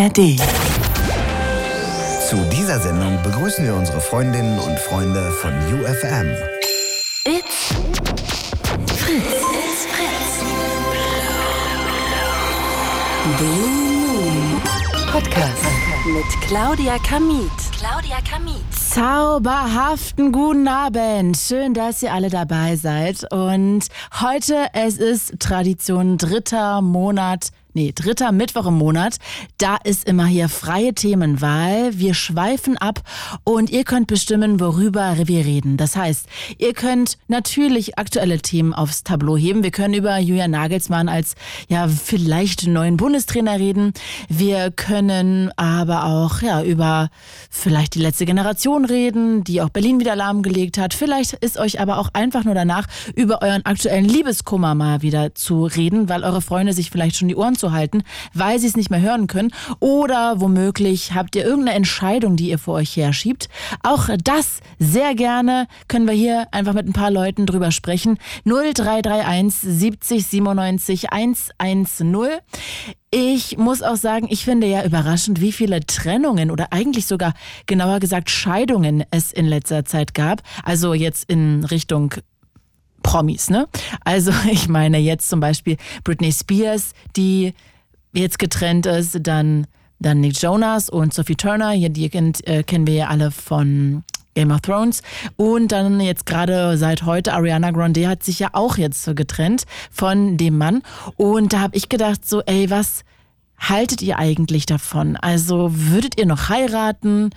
ARD. Zu dieser Sendung begrüßen wir unsere Freundinnen und Freunde von UFM. It's Fritz. It's Fritz. Blue Podcast mit Claudia Kamit. Claudia Kamit. Zauberhaften guten Abend. Schön, dass ihr alle dabei seid. Und heute, es ist Tradition, dritter Monat nee, dritter Mittwoch im Monat. Da ist immer hier freie Themenwahl. Wir schweifen ab und ihr könnt bestimmen, worüber wir reden. Das heißt, ihr könnt natürlich aktuelle Themen aufs Tableau heben. Wir können über Julian Nagelsmann als ja vielleicht neuen Bundestrainer reden. Wir können aber auch ja über vielleicht die letzte Generation reden, die auch Berlin wieder lahmgelegt hat. Vielleicht ist euch aber auch einfach nur danach über euren aktuellen Liebeskummer mal wieder zu reden, weil eure Freunde sich vielleicht schon die Ohren halten, weil sie es nicht mehr hören können. Oder womöglich habt ihr irgendeine Entscheidung, die ihr vor euch herschiebt. Auch das sehr gerne können wir hier einfach mit ein paar Leuten drüber sprechen. 0331 70 97 110. Ich muss auch sagen, ich finde ja überraschend, wie viele Trennungen oder eigentlich sogar genauer gesagt Scheidungen es in letzter Zeit gab. Also jetzt in Richtung Promis, ne? Also ich meine jetzt zum Beispiel Britney Spears, die jetzt getrennt ist, dann, dann Nick Jonas und Sophie Turner, hier, die kennt, äh, kennen wir ja alle von Game of Thrones. Und dann jetzt gerade seit heute, Ariana Grande hat sich ja auch jetzt getrennt von dem Mann. Und da habe ich gedacht, so, ey, was haltet ihr eigentlich davon? Also würdet ihr noch heiraten?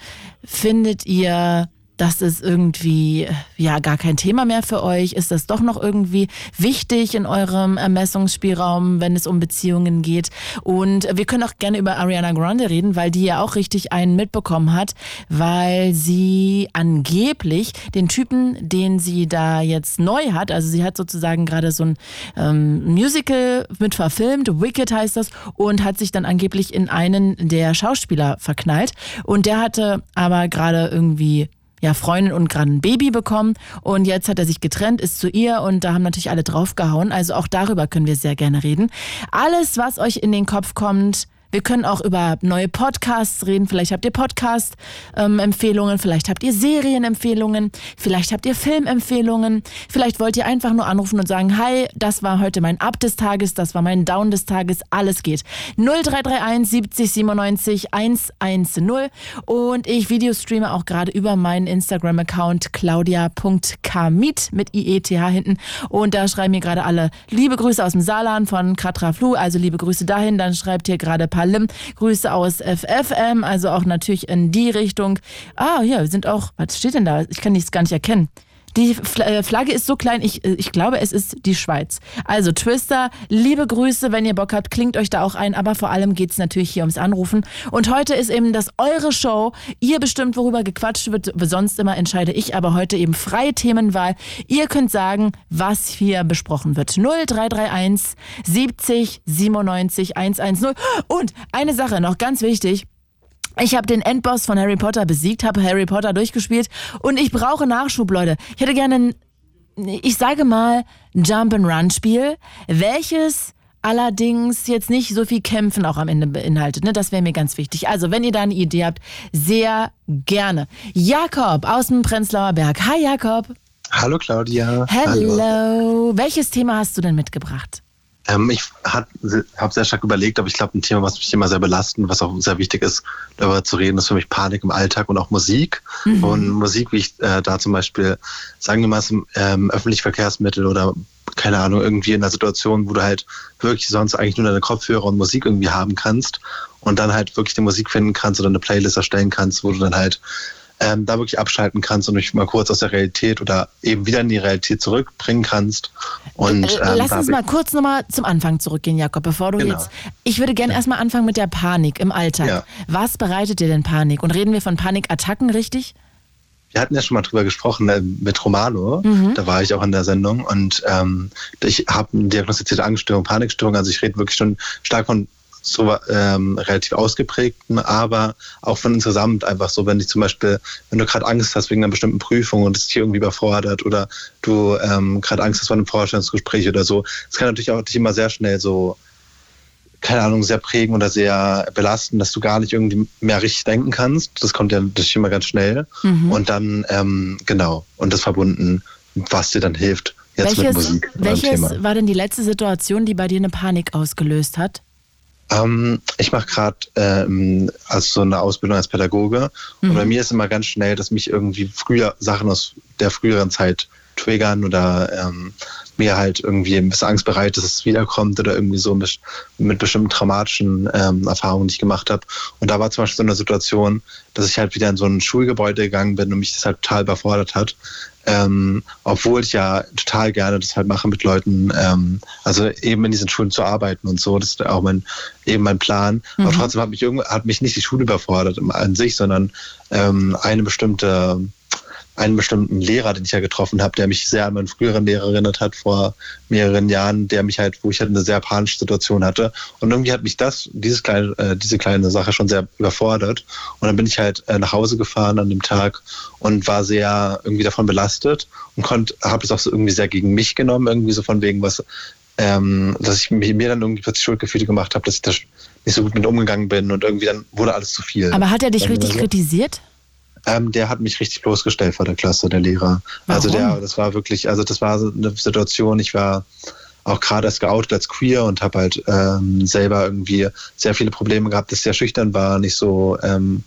Findet ihr das ist irgendwie ja gar kein Thema mehr für euch? Ist das doch noch irgendwie wichtig in eurem Ermessungsspielraum, wenn es um Beziehungen geht? Und wir können auch gerne über Ariana Grande reden, weil die ja auch richtig einen mitbekommen hat, weil sie angeblich den Typen, den sie da jetzt neu hat, also sie hat sozusagen gerade so ein ähm, Musical mit verfilmt, Wicked heißt das, und hat sich dann angeblich in einen der Schauspieler verknallt. Und der hatte aber gerade irgendwie ja, Freundin und gerade ein Baby bekommen und jetzt hat er sich getrennt, ist zu ihr und da haben natürlich alle draufgehauen. Also auch darüber können wir sehr gerne reden. Alles, was euch in den Kopf kommt, wir können auch über neue Podcasts reden. Vielleicht habt ihr Podcast-Empfehlungen, vielleicht habt ihr Serienempfehlungen, vielleicht habt ihr Filmempfehlungen, vielleicht wollt ihr einfach nur anrufen und sagen, hi, das war heute mein Up des Tages, das war mein Down des Tages, alles geht. 0331 70 97 110 und ich Videostreame auch gerade über meinen Instagram-Account claudia.kamit mit IETH hinten und da schreiben mir gerade alle liebe Grüße aus dem Saarland von Katra Flu, also liebe Grüße dahin, dann schreibt hier gerade Paar Halim. Grüße aus FFM, also auch natürlich in die Richtung. Ah, ja, wir sind auch, was steht denn da? Ich kann nichts gar nicht erkennen. Die äh, Flagge ist so klein, ich, äh, ich glaube, es ist die Schweiz. Also Twister, liebe Grüße, wenn ihr Bock habt, klingt euch da auch ein, aber vor allem geht es natürlich hier ums Anrufen. Und heute ist eben das eure Show. Ihr bestimmt, worüber gequatscht wird, sonst immer entscheide ich, aber heute eben freie Themenwahl. Ihr könnt sagen, was hier besprochen wird. 0331 70 97 110. Und eine Sache noch ganz wichtig. Ich habe den Endboss von Harry Potter besiegt, habe Harry Potter durchgespielt und ich brauche Nachschub, Leute. Ich hätte gerne ein, ich sage mal, Jump-and-Run-Spiel, welches allerdings jetzt nicht so viel Kämpfen auch am Ende beinhaltet. Ne? Das wäre mir ganz wichtig. Also, wenn ihr da eine Idee habt, sehr gerne. Jakob aus dem Prenzlauer Berg. Hi, Jakob. Hallo, Claudia. Hello. Hallo. Welches Thema hast du denn mitgebracht? Ähm, ich habe sehr stark überlegt, aber ich glaube, ein Thema, was mich immer sehr belastet, was auch sehr wichtig ist, darüber zu reden, ist für mich Panik im Alltag und auch Musik. Mhm. Und Musik, wie ich äh, da zum Beispiel, sagen wir mal, ähm, öffentlichen Verkehrsmittel oder keine Ahnung, irgendwie in einer Situation, wo du halt wirklich sonst eigentlich nur deine Kopfhörer und Musik irgendwie haben kannst und dann halt wirklich die Musik finden kannst oder eine Playlist erstellen kannst, wo du dann halt ähm, da wirklich abschalten kannst und dich mal kurz aus der Realität oder eben wieder in die Realität zurückbringen kannst. Und, äh, ähm, Lass uns mal kurz nochmal zum Anfang zurückgehen, Jakob, bevor du genau. jetzt. Ich würde gerne ja. erstmal anfangen mit der Panik im Alltag. Ja. Was bereitet dir denn Panik? Und reden wir von Panikattacken, richtig? wir hatten ja schon mal drüber gesprochen äh, mit Romano, mhm. da war ich auch in der Sendung und ähm, ich habe eine diagnostizierte Angststörung, Panikstörung, also ich rede wirklich schon stark von so ähm, relativ ausgeprägten, aber auch von insgesamt einfach so, wenn ich zum Beispiel, wenn du gerade Angst hast wegen einer bestimmten Prüfung und es dich irgendwie überfordert oder du ähm, gerade Angst hast vor einem Vorstellungsgespräch oder so, es kann natürlich auch dich immer sehr schnell so keine Ahnung, sehr prägen oder sehr belasten, dass du gar nicht irgendwie mehr richtig denken kannst. Das kommt ja das immer ganz schnell. Mhm. Und dann, ähm, genau, und das verbunden, was dir dann hilft, jetzt mit welches Musik. welches war denn die letzte Situation, die bei dir eine Panik ausgelöst hat? Ähm, ich mache gerade ähm, also so eine Ausbildung als Pädagoge und Mhm. bei mir ist immer ganz schnell, dass mich irgendwie früher Sachen aus der früheren Zeit triggern oder ähm, mir halt irgendwie ein bisschen Angst bereit, dass es wiederkommt oder irgendwie so mit, mit bestimmten traumatischen ähm, Erfahrungen, die ich gemacht habe. Und da war zum Beispiel so eine Situation, dass ich halt wieder in so ein Schulgebäude gegangen bin und mich das halt total überfordert hat. Ähm, obwohl ich ja total gerne das halt mache mit Leuten, ähm, also eben in diesen Schulen zu arbeiten und so, das ist auch mein, eben mein Plan. Aber trotzdem hat mich, hat mich nicht die Schule überfordert an sich, sondern ähm, eine bestimmte einen bestimmten Lehrer, den ich ja getroffen habe, der mich sehr an meinen früheren Lehrer erinnert hat vor mehreren Jahren, der mich halt, wo ich halt eine sehr panische Situation hatte. Und irgendwie hat mich das, dieses kleine, äh, diese kleine Sache schon sehr überfordert. Und dann bin ich halt äh, nach Hause gefahren an dem Tag und war sehr irgendwie davon belastet und konnte, habe das auch so irgendwie sehr gegen mich genommen, irgendwie so von wegen was, ähm, dass ich mir, mir dann irgendwie plötzlich Schuldgefühle gemacht habe, dass ich da nicht so gut mit umgegangen bin und irgendwie dann wurde alles zu viel. Aber hat er dich richtig so. kritisiert? Ähm, der hat mich richtig bloßgestellt vor der Klasse, der Lehrer. Also Warum? der, das war wirklich, also das war so eine Situation, ich war auch gerade erst geoutet als queer und habe halt ähm, selber irgendwie sehr viele Probleme gehabt, dass ich sehr schüchtern war, nicht so ähm,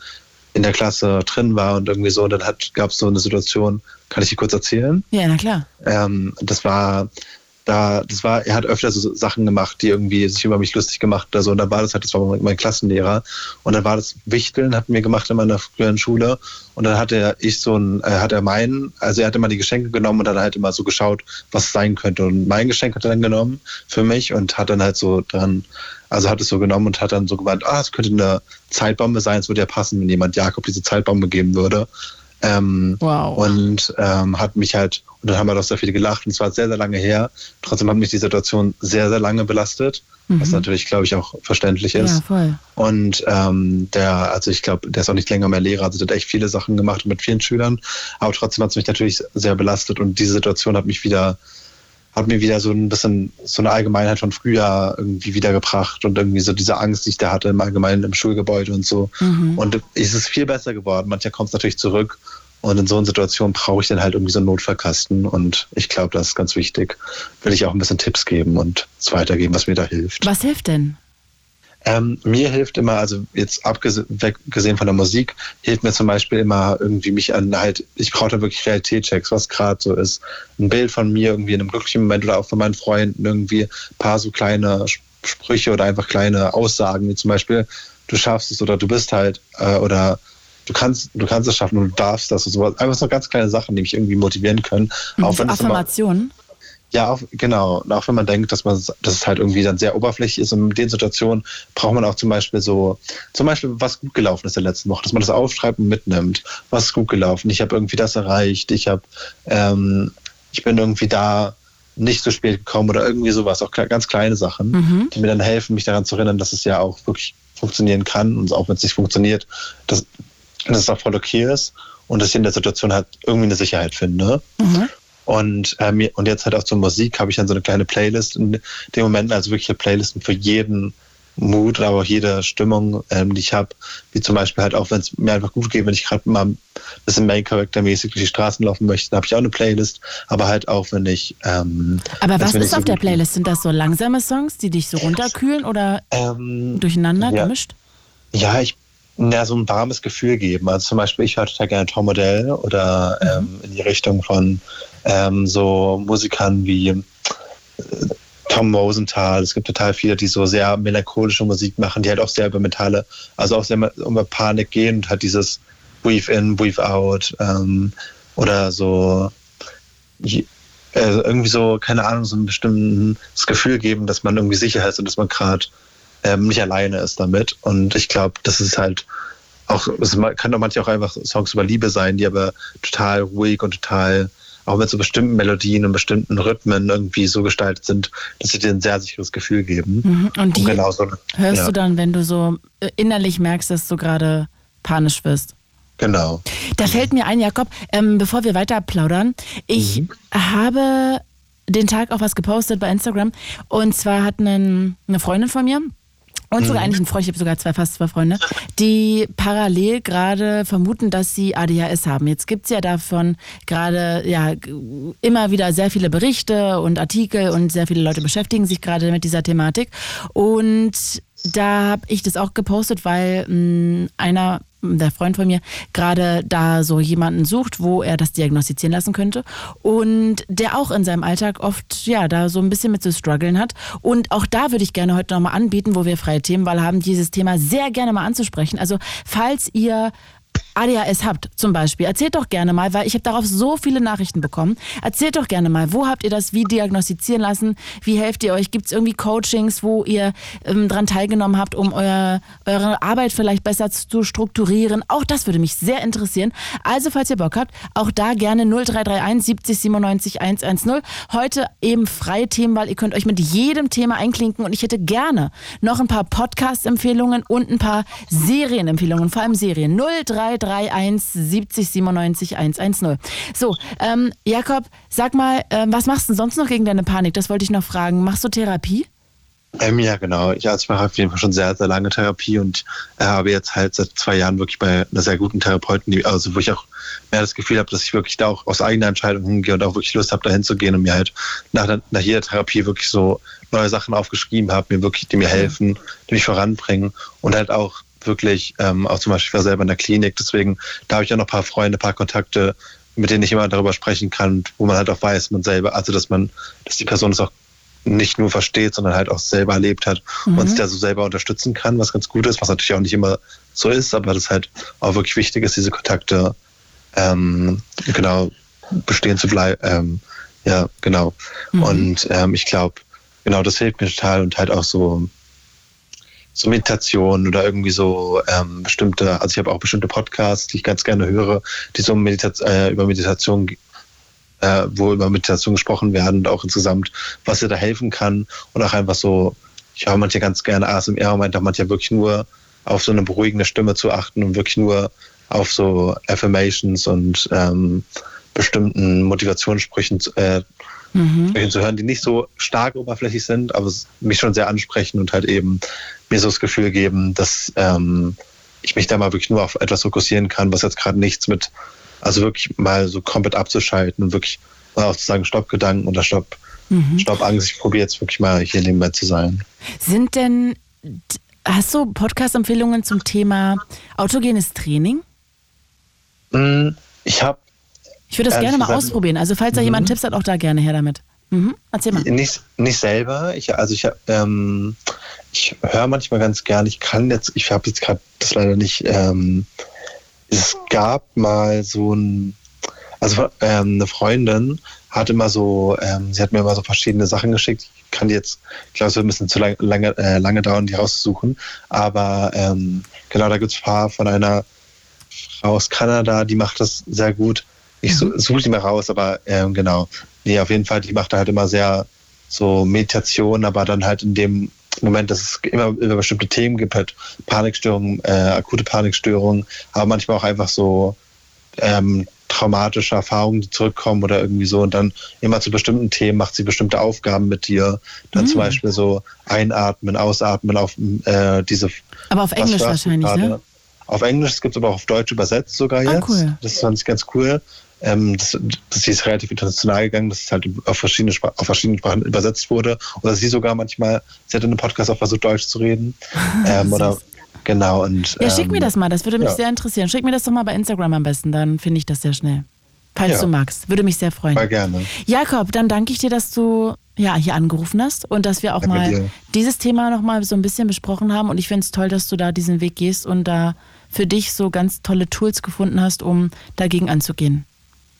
in der Klasse drin war und irgendwie so. Und dann gab es so eine Situation, kann ich die kurz erzählen? Ja, na klar. Ähm, das war da, das war, er hat öfter so Sachen gemacht, die irgendwie sich über mich lustig gemacht oder so. Und da war das halt, das war mein, Klassenlehrer. Und dann war das Wichteln, hatten wir gemacht in meiner früheren Schule. Und dann hatte ich so ein, äh, hat er meinen, also er hat immer die Geschenke genommen und dann halt immer so geschaut, was es sein könnte. Und mein Geschenk hat er dann genommen für mich und hat dann halt so dran, also hat es so genommen und hat dann so gemeint, ah, es könnte eine Zeitbombe sein, es würde ja passen, wenn jemand Jakob diese Zeitbombe geben würde. Ähm, Wow. Und ähm, hat mich halt, und dann haben wir doch sehr viel gelacht und es war sehr, sehr lange her. Trotzdem hat mich die Situation sehr, sehr lange belastet, was natürlich, glaube ich, auch verständlich ist. Ja, voll. Und ähm, der, also ich glaube, der ist auch nicht länger mehr Lehrer, also der hat echt viele Sachen gemacht mit vielen Schülern. Aber trotzdem hat es mich natürlich sehr belastet und diese Situation hat mich wieder, hat mir wieder so ein bisschen so eine Allgemeinheit von früher irgendwie wiedergebracht und irgendwie so diese Angst, die ich da hatte im Allgemeinen im Schulgebäude und so. Und es ist viel besser geworden. Manchmal kommt es natürlich zurück. Und in so einer Situation brauche ich dann halt irgendwie so einen Notfallkasten. Und ich glaube, das ist ganz wichtig. Will ich auch ein bisschen Tipps geben und es weitergeben, was mir da hilft. Was hilft denn? Ähm, mir hilft immer, also jetzt abgesehen von der Musik, hilft mir zum Beispiel immer irgendwie mich an halt, ich brauche da wirklich Realitätschecks, was gerade so ist. Ein Bild von mir irgendwie in einem glücklichen Moment oder auch von meinen Freunden irgendwie ein paar so kleine Sp- Sprüche oder einfach kleine Aussagen, wie zum Beispiel, du schaffst es oder du bist halt, äh, oder du kannst, du kannst es schaffen und du darfst das und sowas. Einfach so ganz kleine Sachen, die mich irgendwie motivieren können. Auch So wenn es immer, Affirmationen? Ja, auch, genau. Und auch wenn man denkt, dass man, dass es halt irgendwie dann sehr oberflächlich ist. Und in den Situationen braucht man auch zum Beispiel so, zum Beispiel, was gut gelaufen ist in der letzten Woche, dass man das aufschreibt und mitnimmt. Was ist gut gelaufen? Ich habe irgendwie das erreicht. Ich habe, ähm, ich bin irgendwie da nicht so spät gekommen oder irgendwie sowas. Auch ganz kleine Sachen, die mir dann helfen, mich daran zu erinnern, dass es ja auch wirklich funktionieren kann. Und auch wenn es nicht funktioniert, dass, dass es auch voll okay ist. Und dass ich in der Situation halt irgendwie eine Sicherheit finde. Und, äh, mir- und jetzt halt auch zur Musik habe ich dann so eine kleine Playlist in dem Moment, also wirkliche Playlisten für jeden Mut, aber auch jede Stimmung, ähm, die ich habe. Wie zum Beispiel halt auch, wenn es mir einfach gut geht, wenn ich gerade mal ein bisschen Main-Character-mäßig durch die Straßen laufen möchte, dann habe ich auch eine Playlist. Aber halt auch, wenn ich... Ähm, Aber was ist so auf der. Playlist? Sind das so langsame Songs, die dich so runterkühlen oder Ähm, durcheinander ja. gemischt? Ja, ich ja, so ein warmes Gefühl geben. Also zum Beispiel, ich höre total gerne Tom Modell oder ähm, in die Richtung von ähm, so Musikern wie äh, Tom Rosenthal. Es gibt total viele, die so sehr melancholische Musik machen, die halt auch sehr über mentale, also auch sehr über Panik gehen und halt dieses Breathe in, Breathe out ähm, oder so äh, irgendwie so, keine Ahnung, so ein bestimmtes Gefühl geben, dass man irgendwie sicher ist und dass man gerade ähm, nicht alleine ist damit. Und ich glaube, das ist halt auch, es kann doch manchmal auch einfach Songs über Liebe sein, die aber total ruhig und total, auch mit so bestimmten Melodien und bestimmten Rhythmen irgendwie so gestaltet sind, dass sie dir ein sehr sicheres Gefühl geben. Mhm. Und die genau so, hörst ja, du dann, wenn du so äh, innerlich merkst, dass du gerade panisch wirst? Genau. Da fällt mir ein, Jakob, ähm, bevor wir weiter plaudern, ich Mhm. habe den Tag auch was gepostet bei Instagram. Und zwar hat einen, eine Freundin von mir, und sogar eigentlich ein Freund, ich habe sogar zwei, fast zwei Freunde, die parallel gerade vermuten, dass sie ADHS haben. Jetzt gibt's ja davon gerade ja immer wieder sehr viele Berichte und Artikel und sehr viele Leute beschäftigen sich gerade mit dieser Thematik. Und da habe ich das auch gepostet, weil mh, einer der Freund von mir gerade da so jemanden sucht, wo er das diagnostizieren lassen könnte und der auch in seinem Alltag oft ja da so ein bisschen mit zu strugglen hat und auch da würde ich gerne heute nochmal anbieten, wo wir freie Themenwahl haben, dieses Thema sehr gerne mal anzusprechen. Also falls ihr ADHS habt zum Beispiel, erzählt doch gerne mal, weil ich habe darauf so viele Nachrichten bekommen. Erzählt doch gerne mal, wo habt ihr das wie diagnostizieren lassen? Wie helft ihr euch? Gibt es irgendwie Coachings, wo ihr ähm, dran teilgenommen habt, um euer, eure Arbeit vielleicht besser zu strukturieren? Auch das würde mich sehr interessieren. Also, falls ihr Bock habt, auch da gerne 0331 70 97 110. Heute eben freie Themenwahl. Ihr könnt euch mit jedem Thema einklinken und ich hätte gerne noch ein paar Podcast-Empfehlungen und ein paar Serienempfehlungen, vor allem Serien. 0331 70 97 110. So, ähm, Jakob, sag mal, äh, was machst du denn sonst noch gegen deine Panik? Das wollte ich noch fragen. Machst du Therapie? Ähm, ja, genau. Ich, also ich mache auf jeden Fall schon sehr, sehr lange Therapie und äh, habe jetzt halt seit zwei Jahren wirklich bei einer sehr guten Therapeutin, die, also wo ich auch mehr das Gefühl habe, dass ich wirklich da auch aus eigener Entscheidung hingehe und auch wirklich Lust habe, dahin zu gehen und mir halt nach, nach jeder Therapie wirklich so neue Sachen aufgeschrieben habe, mir wirklich, die mir helfen, die mich voranbringen und halt auch wirklich, ähm, auch zum Beispiel, ich war selber in der Klinik, deswegen, da habe ich auch noch ein paar Freunde, ein paar Kontakte, mit denen ich immer darüber sprechen kann, wo man halt auch weiß, man selber, also dass man, dass die Person es auch nicht nur versteht, sondern halt auch selber erlebt hat mhm. und sich da so selber unterstützen kann, was ganz gut ist, was natürlich auch nicht immer so ist, aber das halt auch wirklich wichtig ist, diese Kontakte ähm, genau bestehen zu bleiben. Ähm, ja, genau. Mhm. Und ähm, ich glaube, genau, das hilft mir total und halt auch so so Meditation oder irgendwie so ähm, bestimmte, also ich habe auch bestimmte Podcasts, die ich ganz gerne höre, die so Medita äh, über Meditation, äh, wo über Meditation gesprochen werden und auch insgesamt, was dir da helfen kann und auch einfach so, ich höre manche ganz gerne ASMR und meint auch manche wirklich nur auf so eine beruhigende Stimme zu achten und wirklich nur auf so Affirmations und ähm, bestimmten Motivationssprüchen äh, mhm. zu hören, die nicht so stark oberflächlich sind, aber mich schon sehr ansprechen und halt eben mir so das Gefühl geben, dass ähm, ich mich da mal wirklich nur auf etwas fokussieren kann, was jetzt gerade nichts mit, also wirklich mal so komplett abzuschalten und wirklich mal auch zu sagen, Stopp-Gedanken oder Stopp, mhm. Stopp Angst, ich probiere jetzt wirklich mal hier nebenbei zu sein. Sind denn, hast du Podcast-Empfehlungen zum Thema autogenes Training? Mm, ich habe ich würde das gerne mal ausprobieren. Also falls da jemand mhm. Tipps hat, auch da gerne her damit. Mhm. Erzähl mal. Nicht, nicht selber. Ich, also ich, ähm, ich höre manchmal ganz gern. Ich kann jetzt, ich habe jetzt gerade das leider nicht. Ähm, es gab mal so ein, also ähm, eine Freundin hat immer so, ähm, sie hat mir immer so verschiedene Sachen geschickt. Ich kann jetzt, ich glaube, es wird ein bisschen zu lang, lange, äh, lange dauern, die rauszusuchen. Aber ähm, genau, da gibt es ein paar von einer Frau aus Kanada, die macht das sehr gut ich suche die mal raus, aber ähm, genau. Nee, auf jeden Fall, die macht da halt immer sehr so Meditation, aber dann halt in dem Moment, dass es immer über bestimmte Themen gibt, halt Panikstörungen, äh, akute Panikstörungen, aber manchmal auch einfach so ähm, traumatische Erfahrungen, die zurückkommen oder irgendwie so. Und dann immer zu bestimmten Themen macht sie bestimmte Aufgaben mit dir. Dann mhm. zum Beispiel so einatmen, ausatmen auf äh, diese. Aber auf Englisch wahrscheinlich, ne? Auf Englisch, es gibt es aber auch auf Deutsch übersetzt sogar ah, jetzt. Ah, cool. Das fand ich ganz cool. Ähm, das, das ist relativ international gegangen, dass es halt auf verschiedene, auf verschiedene Sprachen übersetzt wurde. Oder sie sogar manchmal, sie hat in einem Podcast auch versucht, Deutsch zu reden. Ähm, oder genau. Und, ja, schick mir ähm, das mal, das würde mich ja. sehr interessieren. Schick mir das doch mal bei Instagram am besten, dann finde ich das sehr schnell. Falls ja. du magst. Würde mich sehr freuen. Sehr gerne. Jakob, dann danke ich dir, dass du ja, hier angerufen hast und dass wir auch danke mal dir. dieses Thema nochmal so ein bisschen besprochen haben. Und ich finde es toll, dass du da diesen Weg gehst und da für dich so ganz tolle Tools gefunden hast, um dagegen anzugehen.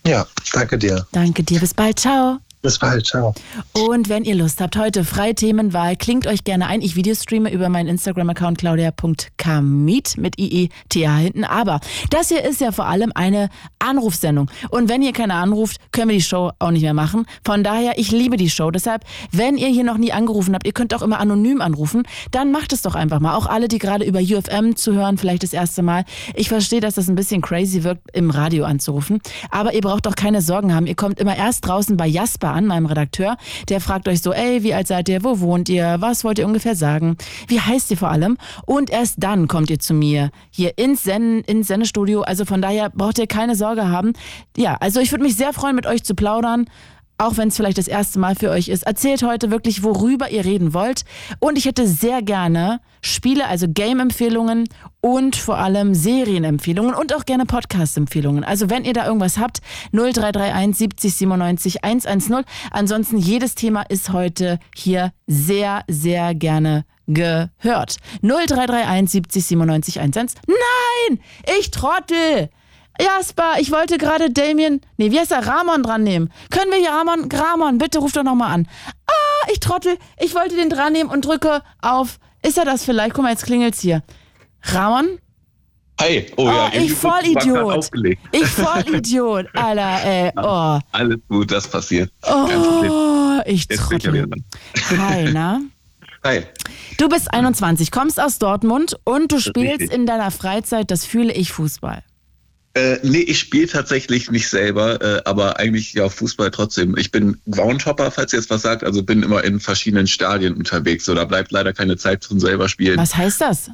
Ja, danke dir. Danke dir. Bis bald. Ciao. Bis bald, ciao. Und wenn ihr Lust habt, heute freie Themenwahl, klingt euch gerne ein. Ich Videostreame über meinen Instagram-Account claudia.kamit mit IETA hinten. Aber das hier ist ja vor allem eine Anrufsendung. Und wenn ihr keine anruft, können wir die Show auch nicht mehr machen. Von daher, ich liebe die Show. Deshalb, wenn ihr hier noch nie angerufen habt, ihr könnt auch immer anonym anrufen, dann macht es doch einfach mal. Auch alle, die gerade über UFM zu hören, vielleicht das erste Mal. Ich verstehe, dass das ein bisschen crazy wirkt, im Radio anzurufen. Aber ihr braucht doch keine Sorgen haben. Ihr kommt immer erst draußen bei Jasper an, meinem Redakteur. Der fragt euch so, ey, wie alt seid ihr, wo wohnt ihr, was wollt ihr ungefähr sagen, wie heißt ihr vor allem? Und erst dann kommt ihr zu mir hier ins, Sen ins Sendestudio. Also von daher braucht ihr keine Sorge haben. Ja, also ich würde mich sehr freuen, mit euch zu plaudern auch wenn es vielleicht das erste Mal für euch ist. Erzählt heute wirklich, worüber ihr reden wollt. Und ich hätte sehr gerne Spiele, also Game-Empfehlungen und vor allem Serienempfehlungen und auch gerne Podcast-Empfehlungen. Also wenn ihr da irgendwas habt, 0331 70 97 110. Ansonsten jedes Thema ist heute hier sehr, sehr gerne gehört. 0331 70 97 110. Nein! Ich trottel! Jasper, ich wollte gerade Damien, nee, wie heißt er, Ramon dran nehmen. Können wir hier Ramon, Ramon, bitte ruf doch nochmal an. Ah, ich trottel, ich wollte den dran nehmen und drücke auf, ist er das vielleicht? Guck mal, jetzt klingelt's hier. Ramon? Hi, oh, oh ja, ich Vollidiot. Ich Vollidiot, Alter, ey, oh. Alles gut, das passiert. Oh, ich trottel. Hi, na? Hi. Du bist 21, kommst aus Dortmund und du spielst in deiner Freizeit, das fühle ich, Fußball. Äh, nee, ich spiele tatsächlich nicht selber, äh, aber eigentlich ja Fußball trotzdem. Ich bin Groundhopper, falls ihr jetzt was sagt, also bin immer in verschiedenen Stadien unterwegs. So, da bleibt leider keine Zeit zum selber spielen. Was heißt das?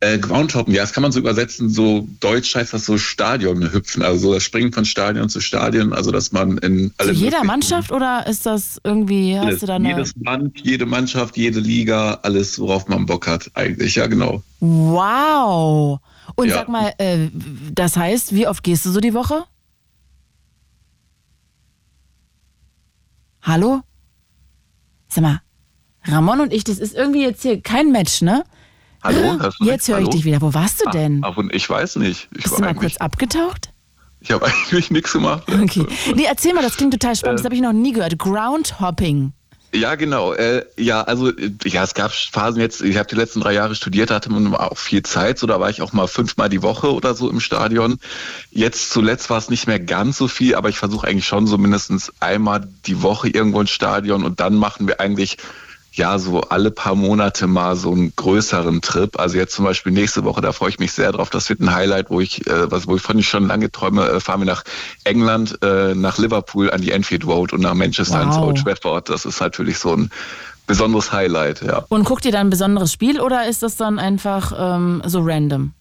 Äh, Groundhoppen, ja, das kann man so übersetzen, so deutsch heißt das so Stadion hüpfen, also so das Springen von Stadion zu Stadion, also dass man in alle. Zu jeder Mannschaft oder ist das irgendwie, hast alles, du da eine... Jedes Land, jede Mannschaft, jede Liga, alles, worauf man Bock hat, eigentlich, ja, genau. Wow! Und ja. sag mal, äh, das heißt, wie oft gehst du so die Woche? Hallo? Sag mal, Ramon und ich, das ist irgendwie jetzt hier kein Match, ne? Hallo? Jetzt höre ich dich wieder. Wo warst du ah, denn? Ach, ich weiß nicht. Ich Bist du mal kurz abgetaucht? Ich habe eigentlich nichts gemacht. Okay. Nee, erzähl mal, das klingt total spannend. Äh, das habe ich noch nie gehört. Groundhopping. Ja, genau. Äh, ja, also ja, es gab Phasen jetzt, ich habe die letzten drei Jahre studiert, hatte man auch viel Zeit, so da war ich auch mal fünfmal die Woche oder so im Stadion. Jetzt zuletzt war es nicht mehr ganz so viel, aber ich versuche eigentlich schon so mindestens einmal die Woche irgendwo ins Stadion und dann machen wir eigentlich ja so alle paar Monate mal so einen größeren Trip. Also jetzt zum Beispiel nächste Woche, da freue ich mich sehr drauf. Das wird ein Highlight, wo ich, äh, was, wo ich von ich schon lange träume, äh, fahren wir nach England, äh, nach Liverpool an die Enfield Road und nach Manchester wow. ins Old Trafford. Das ist natürlich so ein besonderes Highlight, ja. Und guckt ihr dann ein besonderes Spiel oder ist das dann einfach ähm, so random?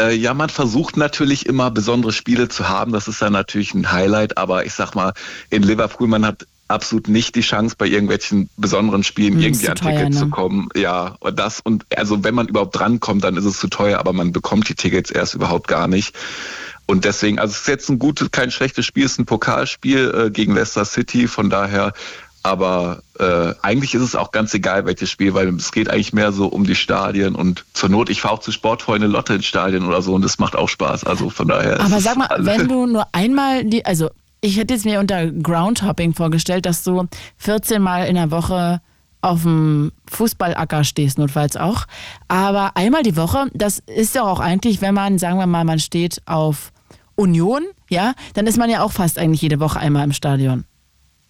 Äh, ja, man versucht natürlich immer besondere Spiele zu haben. Das ist dann natürlich ein Highlight. Aber ich sag mal, in Liverpool, man hat absolut nicht die Chance, bei irgendwelchen besonderen Spielen hm, irgendwie an teuer, Tickets ne? zu kommen. Ja, und das und also wenn man überhaupt drankommt, dann ist es zu teuer, aber man bekommt die Tickets erst überhaupt gar nicht. Und deswegen, also es ist jetzt ein gutes, kein schlechtes Spiel, es ist ein Pokalspiel äh, gegen Leicester City, von daher aber äh, eigentlich ist es auch ganz egal, welches Spiel, weil es geht eigentlich mehr so um die Stadien und zur Not, ich fahre auch zu Sportfreunde Lotte ins Stadion oder so und das macht auch Spaß. Also von daher. Aber sag mal, wenn du nur einmal die, also ich hätte es mir unter Groundhopping vorgestellt, dass du 14 Mal in der Woche auf dem Fußballacker stehst, notfalls auch. Aber einmal die Woche, das ist ja auch eigentlich, wenn man, sagen wir mal, man steht auf Union, ja, dann ist man ja auch fast eigentlich jede Woche einmal im Stadion.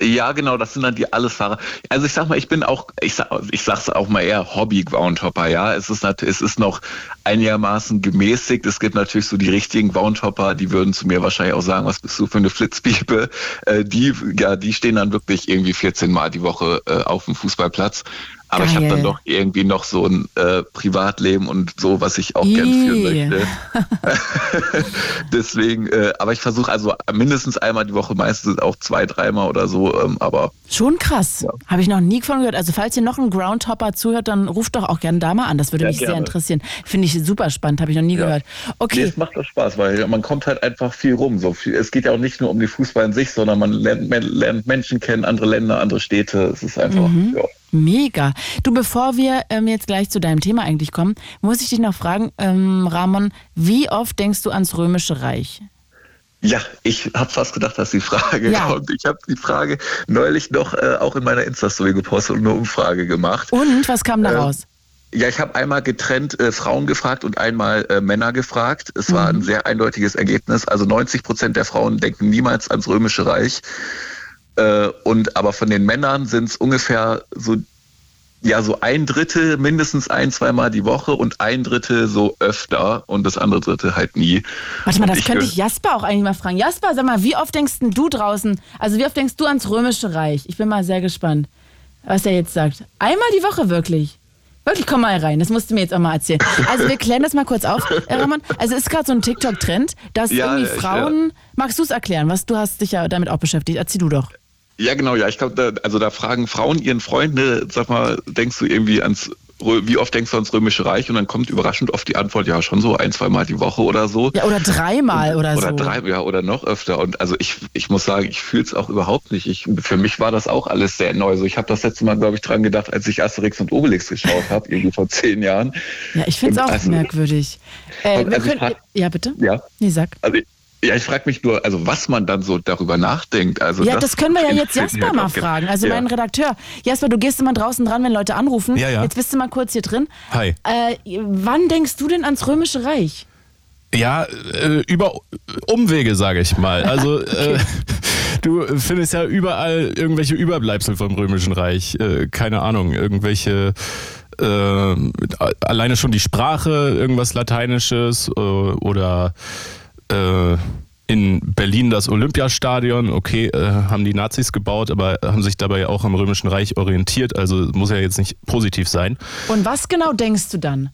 Ja, genau, das sind dann die Allesfahrer. Also ich sag mal, ich bin auch, ich sag, ich sag's auch mal eher Hobby-Groundhopper, ja. Es ist es ist noch einigermaßen gemäßigt. Es gibt natürlich so die richtigen Groundhopper, die würden zu mir wahrscheinlich auch sagen, was bist du für eine Flitzpiepe? Äh, die, ja, die stehen dann wirklich irgendwie 14 Mal die Woche äh, auf dem Fußballplatz. Aber Geil. ich habe dann doch irgendwie noch so ein äh, Privatleben und so, was ich auch Ii. gern führen möchte. Deswegen, äh, aber ich versuche also mindestens einmal die Woche, meistens auch zwei, dreimal oder so. Ähm, aber Schon krass. Ja. Habe ich noch nie von gehört. Also falls ihr noch einen Groundhopper zuhört, dann ruft doch auch gerne da mal an. Das würde ja, mich gerne. sehr interessieren. Finde ich super spannend, habe ich noch nie ja. gehört. Okay. Nee, es macht doch Spaß, weil man kommt halt einfach viel rum. So viel, es geht ja auch nicht nur um die Fußball in sich, sondern man lernt, lernt Menschen kennen, andere Länder, andere Städte. Es ist einfach, mhm. ja. Mega. Du, bevor wir ähm, jetzt gleich zu deinem Thema eigentlich kommen, muss ich dich noch fragen, ähm, Ramon, wie oft denkst du ans Römische Reich? Ja, ich habe fast gedacht, dass die Frage ja. kommt. Ich habe die Frage neulich noch äh, auch in meiner Insta-Story gepostet und eine Umfrage gemacht. Und was kam da ähm, raus? Ja, ich habe einmal getrennt äh, Frauen gefragt und einmal äh, Männer gefragt. Es mhm. war ein sehr eindeutiges Ergebnis. Also 90 Prozent der Frauen denken niemals ans Römische Reich. Äh, und aber von den Männern sind es ungefähr so ja, so ein Drittel mindestens ein, zweimal die Woche und ein Drittel so öfter und das andere Drittel halt nie. Warte mal, Und das ich, könnte ich Jasper auch eigentlich mal fragen. Jasper, sag mal, wie oft denkst du draußen, also wie oft denkst du ans Römische Reich? Ich bin mal sehr gespannt, was er jetzt sagt. Einmal die Woche wirklich. Wirklich, komm mal rein, das musst du mir jetzt auch mal erzählen. Also wir klären das mal kurz auf, Ramon. Also ist gerade so ein TikTok-Trend, dass Ja, irgendwie ich, Frauen, magst du es erklären, was du hast dich ja damit auch beschäftigt, erzähl du doch. Ja, genau, ja. Ich glaube, da, also da fragen Frauen ihren Freunde, sag mal, denkst du irgendwie ans, wie oft denkst du ans Römische Reich? Und dann kommt überraschend oft die Antwort, ja, schon so ein, zweimal die Woche oder so. Ja, oder dreimal oder, oder so. drei, ja, oder noch öfter. Und also ich, ich muss sagen, ich fühle es auch überhaupt nicht. Ich, für mich war das auch alles sehr neu. So, ich habe das letzte Mal, glaube ich, dran gedacht, als ich Asterix und Obelix geschaut habe, irgendwie vor zehn Jahren. Ja, ich finde es auch also- merkwürdig. Äh, also können, frag- ja, bitte? Ja. Nee, sag. Also ich, ja, ich frage mich nur, also was man dann so darüber nachdenkt. Also Ja, das, können wir ja jetzt Jasper halt mal fragen. Also ja. mein Redakteur. Jasper, du gehst immer draußen dran, wenn Leute anrufen. Ja, ja. Jetzt bist du mal kurz hier drin. Hi. Äh, wann denkst du denn ans Römische Reich? Ja, äh, über Umwege, sage ich mal. Also äh, du findest ja überall irgendwelche Überbleibsel vom Römischen Reich. Äh, keine Ahnung, irgendwelche äh, alleine schon die Sprache, irgendwas Lateinisches äh, oder äh, in Berlin das Olympiastadion, okay, äh, haben die Nazis gebaut, aber haben sich dabei auch am Römischen Reich orientiert, also muss ja jetzt nicht positiv sein. Und was genau denkst du dann?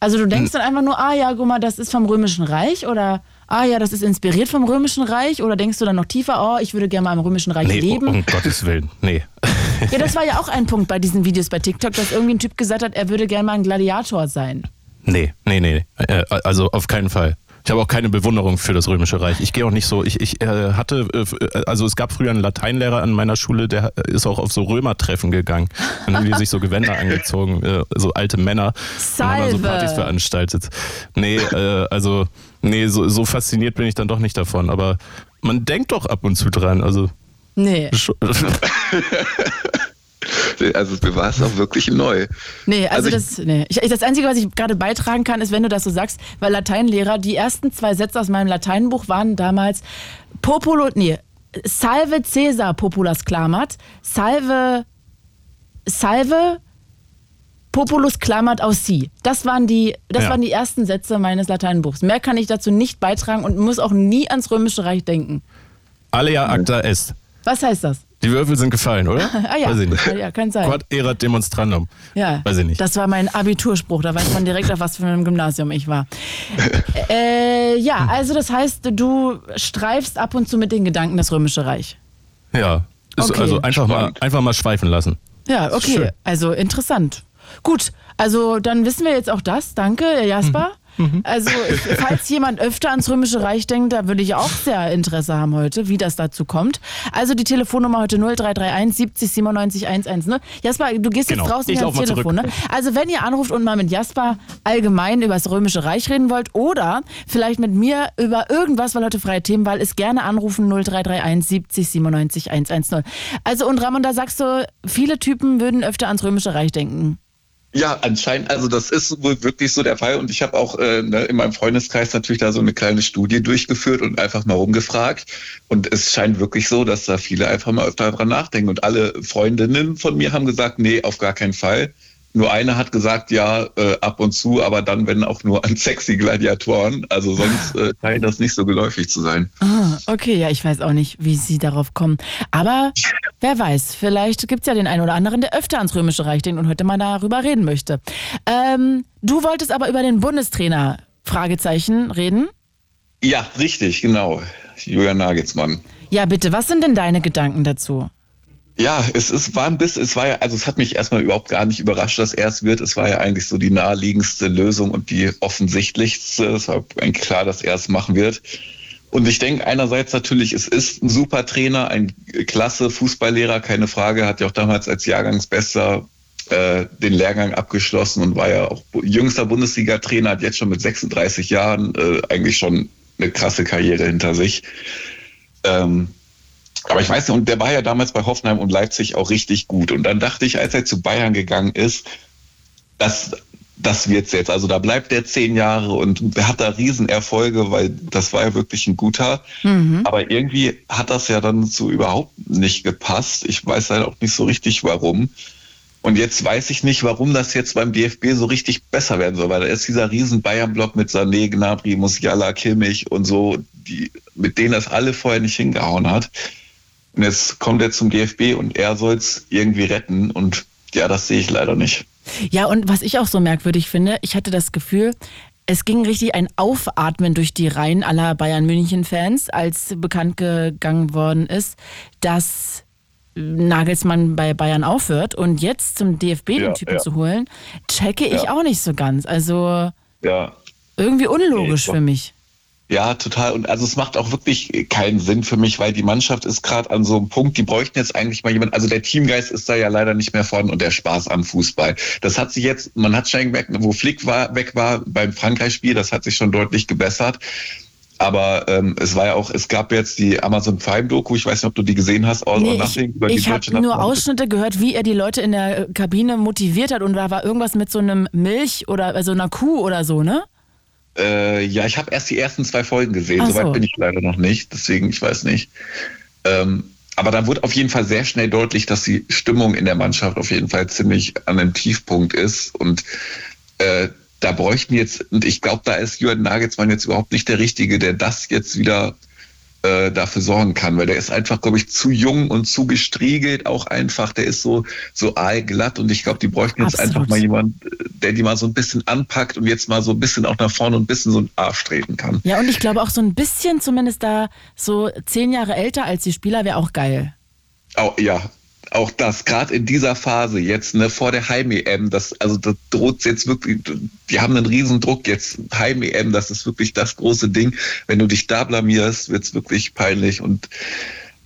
Also du denkst dann einfach nur, ah ja, guck mal, das ist vom Römischen Reich oder ah ja, das ist inspiriert vom Römischen Reich oder denkst du dann noch tiefer, oh, ich würde gerne mal im Römischen Reich Nee, leben? um Gottes Willen, nee. Ja, das war ja auch ein Punkt bei diesen Videos bei TikTok, dass irgendwie ein Typ gesagt hat, er würde gerne mal ein Gladiator sein. Nee, nee, nee. Äh, also auf keinen Fall. Ich habe auch keine Bewunderung für das Römische Reich. Ich gehe auch nicht so. Ich, ich äh, hatte, äh, also es gab früher einen Lateinlehrer an meiner Schule, der ist auch auf so Römertreffen gegangen. Dann haben die sich so Gewänder angezogen, äh, so alte Männer. Und haben da so Salve. Partys veranstaltet. Nee, äh, also, nee, so, so fasziniert bin ich dann doch nicht davon. Aber man denkt doch ab und zu dran. Also, Nee. Also mir war es auch wirklich neu. Nee, also, Also ich- das, nee. Ich, ich, das Einzige, was ich gerade beitragen kann, ist, wenn du das so sagst, weil Lateinlehrer, die ersten zwei Sätze aus meinem Lateinbuch waren damals Populo, nee, Salve Caesar Populus clamat, Salve, Salve Populus clamat aus si. Das waren die, das Ja. waren die ersten Sätze meines Lateinbuchs. Mehr kann ich dazu nicht beitragen und muss auch nie ans Römische Reich denken. Alea acta est. Was heißt das? Die Würfel sind gefallen, oder? Ah ja, Weiß ich nicht. ja kann sein. Quod erat demonstrandum. Ja, Weiß ich nicht. Das war mein Abiturspruch, da weiß man direkt, auf was für einem Gymnasium ich war. äh, ja, also das heißt, du streifst ab und zu mit den Gedanken das Römische Reich. Ja. Ist Okay. Also einfach mal, einfach mal schweifen lassen. Ja, okay, also interessant. Gut, also dann wissen wir jetzt auch das. Danke, Jasper. Mhm. Also, ich, falls jemand öfter ans Römische Reich denkt, da würde ich auch sehr Interesse haben heute, wie das dazu kommt. Also die Telefonnummer heute 0331 70 97 110. Jasper, du gehst Genau. jetzt draußen Ich hier ans Telefon. Ne? Also wenn ihr anruft und mal mit Jasper allgemein über das Römische Reich reden wollt oder vielleicht mit mir über irgendwas, weil heute freie Themenwahl ist, gerne anrufen 0331 70 97 110. Also und Ramon, da sagst du, viele Typen würden öfter ans Römische Reich denken. Ja, anscheinend, also das ist wohl wirklich so der Fall. Und ich habe auch äh, ne, in meinem Freundeskreis natürlich da so eine kleine Studie durchgeführt und einfach mal rumgefragt. Und es scheint wirklich so, dass da viele einfach mal öfter dran nachdenken. Und alle Freundinnen von mir haben gesagt, nee, auf gar keinen Fall. Nur eine hat gesagt, ja, äh, ab und zu, aber dann, wenn auch nur an sexy Gladiatoren. Also sonst äh, scheint das nicht so geläufig zu sein. Ah, okay, ja, ich weiß auch nicht, wie sie darauf kommen. Aber wer weiß, vielleicht gibt es ja den einen oder anderen, der öfter ans Römische Reich denkt und heute mal darüber reden möchte. Ähm, du wolltest aber über den Bundestrainer, Fragezeichen, reden? Ja, richtig, genau. Julian Nagelsmann. Ja, bitte, was sind denn deine Gedanken dazu? Ja, es ist, war ein bisschen, es war ja, also es hat mich erstmal überhaupt gar nicht überrascht, dass er es wird. Es war ja eigentlich so die naheliegendste Lösung und die offensichtlichste. Es war eigentlich klar, dass er es machen wird. Und ich denke einerseits natürlich, es ist ein super Trainer, ein klasse Fußballlehrer, keine Frage, hat ja auch damals als Jahrgangsbester äh, den Lehrgang abgeschlossen und war ja auch jüngster Bundesliga-Trainer, hat jetzt schon mit 36 Jahren äh, eigentlich schon eine krasse Karriere hinter sich. Ähm, aber ich weiß nicht, und der war ja damals bei Hoffenheim und Leipzig auch richtig gut. Und dann dachte ich, als er zu Bayern gegangen ist, das, das wird's jetzt. Also da bleibt er zehn Jahre und hat da Riesenerfolge, weil das war ja wirklich ein guter. Aber irgendwie hat das ja dann so überhaupt nicht gepasst. Ich weiß halt auch nicht so richtig warum. Und jetzt weiß ich nicht, warum das jetzt beim DFB so richtig besser werden soll, weil da ist dieser riesen Bayern-Block mit Sané, Gnabry, Musiala, Kimmich und so, die, mit denen das alle vorher nicht hingehauen hat. Und jetzt kommt er zum DFB und er soll es irgendwie retten und ja, das sehe ich leider nicht. Ja, und was ich auch so merkwürdig finde, ich hatte das Gefühl, es ging richtig ein Aufatmen durch die Reihen aller Bayern München-Fans, als bekannt gegangen worden ist, dass Nagelsmann bei Bayern aufhört und jetzt zum DFB ja, den Typen ja. zu holen, checke ich ja. auch nicht so ganz. Also irgendwie unlogisch nee, für mich. Ja, total. Und also es macht auch wirklich keinen Sinn für mich, weil die Mannschaft ist gerade an so einem Punkt, die bräuchten jetzt eigentlich mal jemand, also der Teamgeist ist da ja leider nicht mehr vorhanden und der Spaß am Fußball. Das hat sich jetzt, man hat schon gemerkt, wo Flick war, weg war beim Frankreich-Spiel, das hat sich schon deutlich gebessert. Aber ähm, es war ja auch, es gab jetzt die Amazon Prime Doku, ich weiß nicht, ob du die gesehen hast, all nee, nothing, ich, ich habe nur Ausschnitte gehört, wie er die Leute in der Kabine motiviert hat und da war irgendwas mit so einem Milch oder also einer Kuh oder so, ne? Äh, ja, ich habe erst die ersten zwei Folgen gesehen. So. Soweit bin ich leider noch nicht. Deswegen, ich weiß nicht. Ähm, aber da wurde auf jeden Fall sehr schnell deutlich, dass die Stimmung in der Mannschaft auf jeden Fall ziemlich an einem Tiefpunkt ist. Und äh, da bräuchten jetzt, und ich glaube, da ist Jürgen Nagelsmann jetzt überhaupt nicht der Richtige, der das jetzt wieder äh, dafür sorgen kann, weil der ist einfach, glaube ich, zu jung und zu gestriegelt auch einfach. Der ist so, so aalglatt und ich glaube, die bräuchten jetzt Absolut. einfach mal jemanden, der die mal so ein bisschen anpackt und jetzt mal so ein bisschen auch nach vorne und ein bisschen so einen Arsch treten kann. Ja, und ich glaube auch so ein bisschen zumindest da so zehn Jahre älter als die Spieler wäre auch geil. Oh, ja, auch das, gerade in dieser Phase jetzt, ne, vor der Heim-EM, das, also das droht jetzt wirklich, die haben einen riesen Druck jetzt, Heim-EM, das ist wirklich das große Ding. Wenn du dich da blamierst, wird es wirklich peinlich und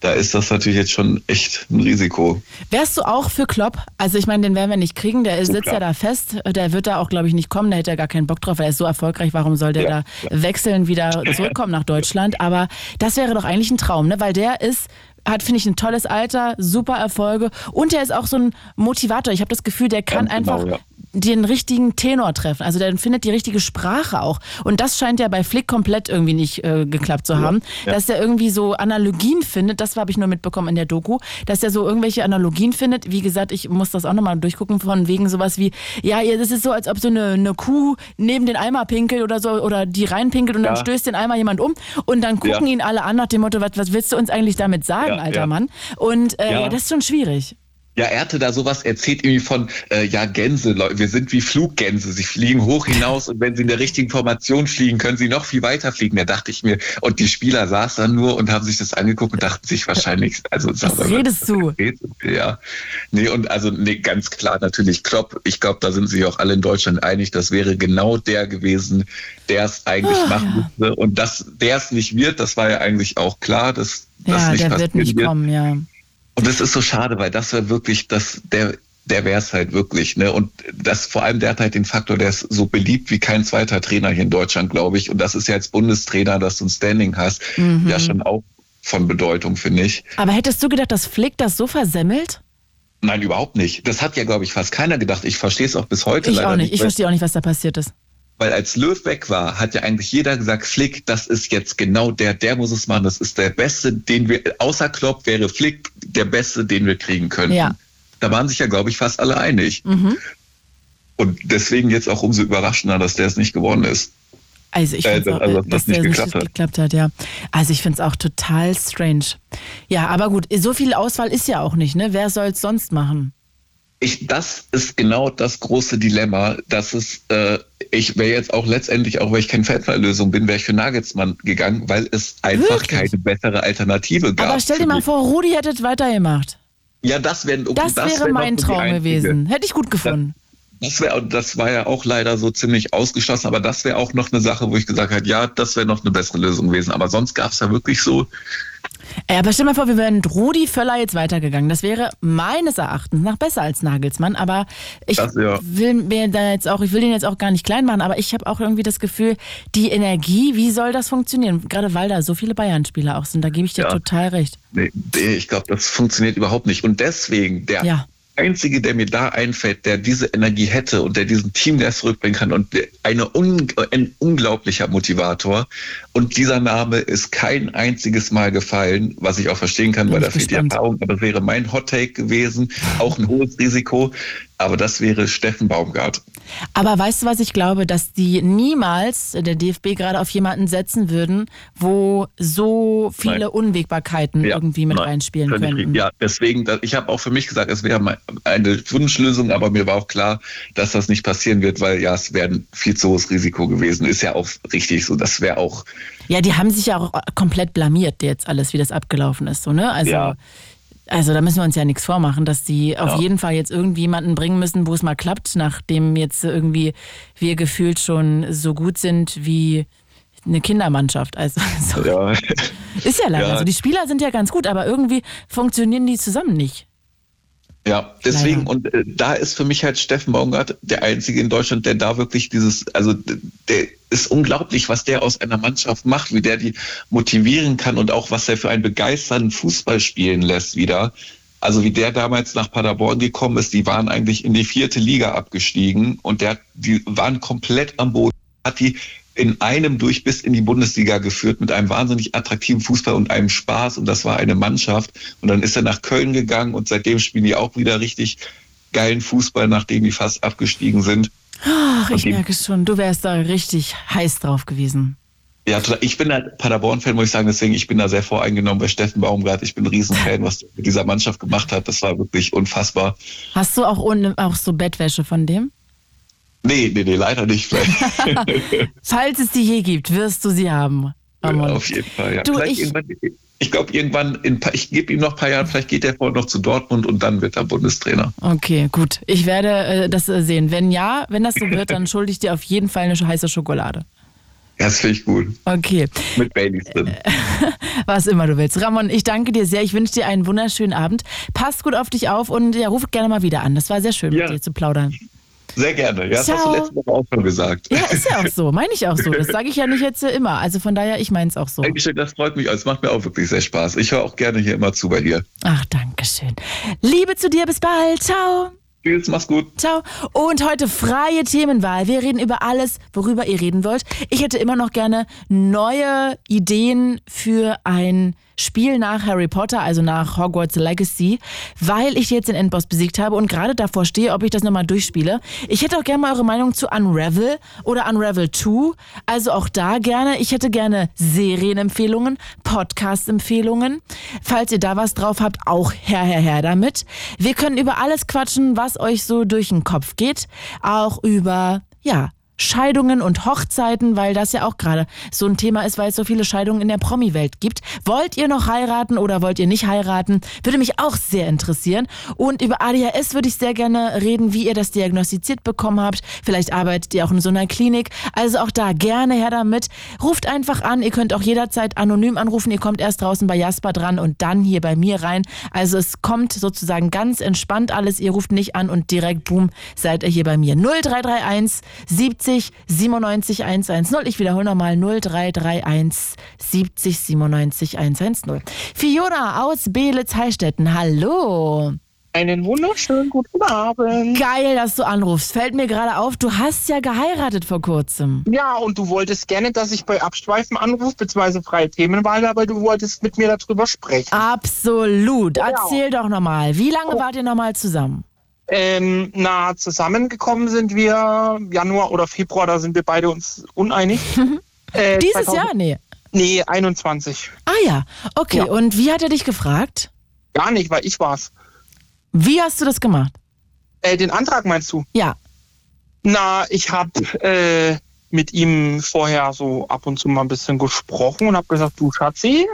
da ist das natürlich jetzt schon echt ein Risiko. Wärst du auch für Klopp? Also ich meine, den werden wir nicht kriegen, der sitzt klar. ja da fest, der wird da auch, glaube ich, nicht kommen, der hätte ja gar keinen Bock drauf, er ist so erfolgreich, warum soll der ja, da wechseln, wieder zurückkommen nach Deutschland? Aber das wäre doch eigentlich ein Traum, ne? weil der ist hat, finde ich, ein tolles Alter, super Erfolge und er ist auch so ein Motivator. Ich habe das Gefühl, der kann Ganz einfach genau, ja den richtigen Tenor treffen. Also der findet die richtige Sprache auch. Und das scheint ja bei Flick komplett irgendwie nicht äh, geklappt zu haben. Ja, ja. Dass er irgendwie so Analogien findet, das habe ich nur mitbekommen in der Doku, dass er so irgendwelche Analogien findet. Wie gesagt, ich muss das auch nochmal durchgucken, von wegen sowas wie, ja, das ist so, als ob so eine, eine Kuh neben den Eimer pinkelt oder so, oder die reinpinkelt und ja. dann stößt den Eimer jemand um und dann gucken ihn alle an nach dem Motto, was, was willst du uns eigentlich damit sagen, alter Mann? Und äh, das ist schon schwierig. Ja, er hatte da sowas erzählt irgendwie von, äh, ja, Gänse, wir sind wie Fluggänse, sie fliegen hoch hinaus und wenn sie in der richtigen Formation fliegen, können sie noch viel weiter fliegen. Da dachte ich mir, und die Spieler saßen dann nur und haben sich das angeguckt und dachten sich wahrscheinlich, also Was redest du? Ja, nee, und also nee, ganz klar natürlich Klopp, ich glaube, da sind sich auch alle in Deutschland einig, das wäre genau der gewesen, der es eigentlich oh, machen müsste. Und dass der es nicht wird, das war ja eigentlich auch klar, dass das ja, nicht der wird nicht wird. kommen, ja. Und das ist so schade, weil das wäre wirklich das, der, der wäre es halt wirklich. Ne? Und das vor allem, der hat halt den Faktor, der ist so beliebt wie kein zweiter Trainer hier in Deutschland, glaube ich. Und das ist ja als Bundestrainer, dass du ein Standing hast, mhm. ja schon auch von Bedeutung, finde ich. Aber hättest du gedacht, dass Flick das so versemmelt? Nein, überhaupt nicht. Das hat ja, glaube ich, fast keiner gedacht. Ich verstehe es auch bis heute ich leider auch nicht. nicht. Ich verstehe auch nicht, was da passiert ist. Weil als Löw weg war, hat ja eigentlich jeder gesagt, Flick, das ist jetzt genau der, der muss es machen. Das ist der Beste, den wir, außer Klopp wäre Flick der Beste, den wir kriegen können. Ja. Da waren sich ja, glaube ich, fast alle einig. Mhm. Und deswegen jetzt auch umso überraschender, dass der es nicht geworden ist. Also ich finde äh, also, dass, dass das nicht geklappt, nicht geklappt hat. ja. Also ich finde es auch total strange. Ja, aber gut, so viel Auswahl ist ja auch nicht, ne? Wer soll es sonst machen? Ich, das ist genau das große Dilemma, dass es, äh, ich wäre jetzt auch letztendlich, auch weil ich keine Feldverlösung bin, wäre ich für Nagelsmann gegangen, weil es einfach Wirklich? keine bessere Alternative gab. Aber stell dir mal vor, Rudi hätte weitergemacht. Ja, das, wär, das, das wäre wär mein Traum gewesen. Hätte ich gut gefunden. Das, wär, das war ja auch leider so ziemlich ausgeschlossen, aber das wäre auch noch eine Sache, wo ich gesagt habe, ja, das wäre noch eine bessere Lösung gewesen. Aber sonst gab es ja wirklich so ja, aber stell mal vor, wir wären Rudi Völler jetzt weitergegangen. Das wäre meines Erachtens nach besser als Nagelsmann. Aber ich das, ja. will mir da jetzt auch, ich will den jetzt auch gar nicht klein machen, aber ich habe auch irgendwie das Gefühl, die Energie, wie soll das funktionieren? Gerade weil da so viele Bayern-Spieler auch sind, da gebe ich dir ja. total recht. Nee, ich glaube, das funktioniert überhaupt nicht. Und deswegen, der ja. Einzige, der mir da einfällt, der diese Energie hätte und der diesen Teamgeist zurückbringen kann und eine un ein unglaublicher Motivator. Und dieser Name ist kein einziges Mal gefallen, was ich auch verstehen kann, weil da fehlt die Erfahrung. Aber das wäre mein Hot Take gewesen, auch ein hohes Risiko. Aber das wäre Steffen Baumgart. Aber weißt du, was ich glaube, dass die niemals der DFB gerade auf jemanden setzen würden, wo so viele Nein. Unwägbarkeiten Ja, irgendwie mit nein, reinspielen völlig könnten. richtig. Ja, deswegen, ich habe auch für mich gesagt, es wäre eine Wunschlösung, aber mir war auch klar, dass das nicht passieren wird, weil ja, es wäre ein viel zu hohes Risiko gewesen. Ist ja auch richtig so. Das wäre auch, Ja, die haben sich ja auch komplett blamiert jetzt alles, wie das abgelaufen ist, so, ne? Also, Ja. Also da müssen wir uns ja nichts vormachen, dass die auf Ja. jeden Fall jetzt irgendwie jemanden bringen müssen, wo es mal klappt, nachdem jetzt irgendwie wir gefühlt schon so gut sind wie eine Kindermannschaft. Also so. ja, ist ja leider Ja. so. Die Spieler sind ja ganz gut, aber irgendwie funktionieren die zusammen nicht. Ja, deswegen, Leider. und äh, da ist für mich halt Steffen Baumgart der Einzige in Deutschland, der da wirklich dieses, also der ist unglaublich, was der aus einer Mannschaft macht, wie der die motivieren kann und auch was er für einen begeisternden Fußball spielen lässt wieder. Also wie der damals nach Paderborn gekommen ist, die waren eigentlich in die vierte Liga abgestiegen und der, die waren komplett am Boden, hat die in einem durch bis in die Bundesliga geführt mit einem wahnsinnig attraktiven Fußball und einem Spaß und das war eine Mannschaft und dann ist er nach Köln gegangen und seitdem spielen die auch wieder richtig geilen Fußball, nachdem die fast abgestiegen sind. Ach, ich merke schon, du wärst da richtig heiß drauf gewesen. Ja, total. ich bin halt Paderborn-Fan, muss ich sagen, deswegen ich bin da sehr voreingenommen bei Steffen Baumgart. Ich bin ein Riesenfan, was der mit dieser Mannschaft gemacht hat. Das war wirklich unfassbar. Hast du auch, auch so Bettwäsche von dem? Nee, nee, nee, leider nicht. Falls es die je gibt, wirst du sie haben. Ramon. Auf jeden Fall, ja. Du, ich- ich glaube, irgendwann, in, ich gebe ihm noch ein paar Jahre, vielleicht geht er vorher noch zu Dortmund und dann wird er Bundestrainer. Okay, gut. Ich werde äh, das äh, sehen. Wenn ja, wenn das so wird, dann schulde ich dir auf jeden Fall eine heiße Schokolade. Ja, das finde ich gut. Okay, Mit Baileys drin. was immer du willst. Ramon, ich danke dir sehr. Ich wünsche dir einen wunderschönen Abend. Pass gut auf dich auf und ja, ruf gerne mal wieder an. Das war sehr schön, Ja. mit dir zu plaudern. Sehr gerne. Ja, das hast du letzte Woche auch schon gesagt. Ja, ist ja auch so. Meine ich auch so. Das sage ich ja nicht jetzt immer. Also von daher, ich meine es auch so. Dankeschön, das freut mich. Es macht mir auch wirklich sehr Spaß. Ich höre auch gerne hier immer zu bei dir. Ach, danke schön. Liebe zu dir, bis bald. Ciao. Tschüss, mach's gut. Ciao. Und heute freie Themenwahl. Wir reden über alles, worüber ihr reden wollt. Ich hätte immer noch gerne neue Ideen für ein Spiel nach Harry Potter, also nach Hogwarts Legacy, weil ich jetzt den Endboss besiegt habe und gerade davor stehe, ob ich das nochmal durchspiele. Ich hätte auch gerne mal eure Meinung zu Unravel oder Unravel 2. Also auch da gerne. Ich hätte gerne Serienempfehlungen, Podcast-Empfehlungen. Falls ihr da was drauf habt, auch her, her, her damit. Wir können über alles quatschen, was euch so durch den Kopf geht. Auch über, ja, Scheidungen und Hochzeiten, weil das ja auch gerade so ein Thema ist, weil es so viele Scheidungen in der Promi-Welt gibt. Wollt ihr noch heiraten oder wollt ihr nicht heiraten? Würde mich auch sehr interessieren. Und über ADHS würde ich sehr gerne reden, wie ihr das diagnostiziert bekommen habt. Vielleicht arbeitet ihr auch in so einer Klinik. Also auch da gerne her damit. Ruft einfach an. Ihr könnt auch jederzeit anonym anrufen. Ihr kommt erst draußen bei Jasper dran und dann hier bei mir rein. Also es kommt sozusagen ganz entspannt alles. Ihr ruft nicht an und direkt, boom, seid ihr hier bei mir. 0331 70 97 110. Ich wiederhole nochmal 0331 70 97 110. Fiona aus Beelitz-Heilstätten, hallo. Einen wunderschönen guten Abend. Geil, dass du anrufst. Fällt mir gerade auf, du hast ja geheiratet vor kurzem. Ja, und du wolltest gerne, dass ich bei Abschweifen anrufe, beziehungsweise freie Themenwahl, aber du wolltest mit mir darüber sprechen. Absolut. Erzähl doch nochmal. Wie lange wart ihr nochmal zusammen? Ähm, na, zusammengekommen sind wir Januar oder Februar, da sind wir beide uns uneinig. Äh, Dieses 2000 Jahr? Nee. Nee, 21. Ah ja, okay. Ja. Und wie hat er dich gefragt? Gar nicht, weil ich war's. Wie hast du das gemacht? Äh, den Antrag meinst du? Ja. Na, ich habe äh, mit ihm vorher so ab und zu mal ein bisschen gesprochen und habe gesagt, du Schatzi,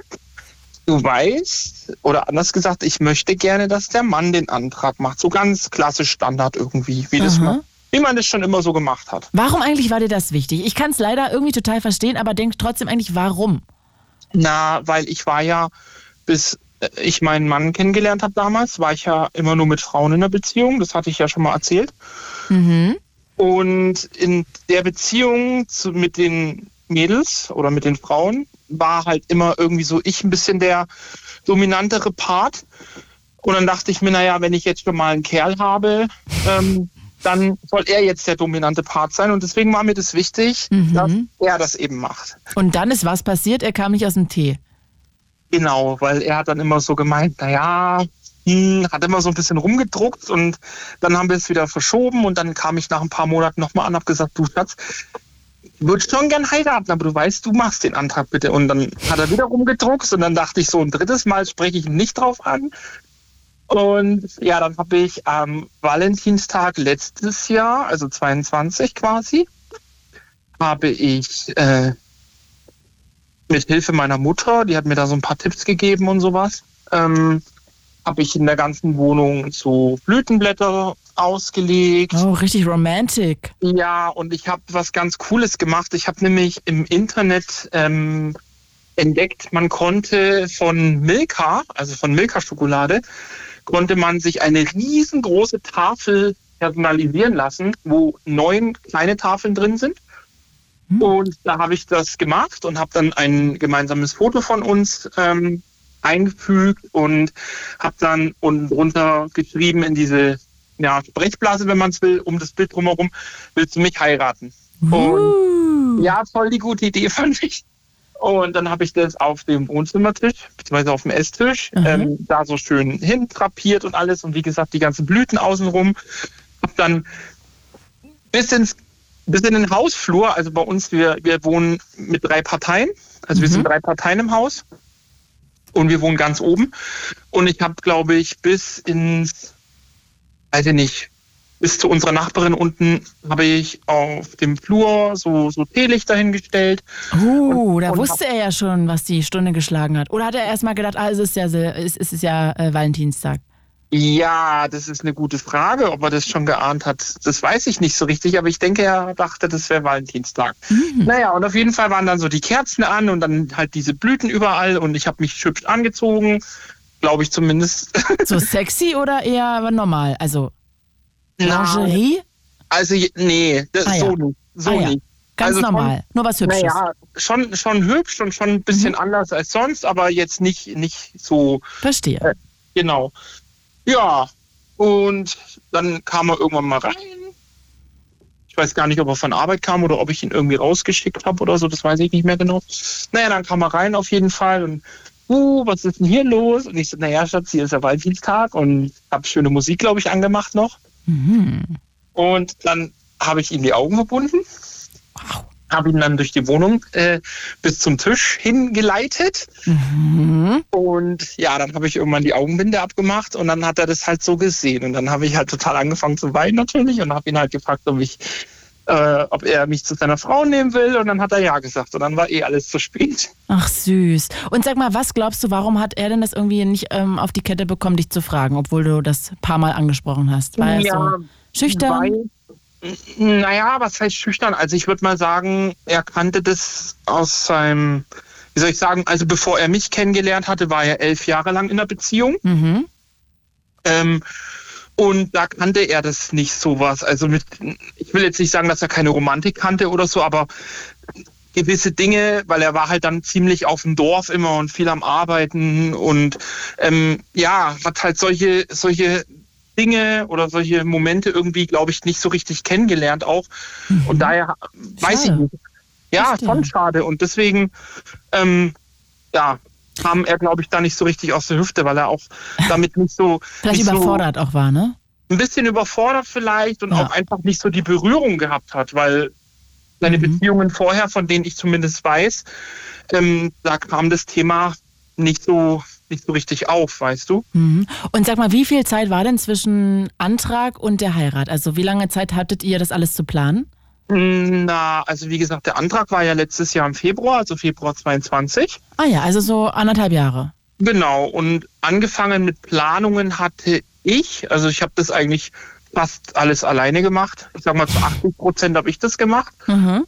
du weißt, oder anders gesagt, ich möchte gerne, dass der Mann den Antrag macht. So ganz klassisch Standard irgendwie, wie, das Aha. man, wie man das schon immer so gemacht hat. Warum eigentlich war dir das wichtig? Ich kann es leider irgendwie total verstehen, aber denk trotzdem eigentlich, warum? Na, weil ich war ja, bis äh, ich meinen Mann kennengelernt habe damals, war ich ja immer nur mit Frauen in der Beziehung. Das hatte ich ja schon mal erzählt. Mhm. Und in der Beziehung zu, mit den Mädels oder mit den Frauen war halt immer irgendwie so ich ein bisschen der dominantere Part. Und dann dachte ich mir, naja, wenn ich jetzt schon mal einen Kerl habe, ähm, dann soll er jetzt der dominante Part sein. Und deswegen war mir das wichtig, Mhm. dass er das eben macht. Und dann ist was passiert? Er kam nicht aus dem Tee. Genau, weil er hat dann immer so gemeint, naja, hm, hat immer so ein bisschen rumgedruckt und dann haben wir es wieder verschoben und dann kam ich nach ein paar Monaten nochmal an und habe gesagt, du Schatz, würde schon gern heiraten, aber du weißt, du machst den Antrag bitte. Und dann hat er wieder rumgedruckt und dann dachte ich so, ein drittes Mal spreche ich ihn nicht drauf an. Und ja, dann habe ich am Valentinstag letztes Jahr, also 22 quasi, habe ich äh, mit Hilfe meiner Mutter, die hat mir da so ein paar Tipps gegeben und sowas, ähm, habe ich in der ganzen Wohnung so Blütenblätter ausgelegt. Oh, richtig romantic. Ja, und ich habe was ganz Cooles gemacht. Ich habe nämlich im Internet ähm, entdeckt, man konnte von Milka, also von Milka-Schokolade, konnte man sich eine riesengroße Tafel personalisieren lassen, wo neun kleine Tafeln drin sind. Und da habe ich das gemacht und habe dann ein gemeinsames Foto von uns ähm, eingefügt und habe dann unten drunter geschrieben in diese ja, Sprechblase, wenn man es will, um das Bild drumherum, willst du mich heiraten? Und ja, voll die gute Idee fand ich. Und dann habe ich das auf dem Wohnzimmertisch, beziehungsweise auf dem Esstisch, ähm, da so schön hintrapiert und alles. Und wie gesagt, die ganzen Blüten außenrum. Hab dann bis ins bis in den Hausflur, also bei uns, wir, wir wohnen mit drei Parteien, also wir sind drei Parteien im Haus und wir wohnen ganz oben. Und ich habe, glaube ich, bis ins, weiß ich nicht, bis zu unserer Nachbarin unten habe ich auf dem Flur so, so Teelichter hingestellt. Uh, da und wusste er ja schon, was die Stunde geschlagen hat. Oder hat er erstmal gedacht, ah, es ist ja, es ist ja äh, Valentinstag. Ja, das ist eine gute Frage, ob er das schon geahnt hat. Das weiß ich nicht so richtig, aber ich denke, er dachte, das wäre Valentinstag. Naja, und auf jeden Fall waren dann so die Kerzen an und dann halt diese Blüten überall und ich habe mich hübsch angezogen, glaube ich zumindest. So sexy oder eher normal? Also Lingerie? Also, nee, das Ah, so ja. nicht. So Ah, ja. nicht. Ganz Also schon- normal. Nur was Hübsches. Naja, schon, schon hübsch und schon ein bisschen anders als sonst, aber jetzt nicht, nicht so Verstehe. Genau. Ja, und dann kam er irgendwann mal rein. Ich weiß gar nicht, ob er von Arbeit kam oder ob ich ihn irgendwie rausgeschickt habe oder so, das weiß ich nicht mehr genau. Naja, dann kam er rein auf jeden Fall und, uh, was ist denn hier los? Und ich so, naja, Schatz, hier ist der Valentinstag und habe schöne Musik, glaube ich, angemacht noch. Mhm. Und dann habe ich ihm die Augen verbunden, Wow. habe ihn dann durch die Wohnung äh, bis zum Tisch hingeleitet. Mhm. Und ja, dann habe ich irgendwann die Augenbinde abgemacht und dann hat er das halt so gesehen. Und dann habe ich halt total angefangen zu weinen natürlich und habe ihn halt gefragt, ob ich, äh, ob er mich zu seiner Frau nehmen will. Und dann hat er ja gesagt. Und dann war eh alles zu spät. Ach süß. Und sag mal, was glaubst du, warum hat er denn das irgendwie nicht ähm, auf die Kette bekommen, dich zu fragen, obwohl du das ein paar Mal angesprochen hast? War er so schüchtern? Weil, naja, was heißt schüchtern? Also ich würde mal sagen, er kannte das aus seinem, wie soll ich sagen, also bevor er mich kennengelernt hatte, war er elf Jahre lang in einer Beziehung. Mhm. Ähm, und da kannte er das nicht sowas. Also mit, ich will jetzt nicht sagen, dass er keine Romantik kannte oder so, aber gewisse Dinge, weil er war halt dann ziemlich auf dem Dorf immer und viel am Arbeiten und ähm, ja, hat halt solche, solche Dinge oder solche Momente irgendwie, glaube ich, nicht so richtig kennengelernt auch. Und daher weiß ich Schade. nicht. Ja, schon schade. Und deswegen, ähm, ja, kam er, glaube ich, da nicht so richtig aus der Hüfte, weil er auch damit nicht so Vielleicht nicht überfordert auch war, ne? so ein bisschen überfordert vielleicht und Ja. auch einfach nicht so die Berührung gehabt hat, weil seine Mhm. Beziehungen vorher, von denen ich zumindest weiß, ähm, da kam das Thema nicht so nicht so richtig auf, weißt du? Mhm. Und sag mal, wie viel Zeit war denn zwischen Antrag und der Heirat? Also wie lange Zeit hattet ihr, das alles zu planen? Na, also wie gesagt, der Antrag war ja letztes Jahr im Februar, also Februar 22. Ah ja, also so anderthalb Jahre. Genau, und angefangen mit Planungen hatte ich, also ich habe das eigentlich fast alles alleine gemacht. Ich sag mal, zu 80 Prozent habe ich das gemacht. Mhm.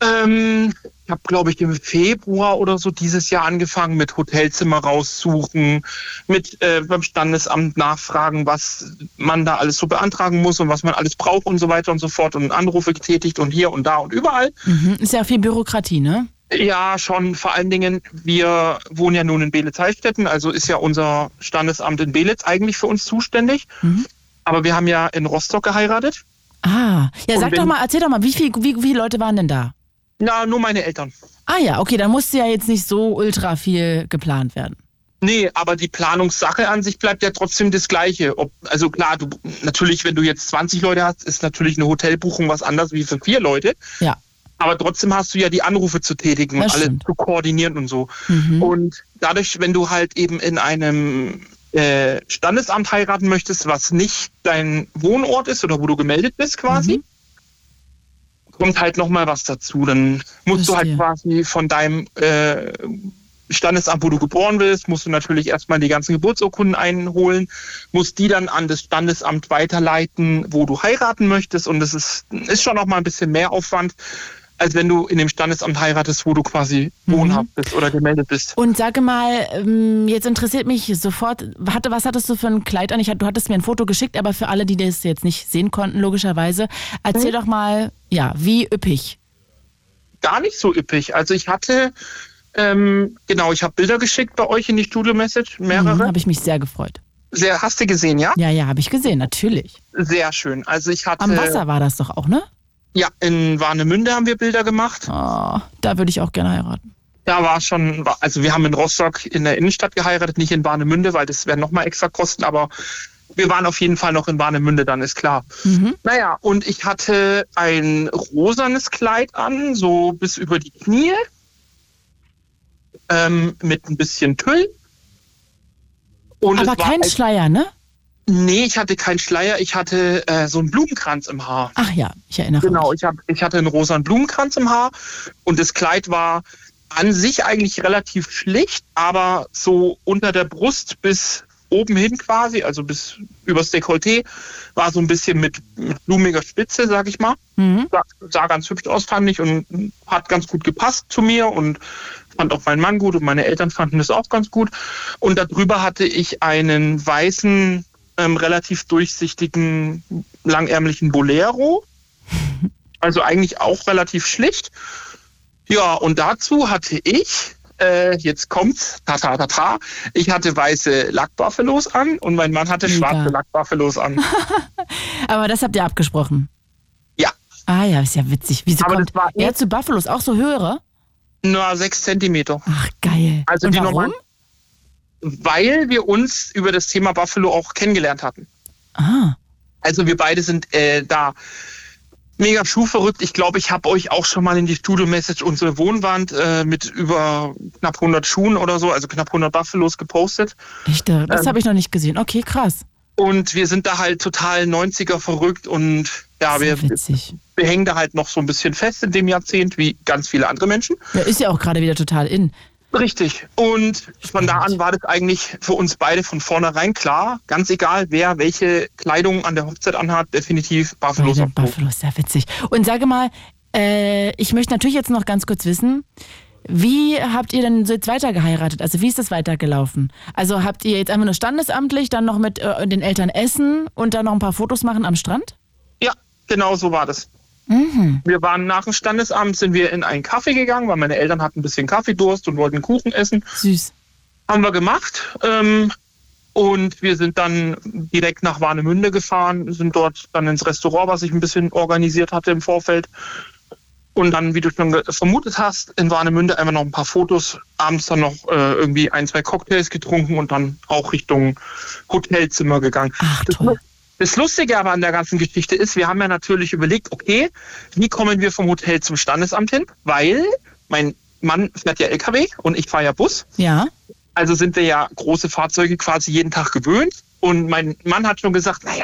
Ähm, ich habe, glaube ich, im Februar oder so dieses Jahr angefangen mit Hotelzimmer raussuchen, mit äh, beim Standesamt nachfragen, was man da alles so beantragen muss und was man alles braucht und so weiter und so fort und Anrufe getätigt und hier und da und überall. Mhm. Ist ja viel Bürokratie, ne? Ja, schon. Vor allen Dingen, wir wohnen ja nun in Belitz-Heilstätten, also ist ja unser Standesamt in Belitz eigentlich für uns zuständig. Mhm. Aber wir haben ja in Rostock geheiratet. Ah, ja, Und sag doch mal, erzähl doch mal, wie, viel, wie, wie viele Leute waren denn da? Na, nur meine Eltern. Ah ja, okay, dann musste ja jetzt nicht so ultra viel geplant werden. Nee, aber die Planungssache an sich bleibt ja trotzdem das Gleiche. Ob, also klar, du, natürlich, wenn du jetzt 20 Leute hast, ist natürlich eine Hotelbuchung was anderes wie für vier Leute. Ja. Aber trotzdem hast du ja die Anrufe zu tätigen Das und alles zu koordinieren und so. Mhm. Und dadurch, wenn du halt eben in einem äh, Standesamt heiraten möchtest, was nicht dein Wohnort ist oder wo du gemeldet bist quasi, Mhm. Kommt halt nochmal was dazu. Dann musst du Verstehe. halt quasi von deinem äh, Standesamt, wo du geboren bist, musst du natürlich erstmal die ganzen Geburtsurkunden einholen, musst die dann an das Standesamt weiterleiten, wo du heiraten möchtest. Und das ist, ist schon nochmal ein bisschen mehr Aufwand, als wenn du in dem Standesamt heiratest, wo du quasi Mhm. wohnhaft bist oder gemeldet bist. Und sage mal, ähm, jetzt interessiert mich sofort, was hattest du für ein Kleid an? Ich, du hattest mir ein Foto geschickt, aber für alle, die das jetzt nicht sehen konnten, logischerweise, erzähl doch mal, ja, wie üppig. Gar nicht so üppig. Also ich hatte, ähm, genau, ich habe Bilder geschickt bei euch in die Studio-Message, mehrere. Mhm, habe ich mich sehr gefreut. Sehr, hast du gesehen, ja? Ja, ja, habe ich gesehen, natürlich. Sehr schön. Also ich hatte, Am Wasser war das doch auch, ne? ja, in Warnemünde haben wir Bilder gemacht. Oh, da würde ich auch gerne heiraten. Da war schon, also wir haben in Rostock in der Innenstadt geheiratet, nicht in Warnemünde, weil das wären nochmal extra Kosten, aber wir waren auf jeden Fall noch in Warnemünde, dann ist klar. Mhm. Naja, und ich hatte ein rosanes Kleid an, so bis über die Knie, ähm, mit ein bisschen Tüll. Und Aber kein ein- Schleier, ne? Nee, ich hatte keinen Schleier, ich hatte äh, so einen Blumenkranz im Haar. Ach ja, ich erinnere Genau, mich. ich, hab, ich hatte einen rosanen Blumenkranz im Haar und das Kleid war an sich eigentlich relativ schlicht, aber so unter der Brust bis oben hin quasi, also bis übers Dekolleté, war so ein bisschen mit, mit blumiger Spitze, sag ich mal. Mhm. Sah, sah ganz hübsch aus, fand ich, und hat ganz gut gepasst zu mir und fand auch mein Mann gut und meine Eltern fanden das auch ganz gut. Und darüber hatte ich einen weißen, ähm, relativ durchsichtigen, langärmlichen Bolero. Also eigentlich auch relativ schlicht. Ja, und dazu hatte ich, äh, jetzt kommt's, ta ta ta ta, ich hatte weiße Lackbuffalos an und mein Mann hatte Mega. schwarze Lackbuffalos an. Aber das habt ihr abgesprochen. Ja. Ah ja, ist ja witzig. Wieso Aber kommt das war er zu Buffalos auch so höhere? Nur sechs Zentimeter. Ach, geil. Also Und die warum? normalen- Weil wir uns über das Thema Buffalo auch kennengelernt hatten. Ah, Also wir beide sind äh, da mega schuhverrückt. Ich glaube, ich habe euch auch schon mal in die Studio-Message unsere Wohnwand äh, mit über knapp 100 Schuhen oder so, also knapp 100 Buffalos gepostet. echt? Das Ähm. habe ich noch nicht gesehen. Okay, krass. Und wir sind da halt total 90er verrückt und ja, wir, witzig. wir hängen da halt noch so ein bisschen fest in dem Jahrzehnt, wie ganz viele andere Menschen. Ja, ist ja auch gerade wieder total in. Richtig. Und von da an war das eigentlich für uns beide von vornherein klar, ganz egal, wer welche Kleidung an der Hochzeit anhat, definitiv Buffalos Beide auf Buff. Buffalos, sehr witzig. Und sage mal, äh, ich möchte natürlich jetzt noch ganz kurz wissen, wie habt ihr denn so jetzt weiter geheiratet? Also wie ist das weitergelaufen? Also habt ihr jetzt einfach nur standesamtlich, dann noch mit äh, den Eltern essen und dann noch ein paar Fotos machen am Strand? Ja, genau so war das. Mhm. Wir waren nach dem Standesamt, sind wir in einen Kaffee gegangen, weil meine Eltern hatten ein bisschen Kaffeedurst und wollten Kuchen essen. Süß. Haben wir gemacht. Ähm, und wir sind dann direkt nach Warnemünde gefahren, sind dort dann ins Restaurant, was ich ein bisschen organisiert hatte im Vorfeld. Und dann, wie du schon vermutet hast, in Warnemünde einfach noch ein paar Fotos, abends dann noch äh, irgendwie ein, zwei Cocktails getrunken und dann auch Richtung Hotelzimmer gegangen. Ach, toll. das Lustige aber an der ganzen Geschichte ist, wir haben ja natürlich überlegt, okay, wie kommen wir vom Hotel zum Standesamt hin? Weil mein Mann fährt ja LKW und ich fahre ja Bus. Ja. Also sind wir ja große Fahrzeuge quasi jeden Tag gewöhnt. Und mein Mann hat schon gesagt, naja,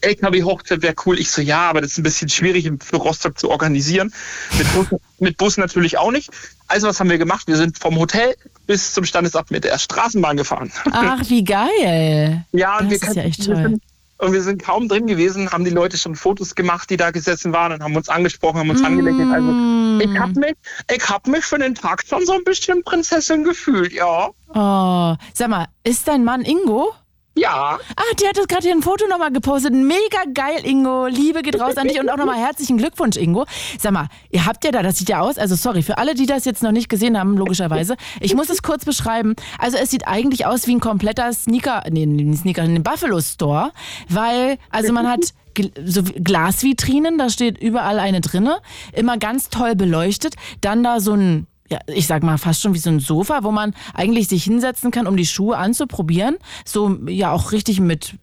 LKW-Hochzeit wäre cool. Ich so, ja, aber das ist ein bisschen schwierig für Rostock zu organisieren. Mit Bus, mit Bus natürlich auch nicht. Also was haben wir gemacht? Wir sind vom Hotel bis zum Standesamt mit der Straßenbahn gefahren. Ach, wie geil. Ja, Das wir, ist ja echt toll. Und wir sind kaum drin gewesen, haben die Leute schon Fotos gemacht, die da gesessen waren und haben uns angesprochen, haben uns angelächelt. Also Mm. ich habe mich, ich hab mich für den Tag schon so ein bisschen Prinzessin gefühlt, ja. Oh, sag mal, ist dein Mann Ingo? Ja, Ah, der hat das gerade hier ein Foto nochmal gepostet. Mega geil, Ingo. Liebe geht raus an dich und auch nochmal herzlichen Glückwunsch, Ingo. Sag mal, ihr habt ja da, das sieht ja aus, also sorry, für alle, die das jetzt noch nicht gesehen haben, logischerweise. Ich muss es kurz beschreiben. Also es sieht eigentlich aus wie ein kompletter Sneaker, nee, Sneaker, ein Buffalo Store, weil, also man hat so Glasvitrinen, da steht überall eine drinne, immer ganz toll beleuchtet. Dann da so ein ja, ich sag mal, fast schon wie so ein Sofa, wo man eigentlich sich hinsetzen kann, um die Schuhe anzuprobieren. So, ja, auch richtig mit,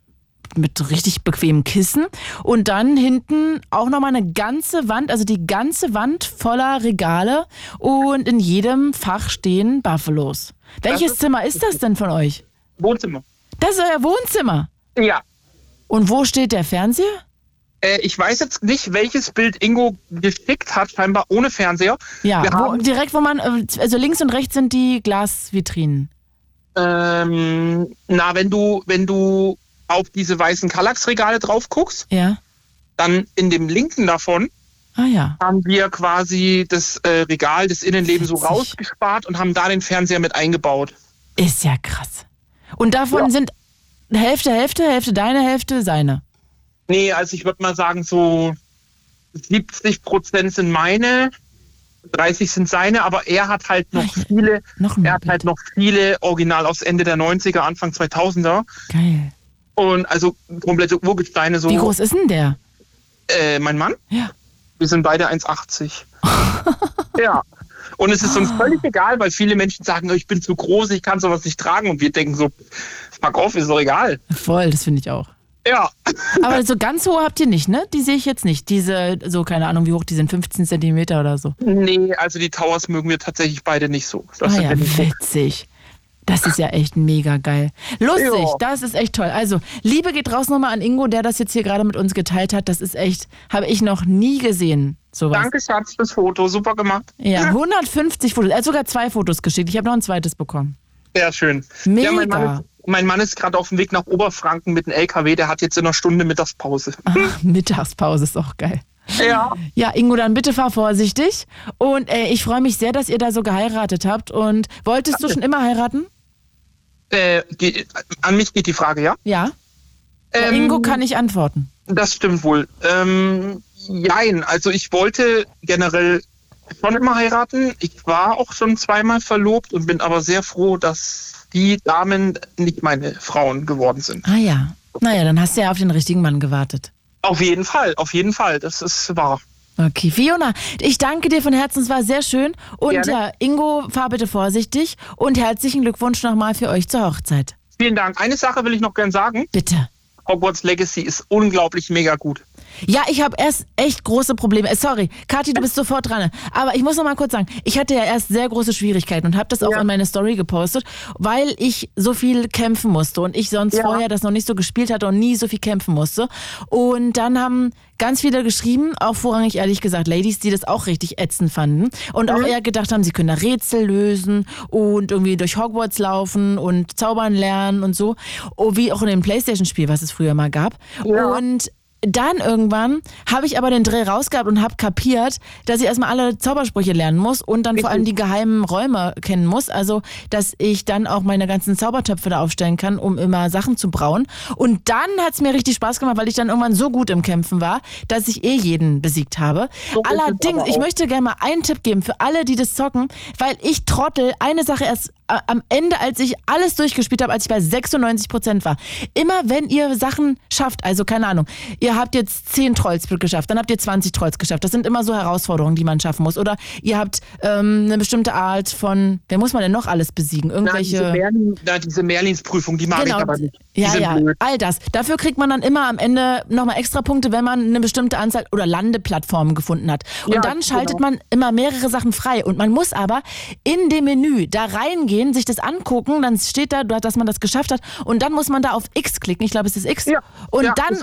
mit richtig bequemem Kissen. Und dann hinten auch nochmal eine ganze Wand, also die ganze Wand voller Regale. Und in jedem Fach stehen Buffalos. Welches ist- Zimmer ist das denn von euch? Wohnzimmer. Das ist euer Wohnzimmer. Ja. Und wo steht der Fernseher? Äh, ich weiß jetzt nicht, welches Bild Ingo geschickt hat, scheinbar ohne Fernseher. Ja, wo, direkt wo man, äh, also links und rechts sind die Glasvitrinen. Ähm, na, wenn du, wenn du auf diese weißen Kallax-Regale drauf guckst, Ja. dann in dem linken davon Ah ja. haben wir quasi das äh, Regal des Innenlebens so rausgespart und haben da den Fernseher mit eingebaut. Ist ja krass. Und davon Ja. sind Hälfte, Hälfte, Hälfte deine, Hälfte seine. Nee, also ich würde mal sagen, so 70 Prozent sind meine, 30 sind seine, aber er hat halt noch ja. viele, Noch er hat halt noch viele original aus Ende der 90er, Anfang 2000er Geil. und also komplette Urgesteine so. Wie groß ist denn der? Äh, mein Mann? Ja. Wir sind beide 1,80. ja. Und es ist uns völlig egal, weil viele Menschen sagen, ich bin zu groß, ich kann sowas nicht tragen. Und wir denken so, fuck off, ist doch egal. Voll, das finde ich auch. Ja. Aber so ganz hohe habt ihr nicht, ne? Die sehe ich jetzt nicht. Diese, so keine Ahnung, wie hoch die sind, 15 Zentimeter oder so. Nee, also die Towers mögen wir tatsächlich beide nicht so. Das ah ja, witzig. Das ist ja echt mega geil. Lustig, Ja. das ist echt toll. Also, Liebe geht raus nochmal an Ingo, der das jetzt hier gerade mit uns geteilt hat. Das ist echt, habe ich noch nie gesehen, sowas. Danke, Schatz, fürs Foto. Super gemacht. Ja, 150 Fotos. Er hat sogar zwei Fotos geschickt. Ich habe noch ein zweites bekommen. Sehr schön. Mega. Ja, mein Mann ist, mein Mann ist gerade auf dem Weg nach Oberfranken mit dem LKW. Der hat jetzt in einer Stunde Mittagspause. Ach, Mittagspause ist auch geil. Ja. Ja, Ingo, dann bitte fahr vorsichtig. Und äh, ich freue mich sehr, dass ihr da so geheiratet habt. Und wolltest du schon immer heiraten? Äh, geht, an mich geht die Frage, ja? Ja. Ähm, Ingo kann nicht antworten. Das stimmt wohl. Ähm, jein, also ich wollte generell schon immer heiraten. Ich war auch schon zweimal verlobt und bin aber sehr froh, dass die Damen nicht meine Frauen geworden sind. Ah ja. Naja, dann hast du ja auf den richtigen Mann gewartet. Auf jeden Fall, auf jeden Fall, das ist wahr. Okay, Fiona, ich danke dir von Herzen, es war sehr schön. Und Gerne. ja, Ingo, fahr bitte vorsichtig und herzlichen Glückwunsch nochmal für euch zur Hochzeit. Vielen Dank. Eine Sache will ich noch gern sagen. Bitte. Hogwarts Legacy ist unglaublich mega gut. Ja, ich habe erst echt große Probleme. Äh, Sorry, Kathi, du bist sofort dran. Aber ich muss noch mal kurz sagen, ich hatte ja erst sehr große Schwierigkeiten und habe das auch Ja. in meine Story gepostet, weil ich so viel kämpfen musste und ich sonst Ja. vorher das noch nicht so gespielt hatte und nie so viel kämpfen musste. Und dann haben ganz viele geschrieben, auch vorrangig ehrlich gesagt Ladies, die das auch richtig ätzend fanden und auch Mhm. eher gedacht haben, sie können da Rätsel lösen und irgendwie durch Hogwarts laufen und zaubern lernen und so, oh, wie auch in dem Playstation-Spiel, was es früher mal gab. Ja. Und dann irgendwann habe ich aber den Dreh rausgehabt und habe kapiert, dass ich erstmal alle Zaubersprüche lernen muss und dann vor allem die geheimen Räume kennen muss. Also, dass ich dann auch meine ganzen Zaubertöpfe da aufstellen kann, um immer Sachen zu brauen. Und dann hat es mir richtig Spaß gemacht, weil ich dann irgendwann so gut im Kämpfen war, dass ich eh jeden besiegt habe. So Allerdings, ich möchte gerne mal einen Tipp geben für alle, die das zocken, weil ich Trottel eine Sache erst am Ende, als ich alles durchgespielt habe, als ich bei 96 Prozent war. Immer wenn ihr Sachen schafft, also keine Ahnung, ihr habt jetzt 10 Trolls geschafft, dann habt ihr 20 Trolls geschafft. Das sind immer so Herausforderungen, die man schaffen muss. Oder ihr habt ähm, eine bestimmte Art von, wer muss man denn noch alles besiegen? Na, diese, Irgendwelche. Merlin, na, diese Merlins-Prüfung, die mag ich aber nicht. Ja, ja, blöd. all das. Dafür kriegt man dann immer am Ende nochmal extra Punkte, wenn man eine bestimmte Anzahl oder Landeplattformen gefunden hat. Und Ja, dann schaltet genau. man immer mehrere Sachen frei. Und man muss aber in dem Menü da reingehen, sich das angucken, dann steht da, dass man das geschafft hat. Und dann muss man da auf X klicken. Ich glaube, es ist X. Ja, Und ja, dann.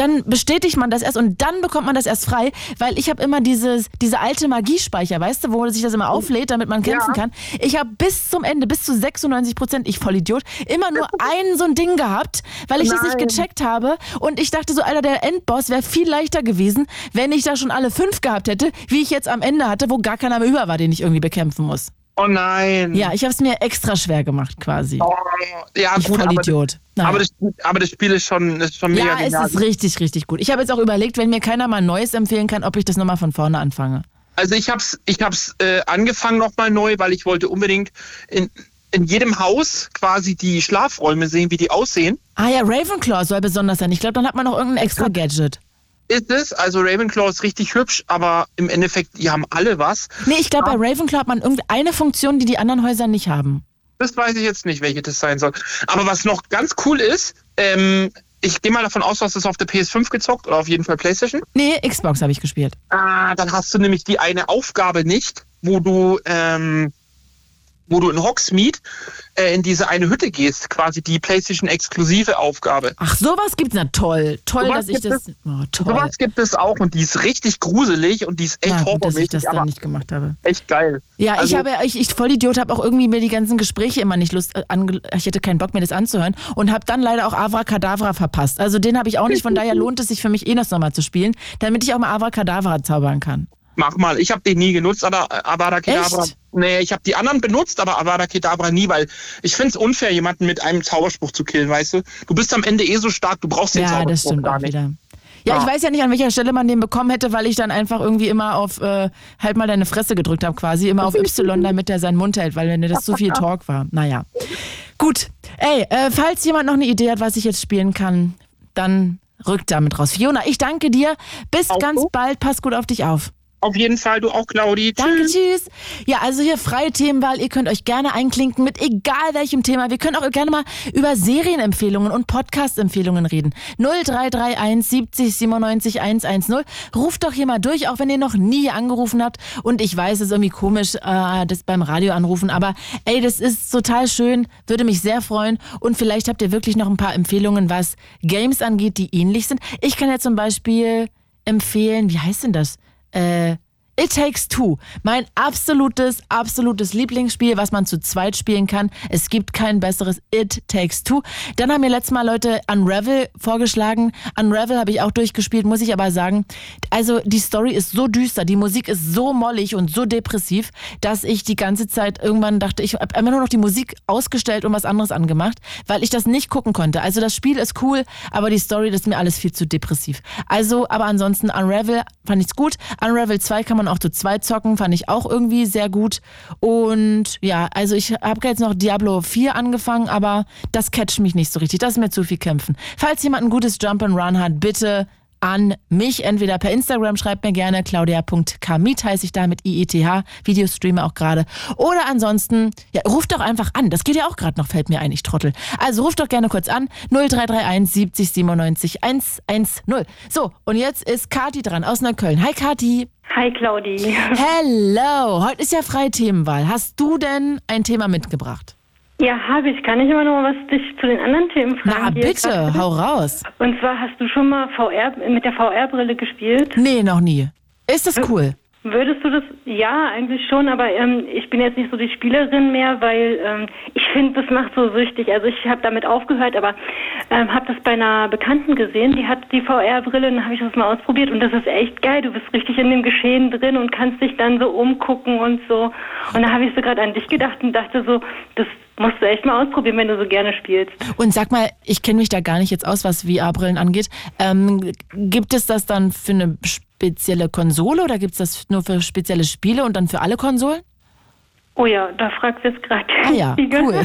Dann bestätigt man das erst und dann bekommt man das erst frei, weil ich habe immer dieses, diese alte Magiespeicher, weißt du, wo sich das immer auflädt, damit man kämpfen Ja. kann. Ich habe bis zum Ende, bis zu 96 Prozent, ich Vollidiot, immer nur ein so ein Ding gehabt, weil ich das nicht Nein. gecheckt habe und ich dachte so, Alter, der Endboss wäre viel leichter gewesen, wenn ich da schon alle fünf gehabt hätte, wie ich jetzt am Ende hatte, wo gar keiner mehr über war, den ich irgendwie bekämpfen muss. Oh nein. Ja, ich habe es mir extra schwer gemacht quasi. Oh, ja, ich gut, aber, Vollidiot. Aber, das, aber das Spiel ist schon, ist schon mega Ja, es genial. ist richtig, richtig gut. Ich habe jetzt auch überlegt, wenn mir keiner mal Neues empfehlen kann, ob ich das nochmal von vorne anfange. Also ich hab's, ich hab's äh, angefangen nochmal neu, weil ich wollte unbedingt in, in jedem Haus quasi die Schlafräume sehen, wie die aussehen. Ah ja, Ravenclaw soll besonders sein. Ich glaube, dann hat man noch irgendein extra Gadget. Ist es. Also Ravenclaw ist richtig hübsch, aber im Endeffekt, die haben alle was. Nee, ich glaube, bei Ravenclaw hat man irgendeine Funktion, die die anderen Häuser nicht haben. Das weiß ich jetzt nicht, welche das sein soll. Aber was noch ganz cool ist, ähm, ich gehe mal davon aus, du hast es auf der PS5 gezockt oder auf jeden Fall PlayStation. Nee, Xbox habe ich gespielt. Ah, dann hast du nämlich die eine Aufgabe nicht, wo du, ähm, wo du in Hogsmeade äh, in diese eine Hütte gehst, quasi die PlayStation-exklusive Aufgabe. Ach, sowas gibt's na toll. Toll, Sowas dass ich das. Oh, toll. Sowas gibt es auch und die ist richtig gruselig und die ist echt Na gut, dass ich das horrormäßig, dann nicht gemacht habe. echt geil. Ja, ich Also- habe, ich, ich Vollidiot, habe auch irgendwie mir die ganzen Gespräche immer nicht Lust, äh, ange, ich hätte keinen Bock mir das anzuhören und habe dann leider auch Avracadabra verpasst. Also den habe ich auch nicht, von daher lohnt es sich für mich eh das nochmal zu spielen, damit ich auch mal Avracadabra zaubern kann. Mach mal. Ich habe den nie genutzt, aber Avada Kedavra. Echt? Nee, ich habe die anderen benutzt, aber Avada Kedavra nie, weil ich finde es unfair, jemanden mit einem Zauberspruch zu killen, weißt du? Du bist am Ende eh so stark, du brauchst den Ja, Zauberspruch das stimmt gar auch nicht. wieder. Ja, ich Ja. weiß ja nicht, an welcher Stelle man den bekommen hätte, weil ich dann einfach irgendwie immer auf äh, halt mal deine Fresse gedrückt habe, quasi immer auf Y, damit er seinen Mund hält, weil wenn das zu viel Talk war. Naja. Gut. Ey, äh, falls jemand noch eine Idee hat, was ich jetzt spielen kann, dann rückt damit raus. Fiona, ich danke dir. Bis Auch ganz bald. Pass gut auf dich auf. Auf jeden Fall, du auch, Claudi. Danke, Tschüss. tschüss. Ja, also hier freie Themenwahl. Ihr könnt euch gerne einklinken mit egal welchem Thema. Wir können auch gerne mal über Serienempfehlungen und Podcast-Empfehlungen reden. 0331 70 97 110. Ruft doch hier mal durch, auch wenn ihr noch nie angerufen habt. Und ich weiß, es ist irgendwie komisch, äh, das beim Radio anrufen. Aber ey, das ist total schön. Würde mich sehr freuen. Und vielleicht habt ihr wirklich noch ein paar Empfehlungen, was Games angeht, die ähnlich sind. Ich kann ja zum Beispiel empfehlen, wie heißt denn das? Äh, It Takes Two. Mein absolutes, absolutes Lieblingsspiel, was man zu zweit spielen kann. Es gibt kein besseres It Takes Two. Dann haben mir letztes Mal Leute Unravel vorgeschlagen. Unravel habe ich auch durchgespielt, muss ich aber sagen. Also die Story ist so düster, die Musik ist so mollig und so depressiv, dass ich die ganze Zeit irgendwann dachte, ich habe einfach nur noch die Musik ausgestellt und was anderes angemacht, weil ich das nicht gucken konnte. Also das Spiel ist cool, aber die Story das ist mir alles viel zu depressiv. Also, aber ansonsten Unravel fand ich's gut. Unravel 2 kann man auch zu zweit zocken, fand ich auch irgendwie sehr gut. Und ja, also ich habe jetzt noch Diablo 4 angefangen, aber das catcht mich nicht so richtig. Das ist mir zu viel kämpfen. Falls jemand ein gutes Jump and Run hat, bitte an mich, entweder per Instagram, schreibt mir gerne, claudia.kamit heiße ich da mit IETH, Videostreamer auch gerade. Oder ansonsten, ja, ruft doch einfach an, das geht ja auch gerade noch, fällt mir ein, ich Trottel. Also ruft doch gerne kurz an, 0331 70 97 110. So, und jetzt ist Kati dran aus Neukölln. Hi Kati. Hi Claudi. Hello, heute ist ja freie Themenwahl. Hast du denn ein Thema mitgebracht? Ja, habe ich. Kann ich immer noch mal was dich zu den anderen Themen fragen? Na bitte, hau raus. Und zwar hast du schon mal VR mit der VR-Brille gespielt? Nee, noch nie. Ist das cool? Würdest du das? Ja, eigentlich schon, aber ähm, ich bin jetzt nicht so die Spielerin mehr, weil ähm, ich finde, das macht so süchtig. Also ich habe damit aufgehört, aber ähm, habe das bei einer Bekannten gesehen, die hat die VR-Brille und habe ich das mal ausprobiert und das ist echt geil. Du bist richtig in dem Geschehen drin und kannst dich dann so umgucken und so. Und da habe ich so gerade an dich gedacht und dachte so, das musst du echt mal ausprobieren, wenn du so gerne spielst. Und sag mal, ich kenne mich da gar nicht jetzt aus, was VR-Brillen angeht. Ähm, gibt es das dann für eine spezielle Konsole oder gibt es das nur für spezielle Spiele und dann für alle Konsolen? Oh ja, da fragt jetzt gerade. Ah ja, cool.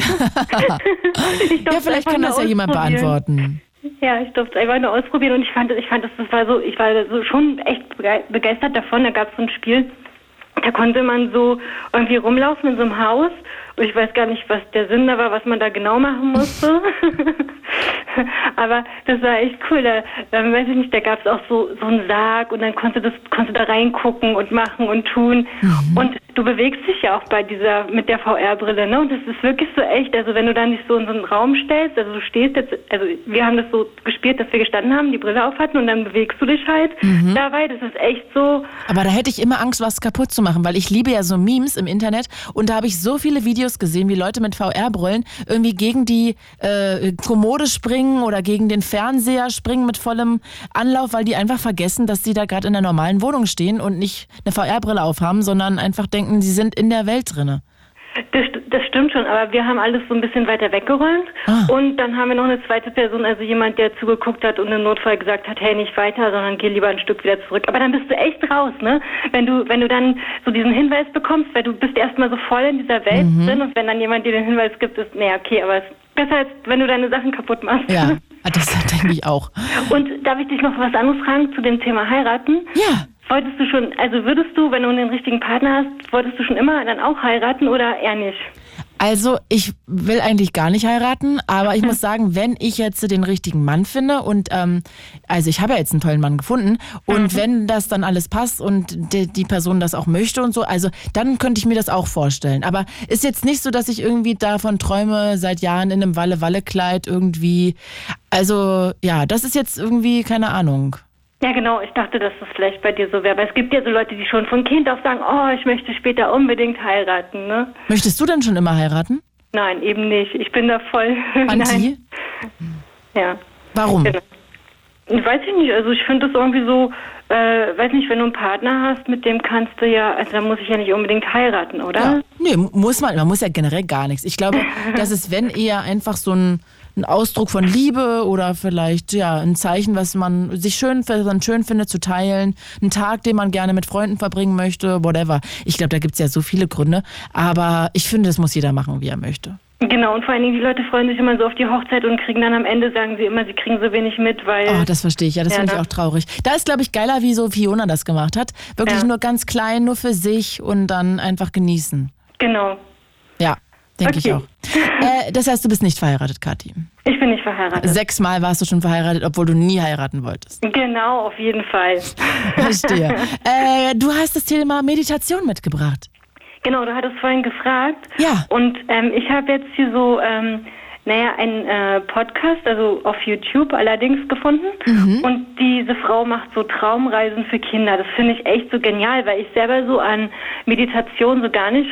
ja, vielleicht kann das ja jemand beantworten. Ja, ich durfte es einfach nur ausprobieren und ich fand, ich fand, das, das war so, ich war so schon echt bege- begeistert davon. Da gab es so ein Spiel, da konnte man so irgendwie rumlaufen in so einem Haus. Und ich weiß gar nicht, was der Sinn da war, was man da genau machen musste. Aber das war echt cool. Da, ähm, weiß ich nicht, da gab es auch so, so einen Sarg und dann konntest du, das, konntest du da reingucken und machen und tun. Und du bewegst dich ja auch bei dieser, mit der VR-Brille, ne? Und das ist wirklich so echt. Also wenn du dann nicht so in so einen Raum stellst, also du stehst jetzt, also wir haben das so gespielt, dass wir gestanden haben, die Brille auf hatten und dann bewegst du dich halt dabei. Das ist echt so, Aber da hätte ich immer Angst, was kaputt zu machen, weil ich liebe ja so Memes im Internet und da habe ich so viele Videos gesehen, wie Leute mit VR-Brillen irgendwie gegen die äh, Kommode springen oder gegen den Fernseher springen mit vollem Anlauf, weil die einfach vergessen, dass sie da gerade in der normalen Wohnung stehen und nicht eine VR-Brille aufhaben, sondern einfach denken, sie sind in der Welt drinne. Das, das stimmt schon, aber wir haben alles so ein bisschen weiter weggeräumt. Ah. Und dann haben wir noch eine zweite Person, also jemand, der zugeguckt hat und im Notfall gesagt hat, hey, nicht weiter, sondern geh lieber ein Stück wieder zurück. Aber dann bist du echt raus, ne? Wenn du, wenn du dann so diesen Hinweis bekommst, weil du bist erstmal so voll in dieser Welt Mhm. drin und wenn dann jemand dir den Hinweis gibt, ist, naja, okay, aber es ist besser, als wenn du deine Sachen kaputt machst. Ja, das denke mich auch. Und darf ich dich noch was anderes fragen zu dem Thema heiraten? Ja. Wolltest du schon, also würdest du, wenn du den richtigen Partner hast, wolltest du schon immer dann auch heiraten oder eher nicht? Also ich will eigentlich gar nicht heiraten, aber ich muss sagen, wenn ich jetzt den richtigen Mann finde und ähm, also ich habe ja jetzt einen tollen Mann gefunden und wenn das dann alles passt und die, die Person das auch möchte und so, also dann könnte ich mir das auch vorstellen. Aber ist jetzt nicht so, dass ich irgendwie davon träume, seit Jahren in einem Walle-Walle-Kleid irgendwie. Also ja, das ist jetzt irgendwie keine Ahnung. Ja, genau. Ich dachte, dass das vielleicht bei dir so wäre. Aber es gibt ja so Leute, die schon von Kind auf sagen, oh, ich möchte später unbedingt heiraten, ne? Möchtest du denn schon immer heiraten? Nein, eben nicht. Ich bin da voll. Anti? Nein. Ja. Warum? Genau. Weiß ich nicht. Also ich finde das irgendwie so, äh, weiß nicht, wenn du einen Partner hast, mit dem kannst du ja, also da muss ich ja nicht unbedingt heiraten, oder? Ja. Nee, muss man, man muss ja generell gar nichts. Ich glaube, das ist, wenn eher einfach so ein, ein Ausdruck von Liebe oder vielleicht ja ein Zeichen, was man sich schön, man schön findet zu teilen, ein Tag, den man gerne mit Freunden verbringen möchte, whatever. Ich glaube, da gibt es ja so viele Gründe, aber ich finde, das muss jeder machen, wie er möchte. Genau, und vor allen Dingen, die Leute freuen sich immer so auf die Hochzeit und kriegen dann am Ende, sagen sie immer, sie kriegen so wenig mit, weil... Oh, das verstehe ich, ja, das Ja, finde ich auch traurig. Da ist, glaube ich, geiler, wie so Fiona das gemacht hat. Wirklich Ja. nur ganz klein, nur für sich und dann einfach genießen. Genau. Ja, denke ich Okay. auch. Äh, das heißt, du bist nicht verheiratet, Kathi. Ich bin nicht verheiratet. Sechsmal warst du schon verheiratet, obwohl du nie heiraten wolltest. Genau, auf jeden Fall. Verstehe. äh, du hast das Thema Meditation mitgebracht. Genau, du hattest vorhin gefragt. Ja. Und ähm, ich habe jetzt hier so, ähm, naja, einen äh, Podcast, also auf YouTube allerdings gefunden. Mhm. Und diese Frau macht so Traumreisen für Kinder. Das finde ich echt so genial, weil ich selber so an Meditation so gar nicht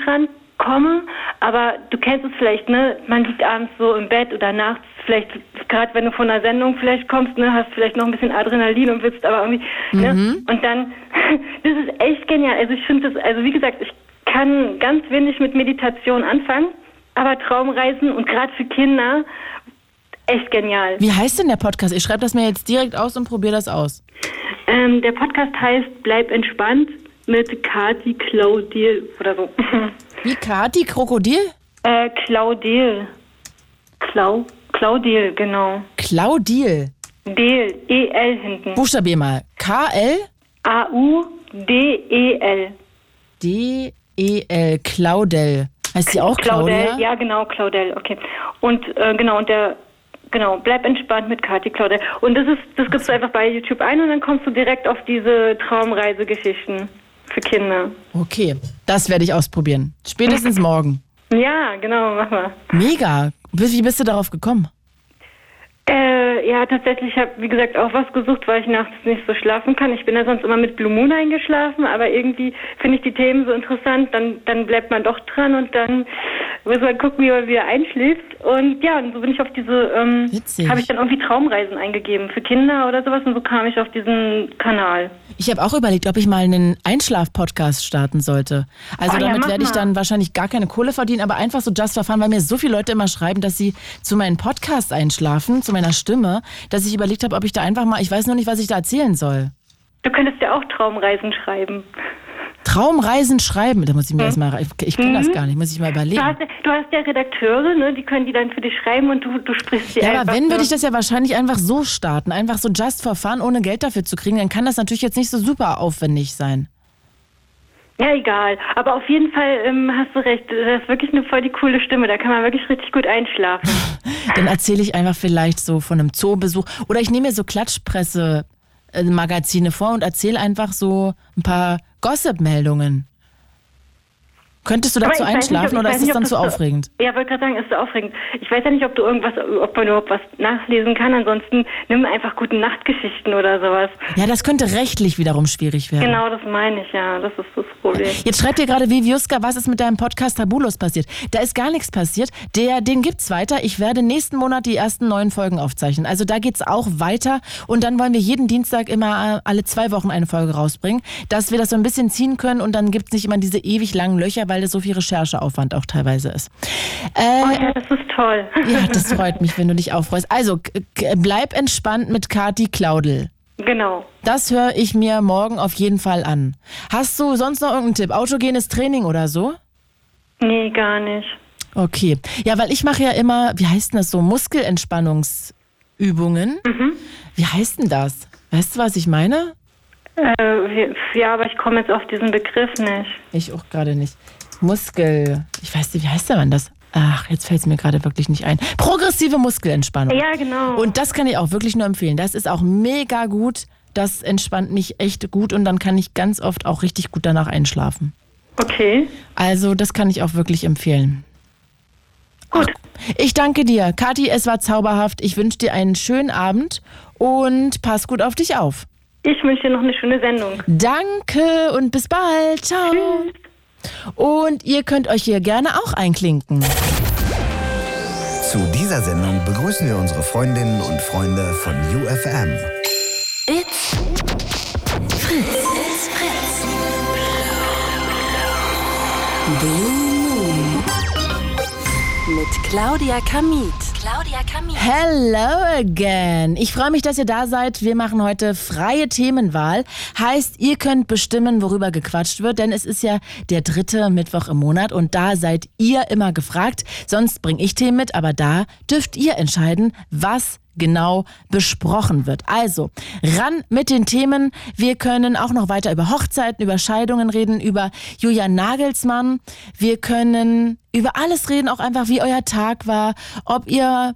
rankomme. Aber du kennst es vielleicht, ne? Man liegt abends so im Bett oder nachts, vielleicht gerade wenn du von einer Sendung vielleicht kommst, ne, hast vielleicht noch ein bisschen Adrenalin und willst aber irgendwie, ne? Und dann, das ist echt genial. Also ich finde das, also wie gesagt, ich kann ganz wenig mit Meditation anfangen, aber Traumreisen und gerade für Kinder echt genial. Wie heißt denn der Podcast? Ich schreibe das mir jetzt direkt aus und probiere das aus. Ähm, der Podcast heißt Bleib entspannt mit Kati Claudil oder so. Wie Kathi Krokodil? äh, Claudil. Clau Claudil, genau. Claudil. Del, E-L hinten. Buchstabier mal. K-L-D-E-L. A-U-D-E-L. Claudel. Heißt sie auch Claudel, Claudia? ja genau, Claudel, okay. Und äh, genau, und der genau, bleib entspannt mit Kati Claudel. Und das ist, das gibst du einfach bei YouTube ein und dann kommst du direkt auf diese Traumreisegeschichten für Kinder. Okay, das werde ich ausprobieren. Spätestens morgen. Ja, genau, mach mal. Mega. Wie wie bist du darauf gekommen? Äh, ja, tatsächlich, ich habe, wie gesagt, auch was gesucht, weil ich nachts nicht so schlafen kann. Ich bin ja sonst immer mit Blue Moon eingeschlafen, aber irgendwie finde ich die Themen so interessant, dann, dann bleibt man doch dran und dann muss man gucken, wie man wieder einschläft. Und ja, und so bin ich auf diese, ähm, habe ich dann irgendwie Traumreisen eingegeben für Kinder oder sowas und so kam ich auf diesen Kanal. Ich habe auch überlegt, ob ich mal einen Einschlaf-Podcast starten sollte. Also Oh ja, damit mach werde ich dann wahrscheinlich gar keine Kohle verdienen, aber einfach so just for fun, weil mir so viele Leute immer schreiben, dass sie zu meinen Podcasts einschlafen, meiner Stimme, dass ich überlegt habe, ob ich da einfach mal, ich weiß nur nicht, was ich da erzählen soll. Du könntest ja auch Traumreisen schreiben. Traumreisen schreiben, da muss ich mir erstmal, ich, ich kenne das gar nicht, muss ich mal überlegen. Du hast, ja- du hast ja Redakteure, ne? die können die dann für dich schreiben und du, du sprichst die Ja, aber wenn, würde ich das ja wahrscheinlich einfach so starten, einfach so just for fun, ohne Geld dafür zu kriegen, dann kann das natürlich jetzt nicht so super aufwendig sein. Ja, egal. Aber auf jeden Fall ähm, hast du recht. Das ist wirklich eine voll die coole Stimme. Da kann man wirklich richtig gut einschlafen. Dann erzähle ich einfach vielleicht so von einem Zoobesuch oder ich nehme mir so Klatschpresse-Magazine vor und erzähle einfach so ein paar Gossip-Meldungen. Könntest du dazu nicht, einschlafen ich oder ist es nicht, ob dann das zu so- aufregend? Ja, wollte gerade sagen, ist so aufregend. Ich weiß ja nicht, ob du irgendwas, ob man überhaupt was nachlesen kann. Ansonsten nimm einfach gute Nachtgeschichten oder sowas. Ja, das könnte rechtlich wiederum schwierig werden. Genau, das meine ich, ja. Das ist das Problem. Jetzt schreibt dir gerade Viviuska, was ist mit deinem Podcast Tabulos passiert? Da ist gar nichts passiert. Der, den gibt's weiter. Ich werde nächsten Monat die ersten neun Folgen aufzeichnen. Also da geht's auch weiter. Und dann wollen wir jeden Dienstag immer äh, alle zwei Wochen eine Folge rausbringen, dass wir das so ein bisschen ziehen können und dann gibt's nicht immer diese ewig langen Löcher, weil das so viel Rechercheaufwand auch teilweise ist. Oh Äh, ja, das ist toll. ja, das freut mich, wenn du dich auch freust. Also, bleib entspannt mit Kati Klaudel. Genau. Das höre ich mir morgen auf jeden Fall an. Hast du sonst noch irgendeinen Tipp? Autogenes Training oder so? Nee, gar nicht. Okay. Ja, weil ich mache ja immer, wie heißt denn das so, Muskelentspannungsübungen Muskelübungen. Wie heißt denn das? Weißt du, was ich meine? Äh, ja, aber ich komme jetzt auf diesen Begriff nicht. Ich auch gerade nicht. Muskel. Ich weiß nicht, wie heißt denn das? Ach, jetzt fällt es mir gerade wirklich nicht ein. Progressive Muskelentspannung. Ja, genau. Und das kann ich auch wirklich nur empfehlen. Das ist auch mega gut. Das entspannt mich echt gut und dann kann ich ganz oft auch richtig gut danach einschlafen. okay. Also, das kann ich auch wirklich empfehlen. Gut. Ich danke dir. Kathi, es war zauberhaft. Ich wünsche dir einen schönen Abend und pass gut auf dich auf. Ich wünsche dir noch eine schöne Sendung. Danke und bis bald. Ciao. Und ihr könnt euch hier gerne auch einklinken. Zu dieser Sendung begrüßen wir unsere Freundinnen und Freunde von UFM. It's Fritz. It's Fritz. Blue Moon. Mit Claudia Kamit. Claudia Kamit. Hello again. Ich freue mich, dass ihr da seid. Wir machen heute freie Themenwahl. Heißt, ihr könnt bestimmen, worüber gequatscht wird, denn es ist ja der dritte Mittwoch im Monat und da seid ihr immer gefragt. Sonst bringe ich Themen mit, aber da dürft ihr entscheiden, was genau besprochen wird. Also, ran mit den Themen. Wir können auch noch weiter über Hochzeiten, über Scheidungen reden, über Julian Nagelsmann. Wir können über alles reden, auch einfach wie euer Tag war, ob ihr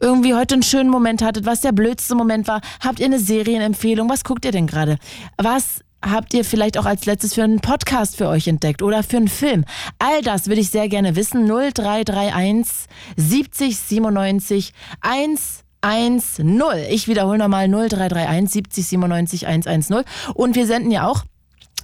irgendwie heute einen schönen Moment hattet, was der blödste Moment war. Habt ihr eine Serienempfehlung? Was guckt ihr denn gerade? Was habt ihr vielleicht auch als letztes für einen Podcast für euch entdeckt oder für einen Film? All das würde ich sehr gerne wissen. 0331 70 97 110. Ich wiederhole nochmal 0331 70 97 110. Und wir senden ja auch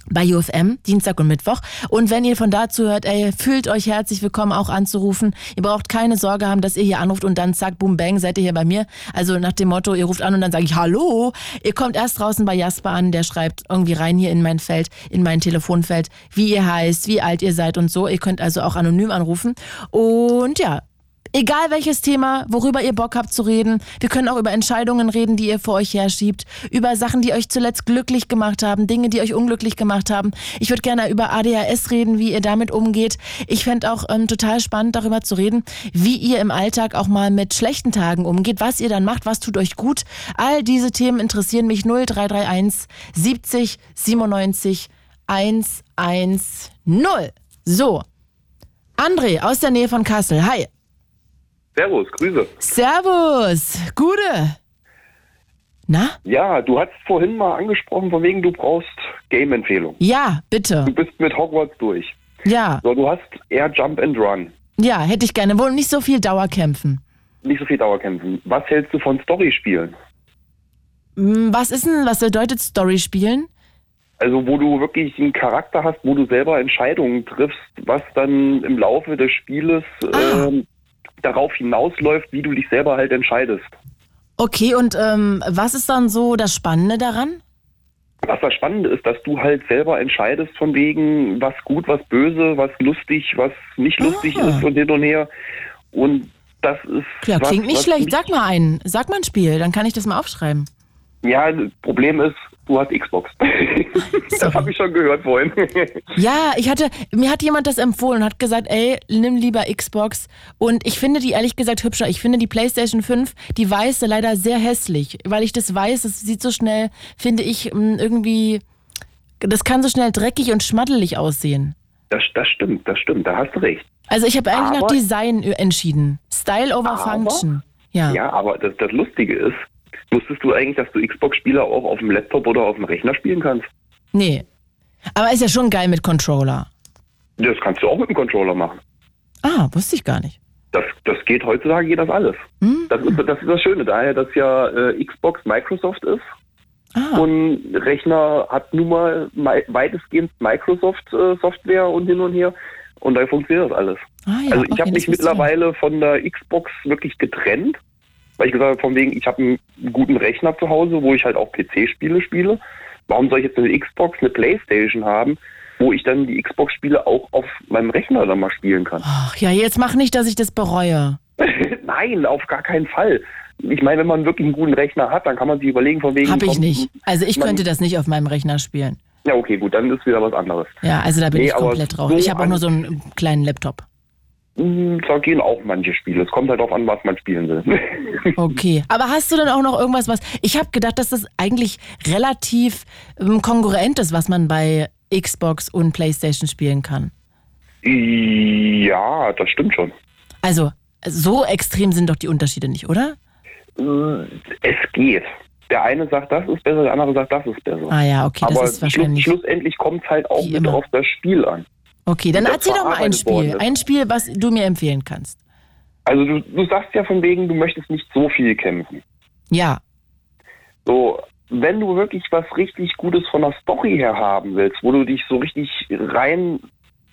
bei UFM, Dienstag und Mittwoch. Und wenn ihr von dazu hört, ey, fühlt euch herzlich willkommen auch anzurufen. Ihr braucht keine Sorge haben, dass ihr hier anruft und dann zack, boom, bang, seid ihr hier bei mir. Also nach dem Motto, ihr ruft an und dann sage ich Hallo. Ihr kommt erst draußen bei Jasper an, der schreibt irgendwie rein hier in mein Feld, in mein Telefonfeld, wie ihr heißt, wie alt ihr seid und so. Ihr könnt also auch anonym anrufen. Und ja, Egal welches Thema, worüber ihr Bock habt zu reden. Wir können auch über Entscheidungen reden, die ihr vor euch herschiebt. Über Sachen, die euch zuletzt glücklich gemacht haben. Dinge, die euch unglücklich gemacht haben. Ich würde gerne über ADHS reden, wie ihr damit umgeht. Ich fände auch ähm, total spannend, darüber zu reden, wie ihr im Alltag auch mal mit schlechten Tagen umgeht. Was ihr dann macht, was tut euch gut. All diese Themen interessieren mich 0331 70 97 110. So. André aus der Nähe von Kassel. Hi. Servus, Grüße. Servus, Gude. Na? Ja, du hast vorhin mal angesprochen, von wegen du brauchst Game-Empfehlung. Ja, bitte. Du bist mit Hogwarts durch. Ja, So, du hast eher Jump and Run. ja, hätte ich gerne. Wohl nicht so viel Dauerkämpfen. Nicht so viel Dauerkämpfen. Was hältst du von Story-Spielen? Hm, Was ist denn, was bedeutet Story spielen? Also, wo du wirklich einen Charakter hast, wo du selber Entscheidungen triffst, was dann im Laufe des Spieles Ah. ähm, darauf hinausläuft, wie du dich selber halt entscheidest. Okay, und ähm, was ist dann so das Spannende daran? Was das Spannende ist, dass du halt selber entscheidest von wegen, was gut, was böse, was lustig, was nicht lustig Ah. ist und hin und her. Und das ist. Ja, was, klingt nicht schlecht. Sag mal einen. Sag mal ein Spiel, dann kann ich das mal aufschreiben. Ja, das Problem ist, du hast Xbox. das habe ich schon gehört vorhin. Ja, ich hatte, mir hat jemand das empfohlen und hat gesagt, ey, nimm lieber Xbox. Und ich finde die ehrlich gesagt hübscher. Ich finde die PlayStation 5, die weiße, leider sehr hässlich. Weil ich das weiß, das sieht so schnell, finde ich, mh, irgendwie, das kann so schnell dreckig und schmattelig aussehen. Das, das stimmt, das stimmt, da hast du recht. Also ich habe eigentlich nach Aber- Design äh, entschieden. Style over Aber- Function. Ja. Ja, aber das, das Lustige ist, wusstest du eigentlich, dass du Xbox-Spieler auch auf dem Laptop oder auf dem Rechner spielen kannst? Nee. Aber ist ja schon geil mit Controller. Das kannst du auch mit dem Controller machen. Ah, wusste ich gar nicht. Das, das geht heutzutage, geht das alles. Hm? Das, ist, das ist das Schöne, daher, dass ja äh, Xbox Microsoft ist Ah, und Rechner hat nun mal weitestgehend Microsoft-Software und hin und her und da funktioniert das alles. ah ja. also ich okay, habe mich mittlerweile von der Xbox wirklich getrennt, weil ich gesagt habe, von wegen, ich habe einen guten Rechner zu Hause, wo ich halt auch PC-Spiele spiele. Warum soll ich jetzt eine Xbox, eine Playstation haben, wo ich dann die Xbox-Spiele auch auf meinem Rechner dann mal spielen kann? Ach ja, jetzt mach nicht, dass ich das bereue. Nein, auf gar keinen Fall. Ich meine, wenn man wirklich einen guten Rechner hat, dann kann man sich überlegen, von wegen. Hab ich komm, nicht. Also ich könnte das nicht auf meinem Rechner spielen. Ja, okay, gut, dann ist wieder was anderes. Ja, also da bin Nee, ich komplett drauf. so ich habe auch nur so einen kleinen Laptop. Hm, Da gehen auch manche Spiele. Es kommt halt darauf an, was man spielen will. Okay. Aber hast du denn auch noch irgendwas, was. Ich habe gedacht, dass das eigentlich relativ ähm, kongruent ist, was man bei Xbox und PlayStation spielen kann. ja, das stimmt schon. Also, so extrem sind doch die Unterschiede nicht, oder? Hm, Es geht. Der eine sagt, das ist besser, der andere sagt, das ist besser. Ah ja, okay, das Aber ist schluss, wahrscheinlich. schlussendlich kommt es halt auch Wie mit immer. auf das Spiel an. Okay, dann erzähl doch mal ein Spiel. Ein Spiel, was du mir empfehlen kannst. Also du, du sagst ja von wegen, du möchtest nicht so viel kämpfen. Ja. So, wenn du wirklich was richtig Gutes von der Story her haben willst, wo du dich so richtig rein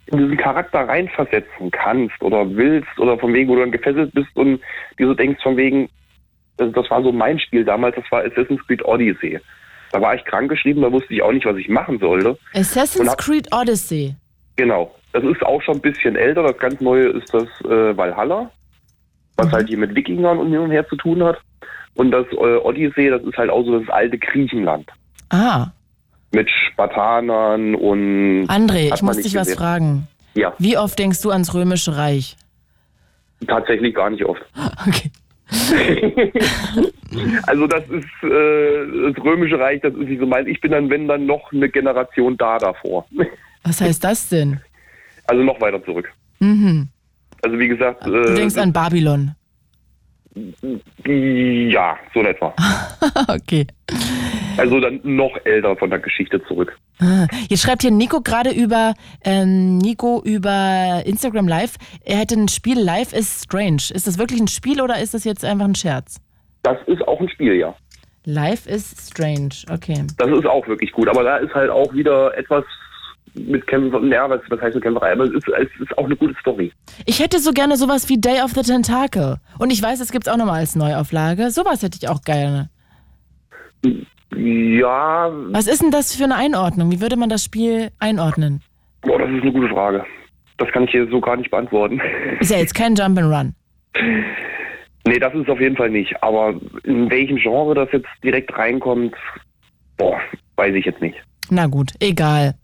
in diesen Charakter reinversetzen kannst oder willst oder von wegen, wo du dann gefesselt bist und dir so denkst von wegen, also das war so mein Spiel damals, das war Assassin's Creed Odyssey. Da war ich krankgeschrieben, da wusste ich auch nicht, was ich machen sollte. Assassin's Creed Odyssey. Genau. Das ist auch schon ein bisschen älter. Das ganz neue ist das äh, Valhalla, was halt hier mit Wikingern und hin und her zu tun hat. Und das äh, Odyssee, das ist halt auch so das alte Griechenland. Ah, Mit Spartanern und. André, ich muss dich was gesehen. fragen. Ja, Wie oft denkst du ans Römische Reich? tatsächlich gar nicht oft. Okay. Also, das ist äh, das Römische Reich, das ist nicht so mein. Ich bin dann, wenn dann noch eine Generation da davor. Was heißt das denn? Also noch weiter zurück. Mhm. Also, wie gesagt. Du Äh, denkst an Babylon. ja, so in etwa. okay. Also dann noch älter von der Geschichte zurück. Ah, Jetzt schreibt hier Nico gerade über ähm, Nico über Instagram Live. Er hätte ein Spiel Live is Strange. Ist das wirklich ein Spiel oder ist das jetzt einfach ein Scherz? Das ist auch ein Spiel, ja. Live is Strange. Okay. Das ist auch wirklich gut. Aber da ist halt auch wieder etwas mit Kämpfen, ja, was, was heißt mit Kämpferei? Aber es ist, es ist auch eine gute Story. Ich hätte so gerne sowas wie Day of the Tentacle. Und ich weiß, es gibt es auch nochmal als Neuauflage. Sowas hätte ich auch gerne. Ja, Was ist denn das für eine Einordnung? Wie würde man das Spiel einordnen? boah, das ist eine gute Frage. Das kann ich hier so gar nicht beantworten. Ist ja jetzt kein Jump'n'Run. nee, das ist auf jeden Fall nicht. Aber in welchem Genre das jetzt direkt reinkommt, boah, weiß ich jetzt nicht. Na gut, egal.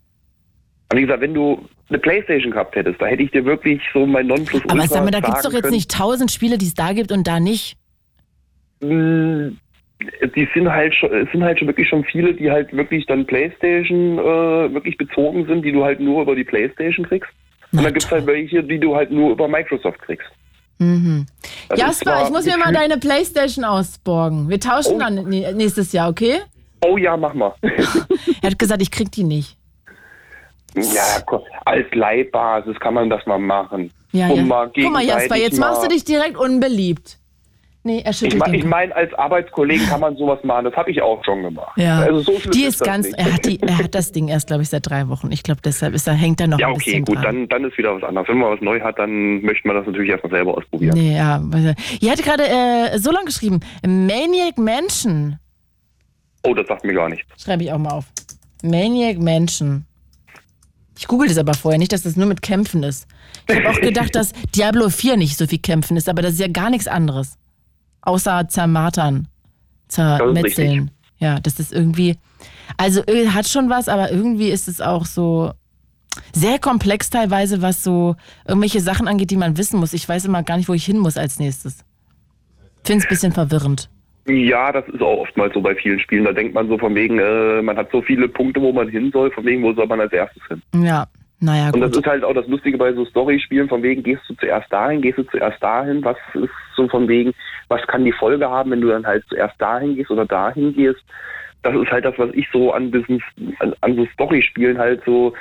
Aber wie gesagt, wenn du eine Playstation gehabt hättest, da hätte ich dir wirklich so mein Nonplusultra Aber sag mal, da gibt es doch jetzt können. nicht tausend Spiele, die es da gibt und da nicht. Mm, Die sind halt schon, es sind halt schon wirklich schon viele, die halt wirklich dann Playstation äh, wirklich bezogen sind, die du halt nur über die Playstation kriegst. Und dann gibt's halt welche, die du halt nur über Microsoft kriegst. Mhm. Das ist Jasper, ich muss mir mal deine Playstation ausborgen. Wir tauschen Oh. dann nä- nächstes Jahr, okay? Oh ja, mach mal. Er hat gesagt, ich krieg die nicht. Ja, als Leihbasis kann man das mal machen. Ja, Um ja. mal Guck mal, Jasper, jetzt machst du dich direkt unbeliebt. Nee, er Ich schüttelt meine, den ich Kopf. mein, als Arbeitskollegen kann man sowas machen. Das habe ich auch schon gemacht. Ja. Also so die ist ist ganz, er hat, die, er hat das Ding erst, glaube ich, seit drei Wochen. Ich glaube, deshalb ist, da hängt er noch Ja, ein okay, bisschen gut, dran. dann, dann ist wieder was anderes. Wenn man was neu hat, dann möchte man das natürlich erstmal selber ausprobieren. Nee, ja. Ihr hatte gerade äh, so lang geschrieben. Maniac Mansion. Oh, das sagt mir gar nichts. Schreibe ich auch mal auf. Maniac Mansion. Ich google das aber vorher, nicht, dass das nur mit Kämpfen ist. Ich habe auch gedacht, dass Diablo 4 nicht so viel Kämpfen ist, aber das ist ja gar nichts anderes. Außer zermartern, zermetzeln. Ja, das ist irgendwie. Also äh, hat schon was, aber irgendwie ist es auch so sehr komplex teilweise, was so irgendwelche Sachen angeht, die man wissen muss. Ich weiß immer gar nicht, wo ich hin muss als nächstes. Finde es ein bisschen verwirrend. Ja, das ist auch oftmals so bei vielen Spielen. Da denkt man so von wegen, äh, man hat so viele Punkte, wo man hin soll, von wegen, wo soll man als erstes hin? Ja, naja, Und das gut. ist halt auch das Lustige bei so Story-Spielen, von wegen, gehst du zuerst dahin, gehst du zuerst dahin, was ist so von wegen, was kann die Folge haben, wenn du dann halt zuerst dahin gehst oder dahin gehst. Das ist halt das, was ich so an diesen, an, an so Story-Spielen halt so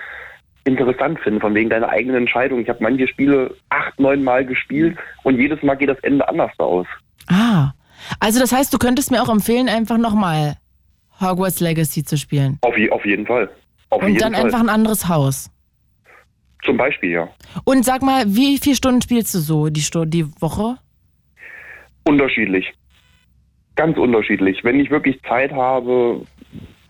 interessant finde, von wegen deiner eigenen Entscheidung. Ich habe manche Spiele acht, neun Mal gespielt und jedes Mal geht das Ende anders aus. Ah, also das heißt, du könntest mir auch empfehlen, einfach nochmal Hogwarts Legacy zu spielen. Auf, je, auf jeden Fall. Auf Und jeden dann Fall. einfach ein anderes Haus. Zum Beispiel, ja. Und sag mal, wie viele Stunden spielst du so die, Stu die Woche? Unterschiedlich. Ganz unterschiedlich. Wenn ich wirklich Zeit habe,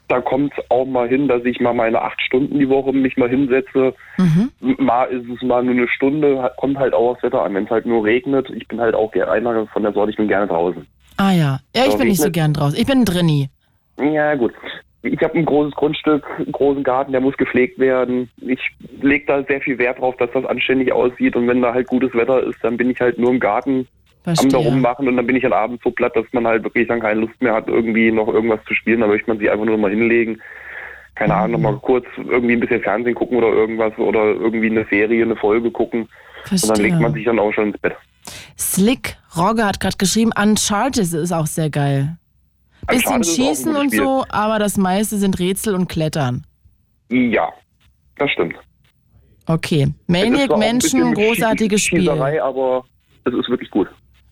da kommt es auch mal hin, dass ich mal meine acht Stunden die Woche mich mal hinsetze. Mhm. Mal ist es mal nur eine Stunde, kommt halt auch aufs Wetter an. Wenn es halt nur regnet, ich bin halt auch gerne einer von der Sorte, ich bin gerne draußen. Ah ja. Ja, ich So, bin nicht so gern draußen. Ich bin Drinni. Ja, gut. Ich habe ein großes Grundstück, einen großen Garten, der muss gepflegt werden. Ich lege da sehr viel Wert drauf, dass das anständig aussieht. Und wenn da halt gutes Wetter ist, dann bin ich halt nur im Garten am Verstehe. da rummachen und dann bin ich dann abends so platt, dass man halt wirklich dann keine Lust mehr hat, irgendwie noch irgendwas zu spielen. Da möchte man sich einfach nur mal hinlegen. Keine Ahnung, noch mal kurz irgendwie ein bisschen Fernsehen gucken oder irgendwas oder irgendwie eine Serie, eine Folge gucken. Und dann legt man sich dann auch schon ins Bett. Slick Rogge hat gerade geschrieben, Uncharted ist auch sehr geil. Bisschen schießen und so, aber das meiste sind Rätsel und Klettern. Ja, das stimmt. Okay. Maniac mit großartiges Spiel. aber es ist wirklich gut.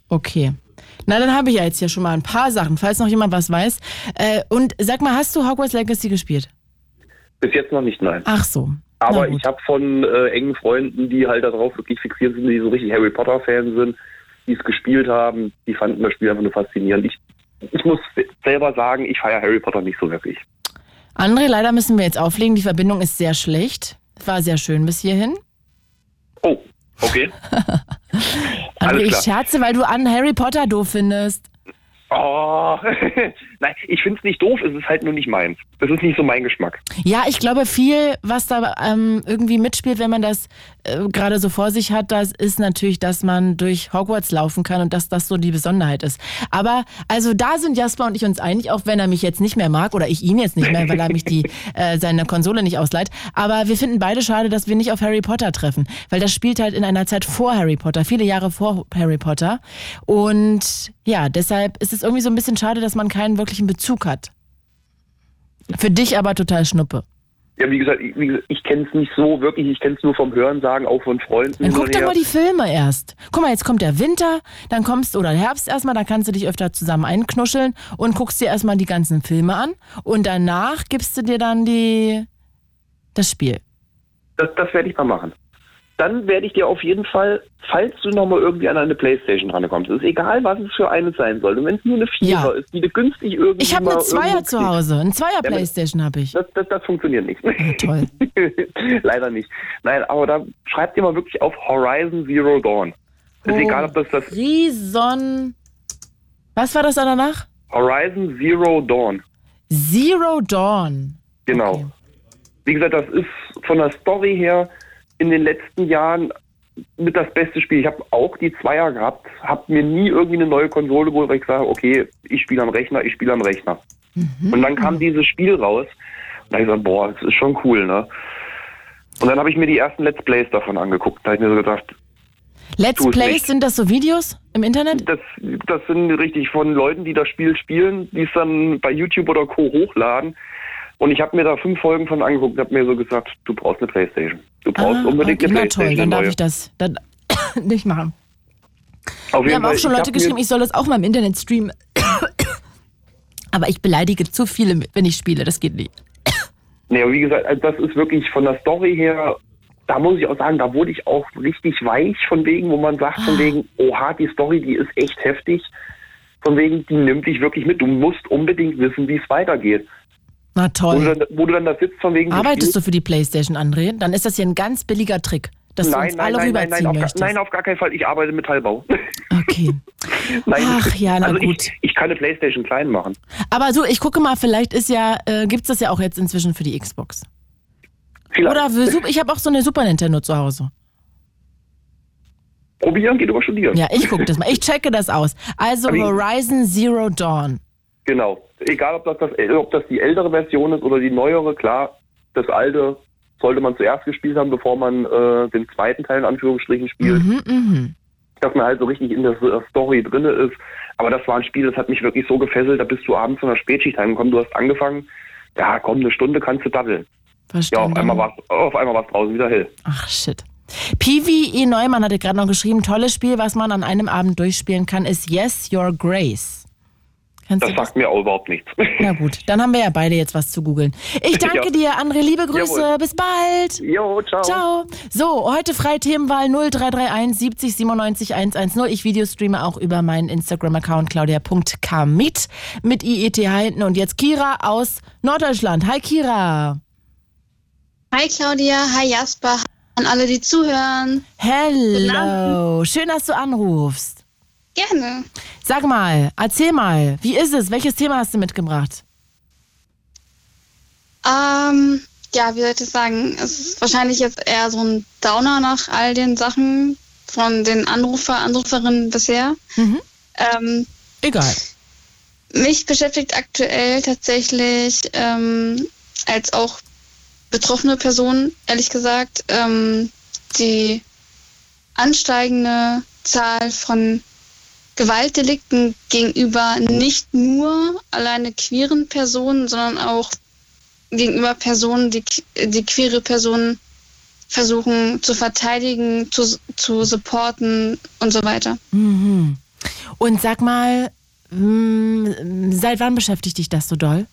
Okay. Na, dann habe ich ja jetzt hier schon mal ein paar Sachen, falls noch jemand was weiß. Äh, und sag mal, hast du Hogwarts Legacy gespielt? Bis jetzt noch nicht, nein. Ach so. Aber ich habe von äh, engen Freunden, die halt darauf wirklich fixiert sind, die so richtig Harry Potter-Fans sind, die es gespielt haben, die fanden das Spiel einfach nur faszinierend. Ich, ich muss selber sagen, ich feiere Harry Potter nicht so wirklich. André, leider müssen wir jetzt auflegen. Die Verbindung ist sehr schlecht. War sehr schön bis hierhin. Oh, okay. André, ich scherze, weil du an Harry Potter doof findest. Oh, nein, ich finde es nicht doof, es ist halt nur nicht meins. Das ist nicht so mein Geschmack. Ja, ich glaube, viel, was da ähm, irgendwie mitspielt, wenn man das äh, gerade so vor sich hat, das ist natürlich, dass man durch Hogwarts laufen kann und dass das so die Besonderheit ist. Aber also da sind Jasper und ich uns einig, auch wenn er mich jetzt nicht mehr mag oder ich ihn jetzt nicht mehr, weil er mich die äh, seine Konsole nicht ausleiht. Aber wir finden beide schade, dass wir nicht auf Harry Potter treffen, weil das spielt halt in einer Zeit vor Harry Potter, viele Jahre vor Harry Potter. Und ja, deshalb ist es irgendwie so ein bisschen schade, dass man keinen wirklichen Bezug hat. Für dich aber total Schnuppe. Ja, wie gesagt, ich, ich kenne es nicht so wirklich, ich kenne es nur vom Hören sagen, auch von Freunden. Dann guck doch mal die Filme erst. Guck mal, jetzt kommt der Winter, dann kommst oder Herbst erstmal, dann kannst du dich öfter zusammen einknuscheln und guckst dir erstmal die ganzen Filme an und danach gibst du dir dann die das Spiel. Das, das werde ich mal machen. Dann werde ich dir auf jeden Fall, falls du nochmal irgendwie an eine Playstation rankommst, ist egal, was es für eine sein soll. Und wenn es nur eine Vierer Ja. ist, die du günstig irgendwie Ich habe eine Zweier zu. Hause, ein Zweier aber- Playstation habe ich. Das, das, das funktioniert nicht. toll. Leider nicht. Nein, aber da schreibt ihr mal wirklich auf Horizon Zero Dawn. Ist Oh. egal, ob das das Rieson Was war das da danach? Horizon Zero Dawn. Zero Dawn. Genau. Wie gesagt, das ist von der Story her in den letzten Jahren mit das beste Spiel. Ich habe auch die Zweier gehabt, habe mir nie irgendwie eine neue Konsole geholt, weil ich sage, okay, ich spiele am Rechner, ich spiele am Rechner. Und dann kam dieses Spiel raus und da hab ich gesagt, boah, das ist schon cool, ne? Und dann habe ich mir die ersten Let's Plays davon angeguckt. Da habe ich mir so gedacht, Let's Plays, nicht. sind das so Videos im Internet? das, das sind richtig von Leuten, die das Spiel spielen, die es dann bei YouTube oder Co. hochladen. Und ich habe mir da fünf Folgen von angeguckt und habe mir so gesagt, du brauchst eine Playstation. Du brauchst Ah, unbedingt okay, eine na Playstation. toll, dann darf neue. ich das dann nicht machen. Auf Wir haben Fall, auch schon Leute geschrieben, ich soll das auch mal im Internet streamen. Aber ich beleidige zu viele, wenn ich spiele. Das geht nicht. Nee, aber wie gesagt, also das ist wirklich von der Story her, da muss ich auch sagen, da wurde ich auch richtig weich von wegen, wo man sagt, Ah. von wegen, oha, die Story, die ist echt heftig. Von wegen, die nimmt dich wirklich mit. Du musst unbedingt wissen, wie es weitergeht. Na Wo du, toll. dann, wo du dann da sitzt, von wegen, du Arbeitest du für die Playstation, André? Dann ist das hier ein ganz billiger Trick, dass du Nein, uns nein, alle nein, nein, rüberziehen nein, auf, möchtest. nein, auf gar keinen Fall. Ich arbeite im Metallbau. Okay. Nein, Ach ja, na also gut. Ich, ich kann eine Playstation klein machen. Aber so, ich gucke mal, vielleicht ist ja, äh, gibt's das ja auch jetzt inzwischen für die Xbox. Vielleicht. Oder für ich habe auch so eine Super Nintendo zu Hause. Probieren geht über studieren. Ja, ich gucke das mal. Ich checke das aus. Also Horizon Zero Dawn. Genau. Egal, ob das, das, ob das die ältere Version ist oder die neuere, klar, das alte sollte man zuerst gespielt haben, bevor man äh, den zweiten Teil in Anführungsstrichen spielt. Mhm, mhm. Dass man halt so richtig in der äh, Story drinne ist. Aber das war ein Spiel, das hat mich wirklich so gefesselt, da bist du abends von der Spätschicht heimgekommen, du hast angefangen, ja komm, eine Stunde kannst du daddeln. Ja, auf Verstanden. einmal war es auf einmal war's draußen wieder hell. Ach shit. Piwi E. Neumann hatte gerade noch geschrieben, tolles Spiel, was man an einem Abend durchspielen kann, ist Yes, Your Grace. Kannst Das sagt mir auch überhaupt nichts. Na gut, dann haben wir ja beide jetzt was zu googeln. Ich danke Ja. dir, André. Liebe Grüße. Jawohl. Bis bald. jo, ciao. Ciao. So, heute freie Themenwahl 0331 70 97 110. Ich Videostreame auch über meinen Instagram-Account claudia.kamit mit IETH hinten. Und jetzt Kira aus Norddeutschland. Hi Kira. Hi Claudia, hi Jasper, an alle, die zuhören. Hello. Schön, dass du anrufst. Gerne. Sag mal, erzähl mal, wie ist es? Welches Thema hast du mitgebracht? Ähm, ja, wie soll ich das sagen? Es ist wahrscheinlich jetzt eher so ein Downer nach all den Sachen von den Anrufer, Anruferinnen bisher. Mhm. Ähm, Egal. mich beschäftigt aktuell tatsächlich ähm, als auch betroffene Person, ehrlich gesagt, ähm, die ansteigende Zahl von Gewaltdelikten gegenüber nicht nur alleine queeren Personen, sondern auch gegenüber Personen, die, die queere Personen versuchen zu verteidigen, zu, zu supporten und so weiter. Mhm. Und sag mal, mh, seit wann beschäftigt dich das so doll?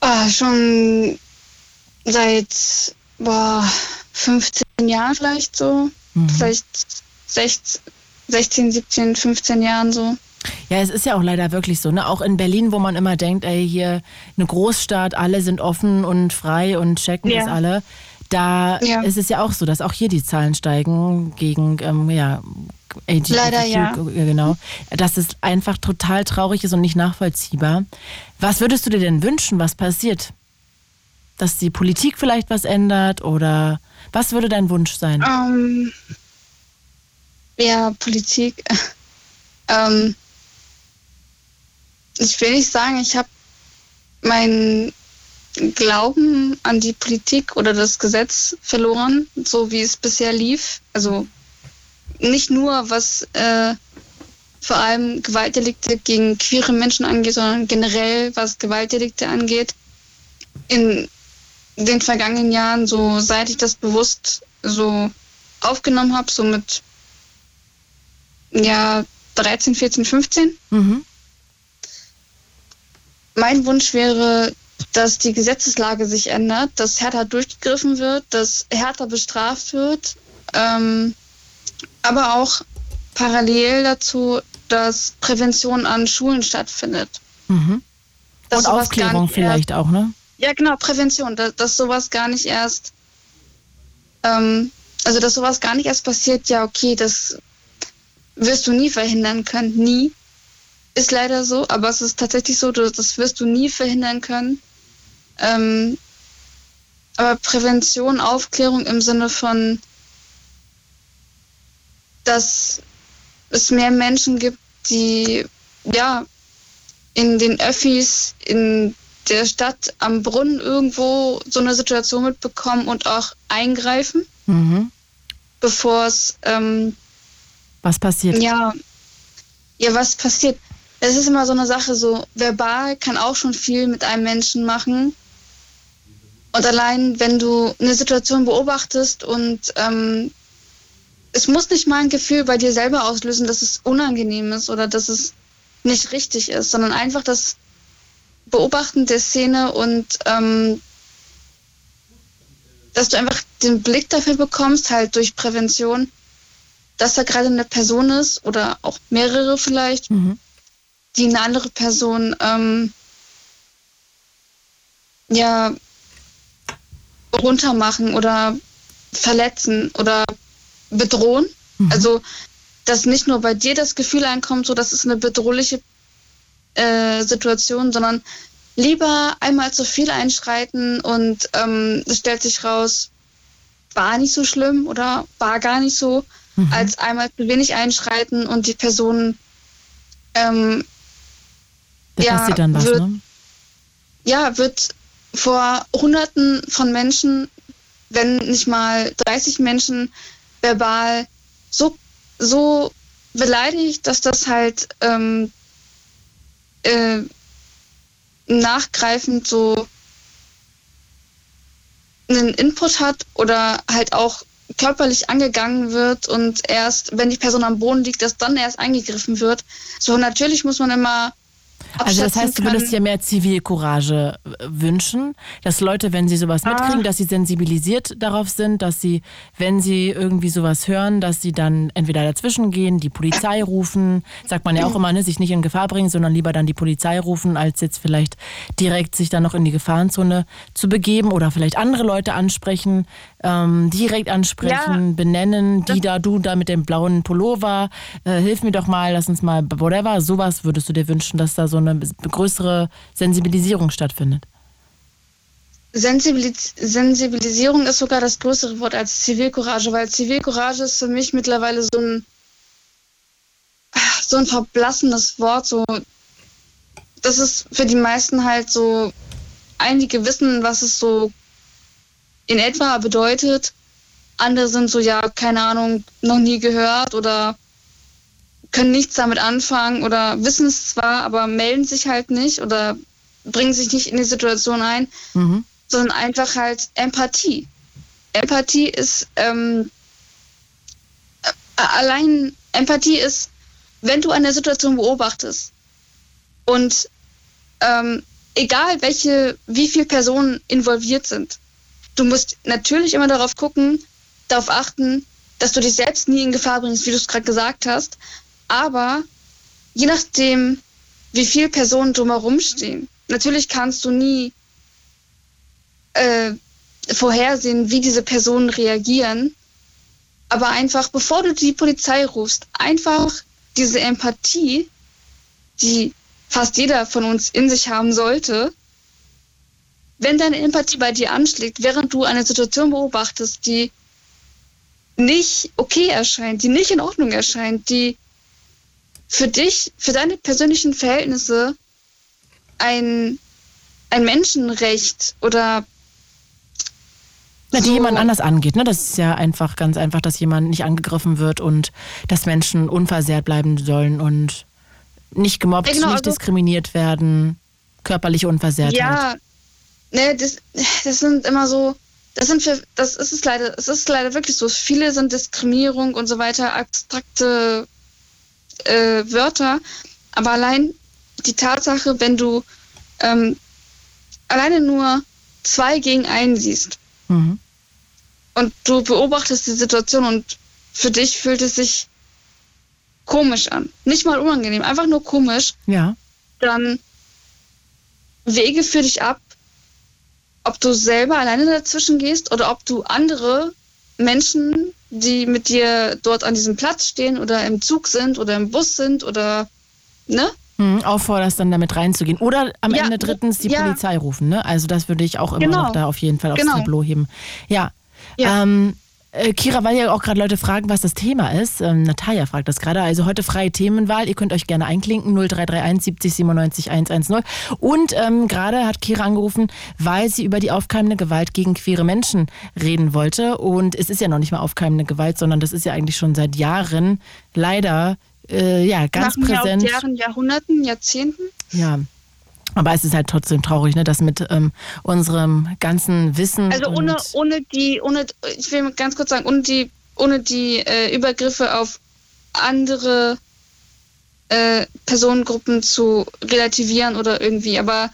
Ah, schon seit boah, 15 Jahren vielleicht so. Vielleicht 16, 16, 17, 15 Jahren so. Ja, es ist ja auch leider wirklich so, ne? Auch in Berlin, wo man immer denkt, ey, hier eine Großstadt, alle sind offen und frei und checken Ja. das alle. Da Ja. ist es ja auch so, dass auch hier die Zahlen steigen gegen, ähm, ja, LGBTQ, Leider ja. genau. Dass es einfach total traurig ist und nicht nachvollziehbar. Was würdest du dir denn wünschen, was passiert? Dass die Politik vielleicht was ändert oder was würde dein Wunsch sein? Ähm, ja, Politik. ähm, ich will nicht sagen, ich habe meinen Glauben an die Politik oder das Gesetz verloren, so wie es bisher lief. Also nicht nur was äh, vor allem Gewaltdelikte gegen queere Menschen angeht, sondern generell was Gewaltdelikte angeht. In den vergangenen Jahren, so seit ich das bewusst so aufgenommen habe, so mit ja 13, 14, 15. Mhm. Mein Wunsch wäre, dass die Gesetzeslage sich ändert, dass härter durchgegriffen wird, dass härter bestraft wird, ähm, aber auch parallel dazu, dass Prävention an Schulen stattfindet. Mhm. Und Aufklärung vielleicht auch, ne? Ja, genau, Prävention, dass, dass sowas gar nicht erst, ähm, also dass sowas gar nicht erst passiert, ja, okay, das wirst du nie verhindern können, nie. Ist leider so, aber es ist tatsächlich so, das wirst du nie verhindern können. Ähm, aber Prävention, Aufklärung im Sinne von, dass es mehr Menschen gibt, die ja in den Öffis, in der Stadt am Brunnen irgendwo so eine Situation mitbekommen und auch eingreifen, Mhm. bevor es ähm, Was passiert? ja, ja, was passiert? Es ist immer so eine Sache, so verbal kann auch schon viel mit einem Menschen machen. Und allein, wenn du eine Situation beobachtest und ähm, es muss nicht mal ein Gefühl bei dir selber auslösen, dass es unangenehm ist oder dass es nicht richtig ist, sondern einfach das Beobachten der Szene und ähm, dass du einfach den Blick dafür bekommst, halt durch Prävention, dass da gerade eine Person ist oder auch mehrere vielleicht, Mhm. die eine andere Person ähm, ja runtermachen oder verletzen oder bedrohen. Also dass nicht nur bei dir das Gefühl einkommt, so das ist eine bedrohliche äh, Situation, sondern lieber einmal zu viel einschreiten und ähm, es stellt sich raus, war nicht so schlimm oder war gar nicht so, als einmal zu wenig einschreiten und die Person ähm, Da ja, passiert dann was, wird, ne? ja, wird vor Hunderten von Menschen, wenn nicht mal 30 Menschen verbal so, so beleidigt, dass das halt ähm, äh, nachgreifend so einen Input hat oder halt auch körperlich angegangen wird und erst, wenn die Person am Boden liegt, dass dann erst eingegriffen wird. So, natürlich muss man immer Also das heißt, du würdest dir mehr Zivilcourage äh, wünschen, dass Leute, wenn sie sowas mitkriegen, dass sie sensibilisiert darauf sind, dass sie, wenn sie irgendwie sowas hören, dass sie dann entweder dazwischen gehen, die Polizei rufen, sagt man ja auch immer, ne, sich nicht in Gefahr bringen, sondern lieber dann die Polizei rufen, als jetzt vielleicht direkt sich dann noch in die Gefahrenzone zu begeben oder vielleicht andere Leute ansprechen, ähm, direkt ansprechen, benennen, die da, du da mit dem blauen Pullover, äh, hilf mir doch mal, lass uns mal, whatever, sowas würdest du dir wünschen, dass da so eine größere Sensibilisierung stattfindet. Sensibilis Sensibilisierung ist sogar das größere Wort als Zivilcourage, weil Zivilcourage ist für mich mittlerweile so ein so ein verblassenes Wort. So, das ist für die meisten halt so. Einige wissen, was es so in etwa bedeutet. Andere sind so, ja, keine Ahnung, noch nie gehört oder können nichts damit anfangen oder wissen es zwar, aber melden sich halt nicht oder bringen sich nicht in die Situation ein, mhm. sondern einfach halt Empathie. Empathie ist ähm, allein Empathie ist, wenn du eine Situation beobachtest und ähm, egal welche, wie viele Personen involviert sind, du musst natürlich immer darauf gucken, darauf achten, dass du dich selbst nie in Gefahr bringst, wie du es gerade gesagt hast, aber je nachdem, wie viele Personen drumherum stehen, natürlich kannst du nie äh, vorhersehen, wie diese Personen reagieren. Aber einfach, bevor du die Polizei rufst, einfach diese Empathie, die fast jeder von uns in sich haben sollte, wenn deine Empathie bei dir anschlägt, während du eine Situation beobachtest, die nicht okay erscheint, die nicht in Ordnung erscheint, die für dich, für deine persönlichen Verhältnisse ein, ein Menschenrecht oder na, die so. jemand anders angeht. Ne? Das ist ja einfach ganz einfach, dass jemand nicht angegriffen wird und dass Menschen unversehrt bleiben sollen und nicht gemobbt, ja, genau, nicht also, diskriminiert werden, körperliche Unversehrtheit. Ja, ne, das, das sind immer so, das sind für, das ist es leider, es ist leider wirklich so. Viele sind Diskriminierung und so weiter, abstrakte äh, Wörter, aber allein die Tatsache, wenn du ähm, alleine nur zwei gegen einen siehst mhm. und du beobachtest die Situation und für dich fühlt es sich komisch an, nicht mal unangenehm, einfach nur komisch, ja. dann wege für dich ab, ob du selber alleine dazwischen gehst oder ob du andere Menschen die mit dir dort an diesem Platz stehen oder im Zug sind oder im Bus sind oder, ne? Hm, aufforderst dann damit reinzugehen. Oder am ja, Ende drittens die ja. Polizei rufen, ne? Also das würde ich auch immer genau. noch da auf jeden Fall aufs genau. Tableau heben. Ja. ja. Ähm, äh, Kira, weil ja auch gerade Leute fragen, was das Thema ist. Ähm, Natalia fragt das gerade. Also heute freie Themenwahl. Ihr könnt euch gerne einklinken. 0331 70 97 110. Und ähm, gerade hat Kira angerufen, weil sie über die aufkeimende Gewalt gegen queere Menschen reden wollte. Und es ist ja noch nicht mal aufkeimende Gewalt, sondern das ist ja eigentlich schon seit Jahren leider äh, ja, ganz Machen präsent. Ja, Jahren, Jahrhunderten, Jahrzehnten. Ja, aber es ist halt trotzdem traurig, ne, dass mit ähm, unserem ganzen Wissen. Also ohne, ohne die, ohne, ich will ganz kurz sagen, ohne die, ohne die äh, Übergriffe auf andere äh, Personengruppen zu relativieren oder irgendwie. Aber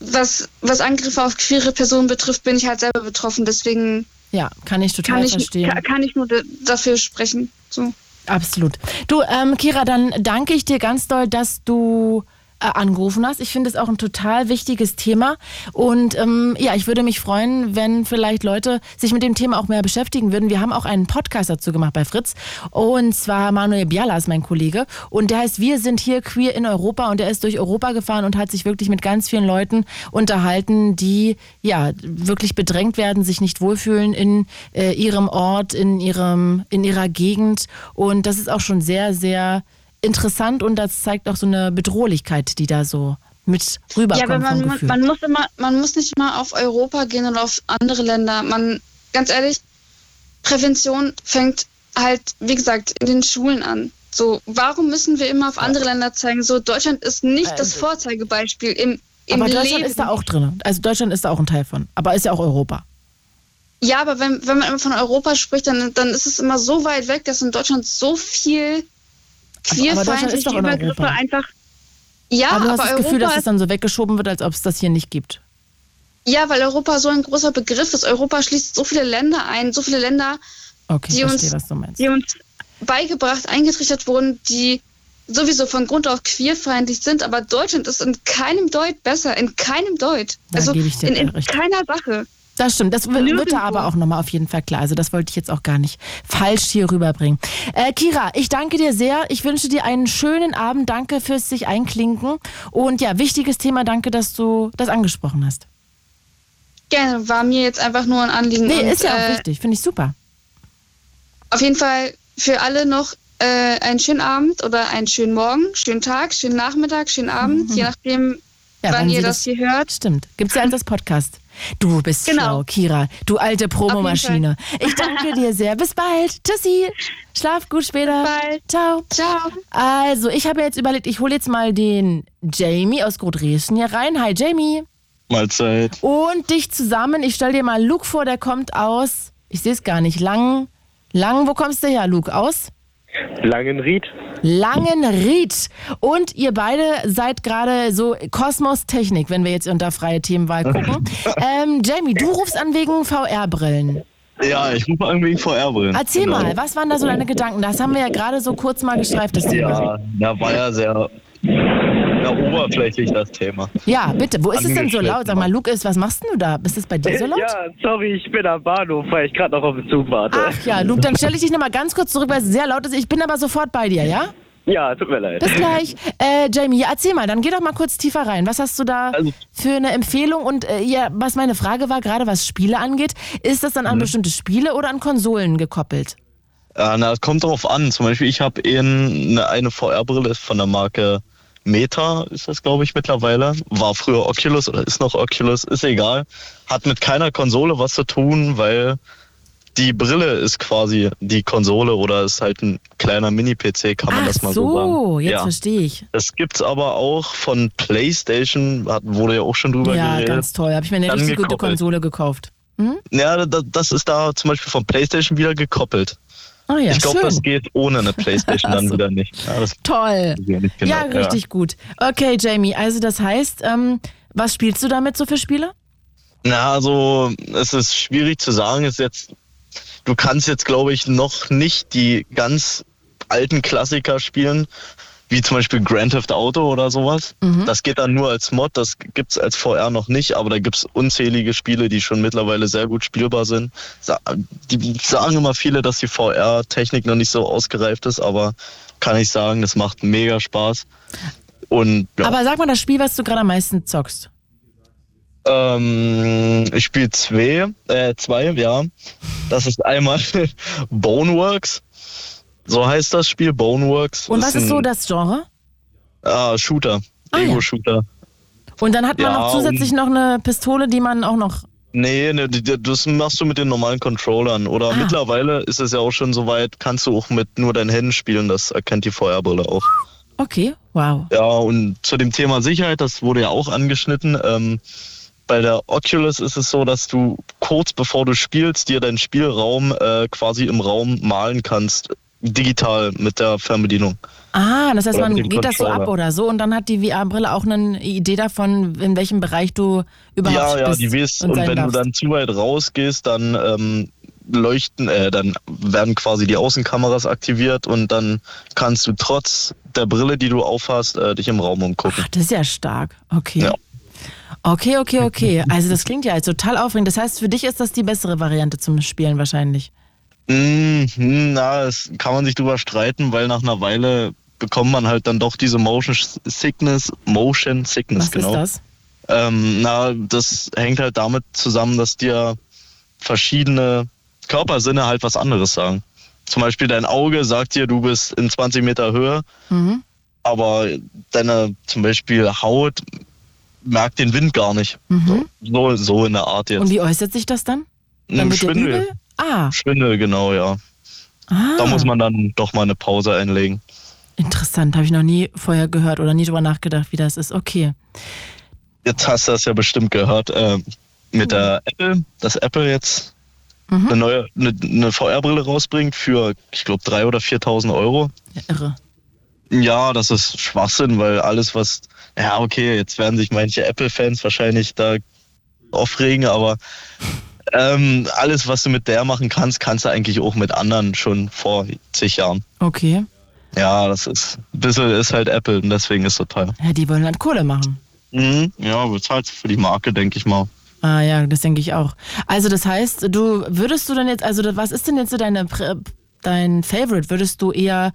was, was Angriffe auf queere Personen betrifft, bin ich halt selber betroffen. Deswegen. Ja, kann ich total kann verstehen. Kann, kann ich nur dafür sprechen. So. Absolut. Du, ähm, Kira, dann danke ich dir ganz doll, dass du angerufen hast. Ich finde es auch ein total wichtiges Thema. Und ähm, ja, ich würde mich freuen, wenn vielleicht Leute sich mit dem Thema auch mehr beschäftigen würden. Wir haben auch einen Podcast dazu gemacht bei Fritz. Und zwar Manuel Biala ist mein Kollege. Und der heißt Wir sind hier queer in Europa. Und er ist durch Europa gefahren und hat sich wirklich mit ganz vielen Leuten unterhalten, die ja wirklich bedrängt werden, sich nicht wohlfühlen in äh, ihrem Ort, in, ihrem, in ihrer Gegend. Und das ist auch schon sehr, sehr interessant und das zeigt auch so eine Bedrohlichkeit, die da so mit rüberkommt. Ja, aber man, man, muss immer, man muss nicht mal auf Europa gehen oder auf andere Länder. Man, ganz ehrlich, Prävention fängt halt, wie gesagt, in den Schulen an. So, warum müssen wir immer auf andere Länder zeigen? So, Deutschland ist nicht das also Vorzeigebeispiel im, im Aber Deutschland Leben. ist da auch drin. Also Deutschland ist da auch ein Teil von. Aber ist ja auch Europa. Ja, aber wenn, wenn man immer von Europa spricht, dann, dann ist es immer so weit weg, dass in Deutschland so viel queerfeindliche Übergriffe einfach. Ja, aber du hast aber das Gefühl, dass es dann so weggeschoben wird, als ob es das hier nicht gibt. Ja, weil Europa so ein großer Begriff ist. Europa schließt so viele Länder ein, so viele Länder, okay, die, verstehe, uns, die uns beigebracht, eingetrichtert wurden, die sowieso von Grund auf queerfeindlich sind, aber Deutschland ist in keinem Deut besser, in keinem Deut. Da also in, in keiner Sache. Das stimmt, das wird da aber auch nochmal auf jeden Fall klar. Also das wollte ich jetzt auch gar nicht falsch hier rüberbringen. Äh, Kira, ich danke dir sehr. Ich wünsche dir einen schönen Abend. Danke fürs sich einklinken. Und ja, wichtiges Thema. Danke, dass du das angesprochen hast. Gerne, war mir jetzt einfach nur ein Anliegen. Nee, und, ist ja auch äh, wichtig, finde ich super. Auf jeden Fall für alle noch äh, einen schönen Abend oder einen schönen Morgen, schönen Tag, schönen Nachmittag, schönen Abend, je nachdem, Mhm. Ja, wann wann ihr das hier hört. Stimmt. Gibt's ja als das Podcast. Du bist Genau. schlau, Kira. Du alte Promomaschine. Ich danke dir sehr. Bis bald. Tschüssi. Schlaf gut später. Bis bald. Ciao. Ciao. Also, ich habe jetzt überlegt, ich hole jetzt mal den Jamie aus Großdresden hier rein. Hi, Jamie. Mahlzeit. Und dich zusammen. Ich stell dir mal Luke vor, der kommt aus, ich sehe es gar nicht, Lang, Lang, wo kommst du her, Luke? Aus? Langenried. Langenried. Und ihr beide seid gerade so Kosmos-Technik, wenn wir jetzt unter freie Themenwahl gucken. ähm, Jamie, du rufst an wegen VR-Brillen. Ja, ich rufe an wegen VR-Brillen. Erzähl Genau. mal, was waren da so deine Gedanken? Das haben wir ja gerade so kurz mal gestreift, das Thema. Ja, da war ja sehr, sehr oberflächlich das Thema. Ja, bitte, wo ist es denn so laut? Sag mal, Lukas, was machst denn du da? Ist es bei dir so laut? Ja, sorry, ich bin am Bahnhof, weil ich gerade noch auf den Zug warte. Ach ja, Luke, dann stelle ich dich nochmal ganz kurz zurück, weil es sehr laut ist. Ich bin aber sofort bei dir, ja? Ja, tut mir leid. Bis gleich. Äh, Jamie, ja, erzähl mal, dann geh doch mal kurz tiefer rein. Was hast du da Also- für eine Empfehlung? Und äh, ja, was meine Frage war, gerade was Spiele angeht, ist das dann an Mhm. bestimmte Spiele oder an Konsolen gekoppelt? Ja, na, es kommt darauf an. Zum Beispiel, ich habe eine, eine VR-Brille von der Marke Meta, ist das, glaube ich, mittlerweile. War früher Oculus oder ist noch Oculus, ist egal. Hat mit keiner Konsole was zu tun, weil die Brille ist quasi die Konsole oder ist halt ein kleiner Mini-PC, kann man Ach das mal so, sagen. so, jetzt ja. verstehe ich. Das gibt's aber auch von PlayStation, wurde ja auch schon drüber Ja, geredet. ganz toll. Habe ich mir eine richtig gute gekoppelt. Konsole gekauft. Hm? Ja, da, das ist da zum Beispiel von PlayStation wieder gekoppelt. Oh ja, ich glaube, das geht ohne eine PlayStation dann Ach so. wieder nicht. Ja, Toll. ich nicht genau. ja, richtig gut. Okay, Jamie, also das heißt, ähm, was spielst du damit so für Spiele? Na, also es ist schwierig zu sagen. Ist jetzt, du kannst jetzt, glaube ich, noch nicht die ganz alten Klassiker spielen, wie zum Beispiel Grand Theft Auto oder sowas. Mhm. Das geht dann nur als Mod, das gibt's als VR noch nicht, aber da gibt's unzählige Spiele, die schon mittlerweile sehr gut spielbar sind. Die sagen immer viele, dass die VR-Technik noch nicht so ausgereift ist, aber kann ich sagen, das macht mega Spaß. Und ja. Aber sag mal das Spiel, was du gerade am meisten zockst. Ähm, ich spiele zwei, äh, zwei, ja. Das ist einmal Boneworks. So heißt das Spiel, Boneworks. Und was ist so das Genre? Ah, Shooter. Ah, ja. Ego-Shooter. Und dann hat man Ja, noch zusätzlich noch eine Pistole, die man auch noch. Nee, ne, die- das machst du mit den normalen Controllern. Oder Ah. mittlerweile ist es ja auch schon so weit, kannst du auch mit nur deinen Händen spielen. Das erkennt die VR-Brille auch. Okay, wow. Ja, und zu dem Thema Sicherheit, das wurde ja auch angeschnitten. Ähm, bei der Oculus ist es so, dass du kurz bevor du spielst, dir deinen Spielraum äh, quasi im Raum malen kannst, digital mit der Fernbedienung. Ah, das heißt, Oder man geht das so ab oder so und dann hat die VR-Brille auch eine Idee davon, in welchem Bereich du überhaupt ja, ja, bist. die weißt, und und wenn darfst. du dann zu weit rausgehst, dann ähm, leuchten, äh, dann werden quasi die Außenkameras aktiviert und dann kannst du trotz der Brille, die du aufhast, äh, dich im Raum umgucken. Ach, das ist ja stark. Okay. Ja. Okay, okay, okay. Also das klingt ja jetzt total aufregend. Das heißt, für dich ist das die bessere Variante zum Spielen wahrscheinlich. Mm, hm, na, es kann man sich drüber streiten, weil nach einer Weile bekommt man halt dann doch diese Motion Sickness, Motion Sickness, Was genau. ist das? Ähm, na, das hängt halt damit zusammen, dass dir verschiedene Körpersinne halt was anderes sagen. Zum Beispiel dein Auge sagt dir, du bist in 20 Meter Höhe, Mhm. aber deine zum Beispiel Haut merkt den Wind gar nicht. Mhm. So, so in der Art jetzt. Und wie äußert sich das dann? Dann wird Schwindel. übel? Ah, Schwindel, genau, ja. ah. Da muss man dann doch mal eine Pause einlegen. Interessant, habe ich noch nie vorher gehört oder nie drüber nachgedacht, wie das ist. Okay. Jetzt hast du das ja bestimmt gehört äh, mit der Apple, dass Apple jetzt Mhm. eine neue eine, eine VR-Brille rausbringt für, ich glaube, 3.000 oder 4.000 Euro. Ja, irre. Ja, das ist Schwachsinn, weil alles, was, ja, okay, jetzt werden sich manche Apple-Fans wahrscheinlich da aufregen, aber ähm, alles, was du mit der machen kannst, kannst du eigentlich auch mit anderen schon vor zig Jahren. Okay. Ja, das ist, ein bisschen ist halt Apple und deswegen ist so teuer. Ja, die wollen halt Kohle machen. Mhm. Ja, bezahlt für die Marke, denke ich mal. Ah ja, das denke ich auch. Also das heißt, du würdest du denn jetzt, also was ist denn jetzt so deine, dein Favorite? Würdest du eher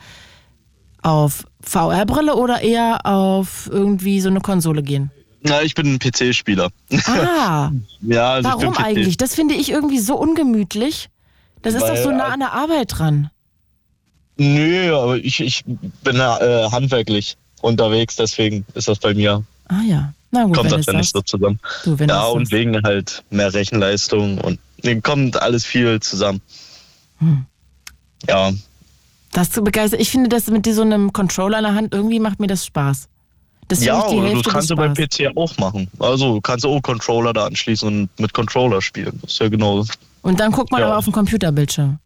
auf VR-Brille oder eher auf irgendwie so eine Konsole gehen? Na, ich bin ein PC-Spieler. Ah, Ja, also warum eigentlich? Das finde ich irgendwie so ungemütlich. Das ist doch Weil- so nah an der Arbeit dran. Nö, aber ich, ich bin äh, handwerklich unterwegs, deswegen ist das bei mir. Ah ja, na gut, kommt wenn das ja nicht so zusammen. Du, ja, und wegen halt mehr Rechenleistung und nee, kommt alles viel zusammen. Hm. Ja, Das zu begeistern. Ich finde das mit so einem Controller in der Hand, irgendwie macht mir das Spaß. Das ist ja die Hälfte du kannst du beim. PC auch machen. Also du kannst auch Controller da anschließen und mit Controller spielen. Das ist ja genau. Und dann guckt man Ja. aber auf dem Computerbildschirm.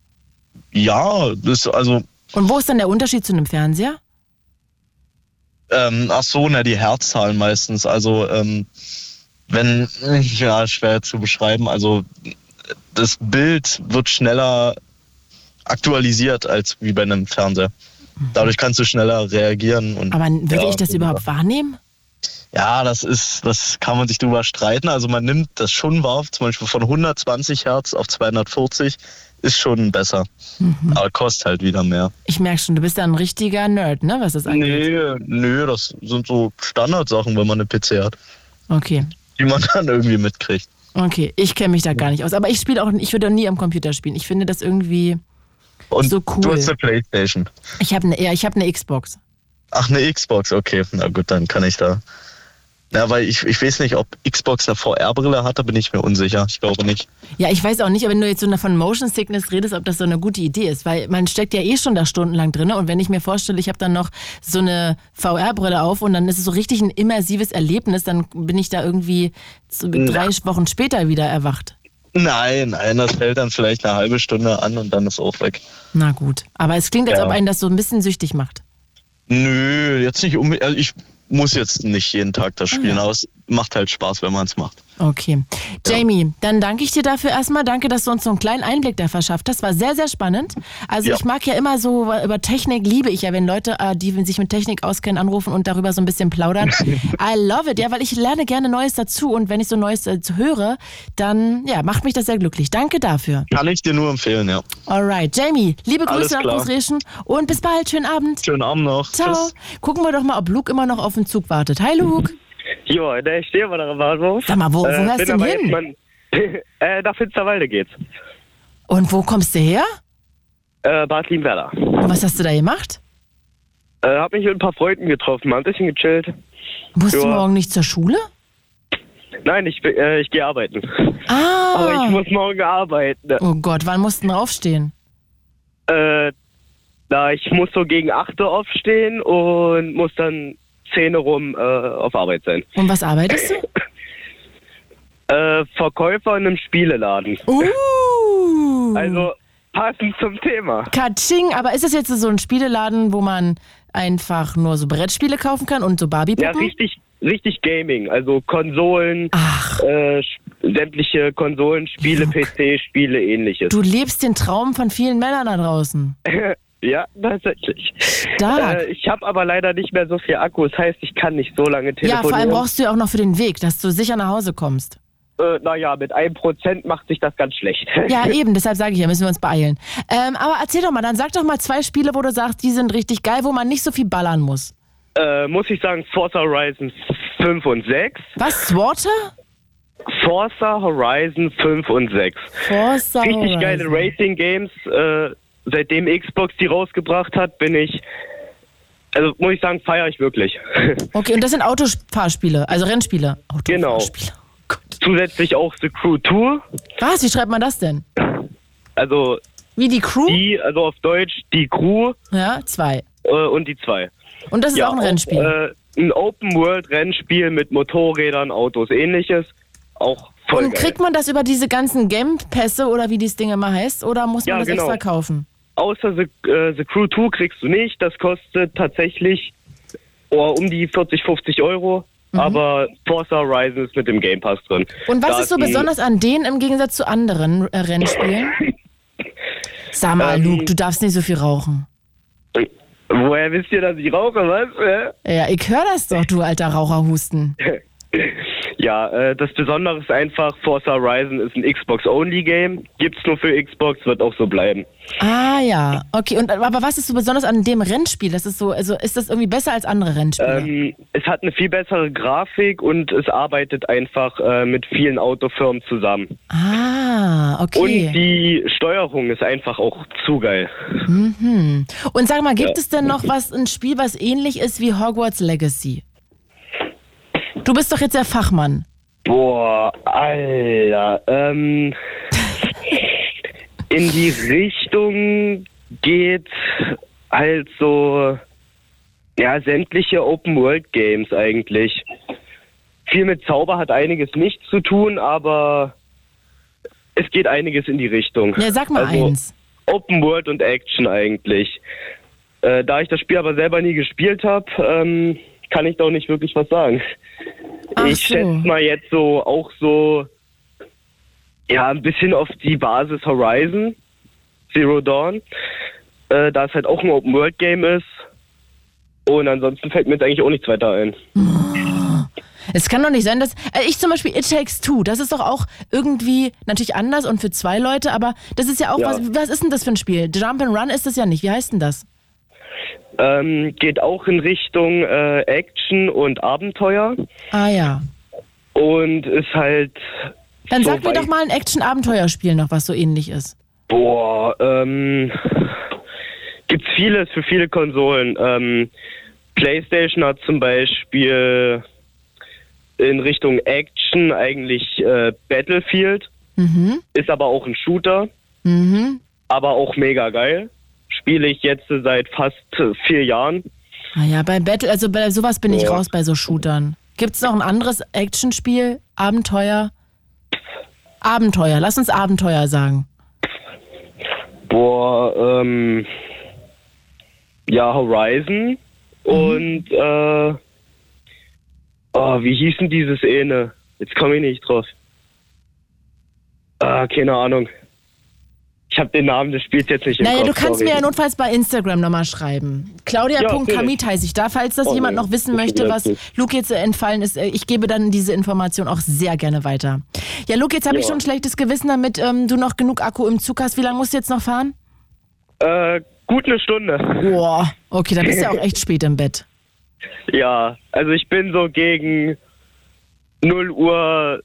Ja, das ist also. Und wo ist dann der Unterschied zu einem Fernseher? Ähm, ach so, na, die Herzzahlen meistens. Also, ähm, wenn, ja, schwer zu beschreiben. Also, das Bild wird schneller aktualisiert als wie bei einem Fernseher. Dadurch kannst du schneller reagieren. Und, Aber würde ja, ich das überhaupt wahrnehmen? Ja, das ist, das kann man sich drüber streiten. Also man nimmt das schon wahr, zum Beispiel von 120 Hertz auf 240 ist schon besser. Mhm. Aber kostet halt wieder mehr. Ich merke schon, du bist ja ein richtiger Nerd, ne, was das angeht. Nee, nö, das sind so Standardsachen, wenn man eine PC hat, Okay. die man dann irgendwie mitkriegt. Okay, ich kenne mich da gar nicht aus. Aber ich spiele auch, ich würde auch nie am Computer spielen. Ich finde das irgendwie Und so cool. du hast eine Playstation. Ich habe eine, ja, ich habe eine Xbox. Ach, eine Xbox, okay. Na gut, dann kann ich da. Ja, weil ich, ich weiß nicht, ob Xbox eine VR-Brille hat, da bin ich mir unsicher. Ich glaube nicht. Ja, ich weiß auch nicht, wenn du jetzt so von Motion Sickness redest, ob das so eine gute Idee ist, weil man steckt ja eh schon da stundenlang drin und wenn ich mir vorstelle, ich habe dann noch so eine VR-Brille auf und dann ist es so richtig ein immersives Erlebnis, dann bin ich da irgendwie so drei Wochen später wieder erwacht. Nein, nein, das hält dann vielleicht eine halbe Stunde an und dann ist auch weg. Na gut, aber es klingt, als Ja. ob einen das so ein bisschen süchtig macht. Nö, jetzt nicht unbedingt. Also ich muss jetzt nicht jeden Tag das spielen, ja. aber es macht halt Spaß, wenn man es macht. Okay. Jamie, dann danke ich dir dafür erstmal. Danke, dass du uns so einen kleinen Einblick da verschafft hast. War sehr, sehr spannend. Also Ja. ich mag ja immer so über Technik, liebe ich ja, wenn Leute, äh, die sich mit Technik auskennen, anrufen und darüber so ein bisschen plaudern. I love it, ja, weil ich lerne gerne Neues dazu und wenn ich so Neues äh, höre, dann ja, macht mich das sehr glücklich. Danke dafür. Kann ich dir nur empfehlen, ja. Alright, Jamie, liebe Grüße nach. Großreschen und bis bald. Schönen Abend. Schönen Abend noch. Ciao. Tschüss. Gucken wir doch mal, ob Luke immer noch auf den Zug wartet. Hi Luke. Jo, da ich stehe mal am Bahnhof. Sag mal, wo- wo hörst bin du denn hin? mal- äh, nach Finsterwalde geht's. Und wo kommst du her? Äh, Bad Lienwerder. Und was hast du da gemacht? Äh, hab mich mit ein paar Freunden getroffen, mal ein bisschen gechillt. Musst du morgen nicht zur Schule? Nein, ich, äh, ich gehe arbeiten. Ah. Aber ich muss morgen arbeiten. Oh Gott, wann mussten aufstehen? Äh, na, ich muss so gegen 8 Uhr aufstehen und muss dann 10 Uhr rum äh, auf Arbeit sein. Und was arbeitest du? Äh, Verkäufer in einem Spieleladen. Uh. Also passend zum Thema. Katsching, aber ist das jetzt so ein Spieleladen, wo man einfach nur so Brettspiele kaufen kann und so Ja, Barbie-Puppen? richtig, richtig Gaming. Also Konsolen, äh, sämtliche Konsolen, Spiele, PC-Spiele, ähnliches. Du lebst den Traum von vielen Männern da draußen. ja, tatsächlich. Stark. Äh, ich habe aber leider nicht mehr so viel Akku. Das heißt, ich kann nicht so lange Ja, telefonieren. vor allem brauchst du ja auch noch für den Weg, dass du sicher nach Hause kommst. äh, naja, mit einem Prozent macht sich das ganz schlecht. Ja, eben, deshalb sage ich ja, müssen wir uns beeilen. Ähm, aber erzähl doch mal, dann sag doch mal zwei Spiele, wo du sagst, die sind richtig geil, wo man nicht so viel ballern muss. äh, muss ich sagen, Forza Horizon 5 und 6. Was, Swatter? Forza Horizon 5 und 6. Forza Richtig Horizon. geile Racing-Games. Äh, seitdem Xbox die rausgebracht hat, bin ich, also muss ich sagen, feiere ich wirklich. Okay, und das sind Autofahrspiele, also Rennspiele. genau. Zusätzlich auch The Crew 2. Was, wie schreibt man das denn? Also Wie die Crew? Die, also auf Deutsch die Crew Ja, zwei. äh, und die zwei. Und das ist ja, auch ein Rennspiel. Äh, ein Open-World-Rennspiel mit Motorrädern, Autos, ähnliches. Auch voll und geil. kriegt man das über diese ganzen Game-Pässe oder wie dieses Ding immer heißt? Oder muss man Ja, das genau. extra kaufen? Außer The, äh, The Crew 2 kriegst du nicht. Das kostet tatsächlich oh, um die 40, 50 Euro. Mhm. Aber Forza Horizon ist mit dem Game Pass drin. Und was Da ist so besonders an denen im Gegensatz zu anderen äh, Rennspielen? Sag mal, Ähm, Luke, du darfst nicht so viel rauchen. Woher wisst ihr, dass ich rauche, was? Ja, ich höre das doch, du alter Raucherhusten. Ja, äh, das Besondere ist einfach, Forza Horizon ist ein Xbox-Only-Game. Gibt's nur für Xbox, wird auch so bleiben. Ah ja, okay. Und aber was ist so besonders an dem Rennspiel? Das ist so, also ist das irgendwie besser als andere Rennspiele? Ähm, es hat eine viel bessere Grafik und es arbeitet einfach äh, mit vielen Autofirmen zusammen. ah, okay. Und die Steuerung ist einfach auch zu geil. Mhm. Und sag mal, gibt Ja. es denn noch was, ein Spiel, was ähnlich ist wie Hogwarts Legacy? Du bist doch jetzt der Fachmann. Boah, Alter. Ähm, in die Richtung geht halt so, ja, sämtliche Open-World-Games eigentlich. Viel mit Zauber hat einiges nichts zu tun, aber es geht einiges in die Richtung. Ja, sag mal also, eins. Open World und Action eigentlich. Äh, da ich das Spiel aber selber nie gespielt habe, ähm, kann ich da auch nicht wirklich was sagen. ich so. schätze mal jetzt so auch so ja ein bisschen auf die Basis Horizon Zero Dawn, äh, da es halt auch ein Open World Game ist. Und ansonsten fällt mir jetzt eigentlich auch nichts weiter ein. Es kann doch nicht sein, dass. Äh, ich zum Beispiel It Takes Two, das ist doch auch irgendwie natürlich anders und für zwei Leute, aber das ist ja auch Ja. was. Was ist denn das für ein Spiel? Jump and Run ist das ja nicht. Wie heißt denn das? Ähm, geht auch in Richtung äh, Action und Abenteuer Ah ja. und ist halt. Dann so sag mir doch mal ein Action-Abenteuerspiel noch, was so ähnlich ist. Boah, ähm, gibt's vieles für viele Konsolen. Ähm, PlayStation hat zum Beispiel in Richtung Action eigentlich äh, Battlefield, Mhm. ist aber auch ein Shooter, Mhm. aber auch mega geil. Spiele ich jetzt seit fast äh, vier Jahren. Ah ja, bei Battle, also bei sowas bin ich Ja. raus bei so Shootern. Gibt es noch ein anderes Actionspiel? Abenteuer? Abenteuer, lass uns Abenteuer sagen. Boah, ähm, ja, Horizon und äh, oh, wie hieß denn dieses eine? Jetzt komme ich nicht drauf. Ah, keine Ahnung. Ich habe den Namen des Spiels jetzt nicht im Naja, Kopf. du kannst sorry. mir ja notfalls bei Instagram nochmal schreiben. Claudia.kamit natürlich. heiße ich da. Falls das Oh, jemand nee, noch wissen möchte, was. Luke jetzt äh, entfallen ist, äh, ich gebe dann diese Information auch sehr gerne weiter. Ja, Luke, jetzt habe ich Ja. schon ein schlechtes Gewissen, damit ähm, du noch genug Akku im Zug hast. Wie lange musst du jetzt noch fahren? Äh, gut eine Stunde. Boah, okay, da bist du ja auch echt spät im Bett. Ja, also ich bin so gegen 0 Uhr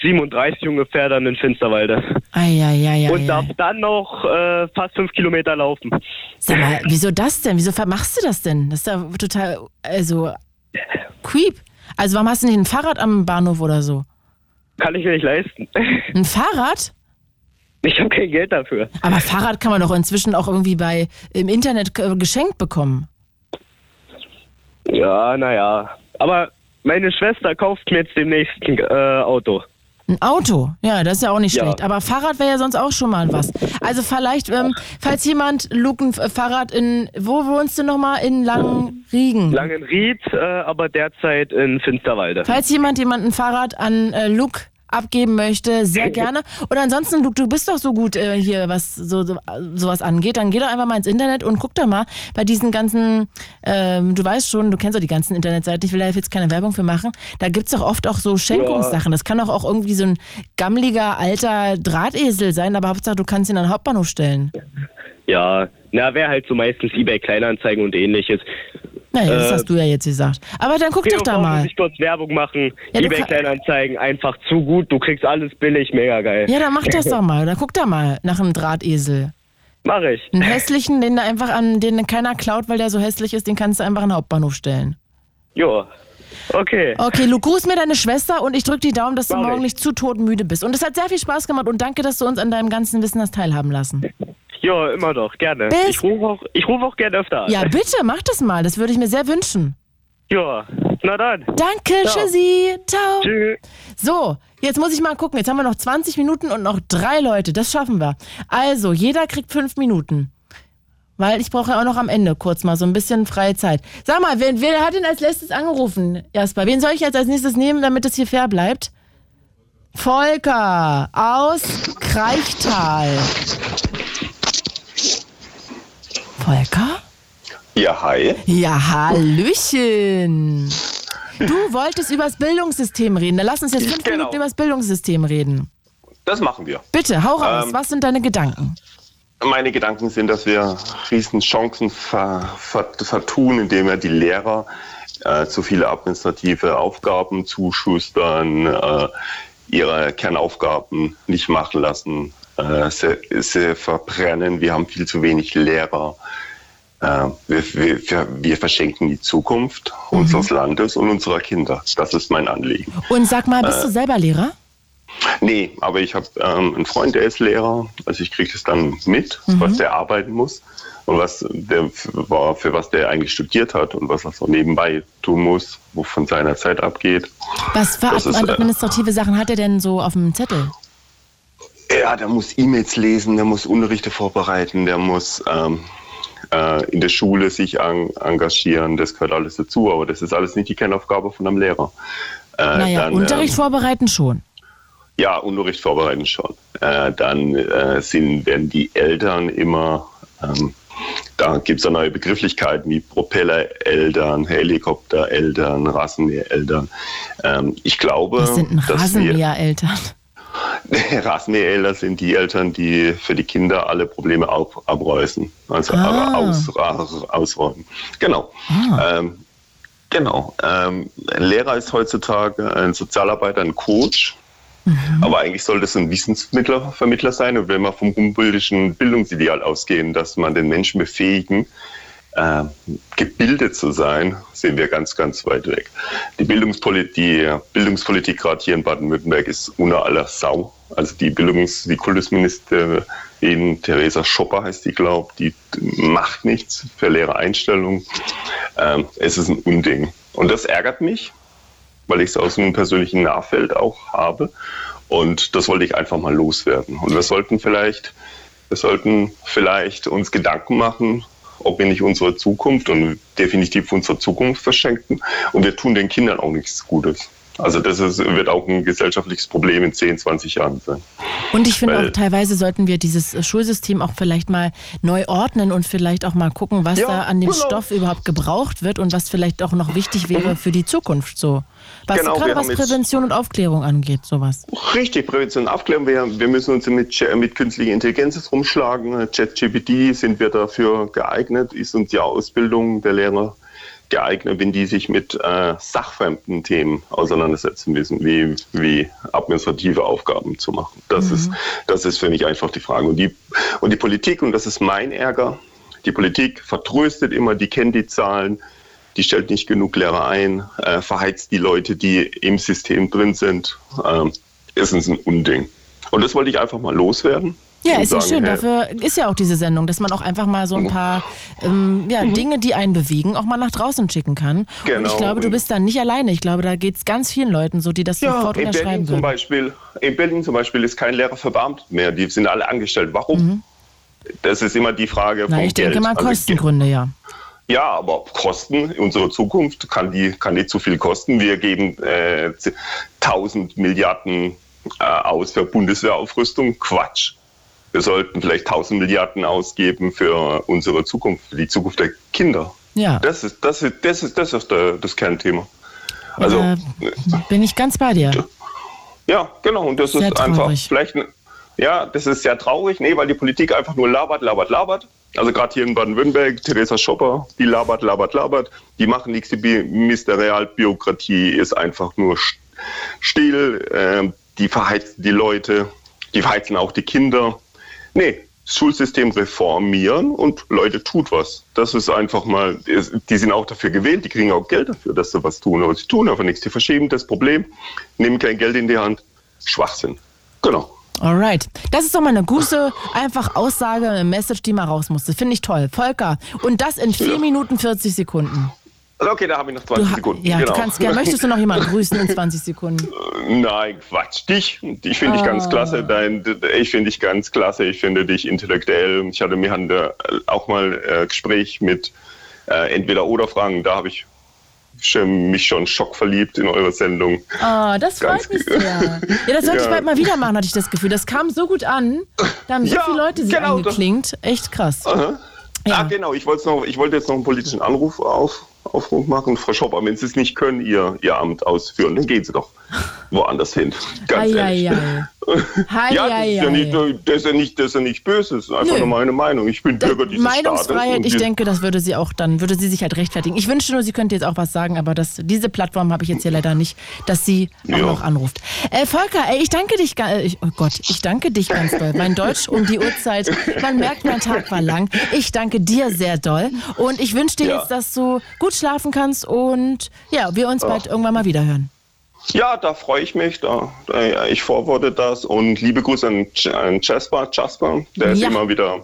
37 ungefähr dann in Finsterwalde. Eieieiei. Und darf dann noch äh, fast fünf Kilometer laufen. Sag mal, wieso das denn? Wieso machst du das denn? Das ist ja total, also, creep. Also warum hast du nicht ein Fahrrad am Bahnhof oder so? Kann ich mir nicht leisten. Ein Fahrrad? Ich habe kein Geld dafür. Aber Fahrrad kann man doch inzwischen auch irgendwie bei im Internet äh, geschenkt bekommen. Ja, naja. Aber meine Schwester kauft mir jetzt demnächst ein äh, Auto. Ein Auto, ja, das ist ja auch nicht Ja. schlecht. Aber Fahrrad wäre ja sonst auch schon mal was. Also vielleicht, ähm, falls jemand Luke ein Fahrrad in, wo wohnst du nochmal? In Langenriegen. Langenried, äh, aber derzeit in Finsterwalde. Falls jemand jemand ein Fahrrad an äh, Luke abgeben möchte, sehr gerne. Und ansonsten, Luke, du bist doch so gut äh, hier, was so, so sowas angeht. Dann geh doch einfach mal ins Internet und guck doch mal bei diesen ganzen, ähm, du weißt schon, du kennst doch die ganzen Internetseiten, ich will da jetzt keine Werbung für machen. Da gibt's doch oft auch so Schenkungssachen. Das kann doch auch irgendwie so ein gammeliger alter Drahtesel sein, aber Hauptsache du kannst ihn an den Hauptbahnhof stellen. Ja, na, wäre halt so meistens eBay Kleinanzeigen und ähnliches. Naja, das Äh, hast du ja jetzt gesagt. Aber dann guck doch da mal. ich kurz Werbung machen. Ja, du eBay Kleinanzeigen einfach zu gut. Du kriegst alles billig, mega geil. Ja, dann mach das doch mal. Dann guck da mal nach einem Drahtesel. Mach ich. Einen hässlichen, den du einfach an, den keiner klaut, weil der so hässlich ist, den kannst du einfach an den Hauptbahnhof stellen. Jo. Okay. Okay, Luke, grüß mir deine Schwester und ich drück die Daumen, dass du Mach morgen ich. nicht zu todmüde bist. Und es hat sehr viel Spaß gemacht und danke, dass du uns an deinem ganzen Wissen hast teilhaben lassen. Ja, immer doch, gerne. Bis- Ich rufe auch, ich ruf auch gerne öfter an. Ja, bitte, mach das mal. Das würde ich mir sehr wünschen. Ja, na dann. Danke, Ciao. tschüssi. Ciao. Tschüss. So, jetzt muss ich mal gucken. Jetzt haben wir noch 20 Minuten und noch drei Leute. Das schaffen wir. Also, jeder kriegt fünf Minuten. Weil ich brauche ja auch noch am Ende kurz mal so ein bisschen freie Zeit. Sag mal, wer, wer hat denn als letztes angerufen? Jasper, wen soll ich jetzt als nächstes nehmen, damit es hier fair bleibt? Volker aus Kreichtal. Volker? Ja, hi. Ja, Hallöchen. Du wolltest über das Bildungssystem reden. Dann lass uns jetzt fünf Genau. Minuten über das Bildungssystem reden. Das machen wir. Bitte, hau raus. Ähm, Was sind deine Gedanken? Meine Gedanken sind, dass wir riesen Chancen ver, ver, vertun, indem wir die Lehrer äh, zu viele administrative Aufgaben zuschustern, äh, ihre Kernaufgaben nicht machen lassen, äh, sie, sie verbrennen. Wir haben viel zu wenig Lehrer. Äh, wir, wir, wir, verschenken die Zukunft unseres Landes und unserer Kinder. Das ist mein Anliegen. Und sag mal, bist äh, du selber Lehrer? Nee, aber ich habe ähm, einen Freund, der ist Lehrer. Also ich kriege das dann mit, Mhm. was der arbeiten muss und was der für, für was der eigentlich studiert hat und was er so nebenbei tun muss, wo von seiner Zeit abgeht. Was für das ist, äh, administrative Sachen hat er denn so auf dem Zettel? Ja, der muss E-Mails lesen, der muss Unterrichte vorbereiten, der muss ähm, äh, in der Schule sich an, engagieren. Das gehört alles dazu, aber das ist alles nicht die Kernaufgabe von einem Lehrer. Äh, naja, dann, Unterricht ähm, vorbereiten schon. Ja, Unterricht vorbereiten schon. Äh, dann äh, sind, werden die Eltern immer, ähm, da gibt es ja neue Begrifflichkeiten wie Propellereltern, Helikoptereltern, Rasenmähereltern. Ähm, ich glaube, Was sind Rasenmähereltern? Rasenmähereltern sind die Eltern, die für die Kinder alle Probleme ab, abreißen, also Ah. aus, aus, ausräumen. Genau. Ähm, genau. Ähm, ein Lehrer ist heutzutage ein Sozialarbeiter, ein Coach. Aber eigentlich sollte es ein Wissensvermittler Vermittler sein. Und wenn wir vom humboldtischen Bildungsideal ausgehen, dass man den Menschen befähigen, äh, gebildet zu sein, sind wir ganz, ganz weit weg. Die, Bildungspolit die Bildungspolitik gerade hier in Baden-Württemberg ist unter aller Sau. Also die Bildungs-, die Kultusministerin Theresa Schopper heißt die, glaube die macht nichts für Lehrereinstellung. Ähm, es ist ein Unding. Und das ärgert mich, weil ich es aus einem persönlichen Nahfeld auch habe. Und das wollte ich einfach mal loswerden. Und wir sollten vielleicht, wir sollten vielleicht uns Gedanken machen, ob wir nicht unsere Zukunft und definitiv unsere Zukunft verschenken. Und wir tun den Kindern auch nichts Gutes. Also das ist, wird auch ein gesellschaftliches Problem in 10, 20 Jahren sein. Und ich finde auch, teilweise sollten wir dieses äh, Schulsystem auch vielleicht mal neu ordnen und vielleicht auch mal gucken, was Ja, da an dem genau. Stoff überhaupt gebraucht wird und was vielleicht auch noch wichtig wäre für die Zukunft so. Was Genau, gerade was Prävention und Aufklärung angeht, sowas. Richtig, Prävention und Aufklärung. Wir, wir müssen uns mit, mit künstlicher Intelligenz rumschlagen. ChatGPT sind wir dafür geeignet, ist uns die Ausbildung der Lehrer geeignet, wenn die sich mit äh, sachfremden Themen auseinandersetzen müssen, wie, wie administrative Aufgaben zu machen. Das, ist, das ist für mich einfach die Frage. Und die, und die Politik, und das ist mein Ärger, die Politik vertröstet immer, die kennt die Zahlen, die stellt nicht genug Lehrer ein, äh, verheizt die Leute, die im System drin sind. Es ist ein Unding. Und das wollte ich einfach mal loswerden. Ja, ist ja sagen, schön. hey, Dafür ist ja auch diese Sendung, dass man auch einfach mal so ein paar ähm, ja, Dinge, die einen bewegen, auch mal nach draußen schicken kann. Und ich Genau. glaube, du bist da nicht alleine. Ich glaube, da geht es ganz vielen Leuten so, die das Ja, sofort in Berlin unterschreiben zum. Beispiel, in Berlin zum Beispiel ist kein Lehrer verbeamtet mehr. Die sind alle angestellt. Warum? Das ist immer die Frage Mhm. Na, vom ich denke Geld. mal Also, Kostengründe, ja. Ja, aber Kosten, unsere Zukunft kann die kann nicht zu viel kosten. Wir geben äh, 1000 Milliarden äh, aus für Bundeswehraufrüstung. Quatsch. Wir sollten vielleicht 1000 Milliarden ausgeben für unsere Zukunft, für die Zukunft der Kinder. Ja. Das ist das ist das ist das, ist der, das Kernthema. Also Äh, bin ich ganz bei dir. ja, genau. Und das Sehr ist einfach traurig. vielleicht, ein- ja, das ist sehr traurig, nee, weil die Politik einfach nur labert, labert, labert. Also gerade hier in Baden-Württemberg, Theresa Schopper, die labert, labert, labert. Die machen nichts. Die Ministerialbürokratie ist einfach nur st- still. Ähm, die verheizen die Leute, die verheizen auch die Kinder. Nee, Schulsystem reformieren und Leute tut was. Das ist einfach mal, die sind auch dafür gewählt, die kriegen auch Geld dafür, dass sie was tun, aber sie tun einfach nichts. Die verschieben das Problem, nehmen kein Geld in die Hand. Schwachsinn. Genau. Alright. Das ist doch mal eine gute, einfach Aussage, eine Message, die mal raus musste. Finde ich toll. Volker. Und das in 4 Minuten 40 Sekunden. Also okay, da habe ich noch 20 Du, ha- Sekunden. ja, genau. du kannst gerne. Möchtest du noch jemanden grüßen in 20 Sekunden? Nein, Quatsch. Dich. Ich finde dich ganz Ah. klasse. Dein, ich finde dich ganz klasse. Ich finde dich intellektuell. Ich hatte mir da auch mal äh, Gespräch mit äh, Entweder-Oder-Fragen. Da habe ich mich schon schockverliebt in eure Sendung. Ah, das Ganz freut mich sehr. Ja, das sollte ich Ja. bald mal wieder machen, hatte ich das Gefühl. Das kam so gut an. Da haben so Ja, viele Leute sich genau, angeklingt. Echt krass. Aha. Ah, genau. Ich noch, ich wollte jetzt noch einen politischen Anruf auf, Aufruf machen. Frau Schopper, wenn Sie es nicht können, Ihr, Ihr Amt ausführen, dann gehen Sie doch woanders hin. Ganz Ei, ehrlich. ei, ei. Ja, das ist ja, nicht, das, ist ja nicht, das ist ja nicht böse, das ist einfach Nö. nur meine Meinung. Ich bin Bürger dieses. Meinungsfreiheit, ich denke, das würde sie auch dann, würde sie sich halt rechtfertigen. Ich wünschte nur, sie könnte jetzt auch was sagen, aber das, diese Plattform habe ich jetzt hier leider nicht, dass sie auch Ja. noch anruft. Äh, Volker, ey, ich danke dich, äh, oh Gott, ich danke dich ganz doll. Mein Deutsch um die Uhrzeit, man merkt, mein Tag war lang. Ich danke dir sehr doll und ich wünsche dir Ja. jetzt, dass du gut schlafen kannst und ja, wir uns bald irgendwann mal wieder hören. Ja, da freue ich mich. Da, da, ich vorworte das und liebe Grüße an, an Jasper. Jasper, der ist Ja. immer wieder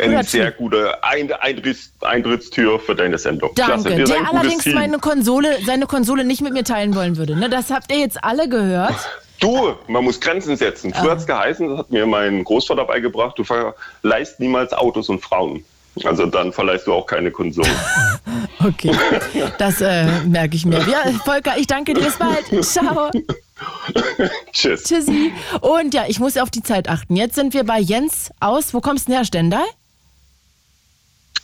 eine sehr Typ. gute Ein Eintritts Eintrittstür für deine Sendung. Danke. Klasse, Der allerdings meine Konsole, seine Konsole nicht mit mir teilen wollen würde. Ne? Das habt ihr jetzt alle gehört. Du, man muss Grenzen setzen. Früher Ah. hat es geheißen, das hat mir mein Großvater beigebracht, du verleihst niemals Autos und Frauen. Also dann verleihst du auch keine Konsole. Okay, das äh, merke ich mir. Ja, Volker, ich danke dir. Bis bald. Ciao. Tschüss. Tschüssi. Und ja, ich muss auf die Zeit achten. Jetzt sind wir bei Jens aus. Wo kommst du denn her, Stendal?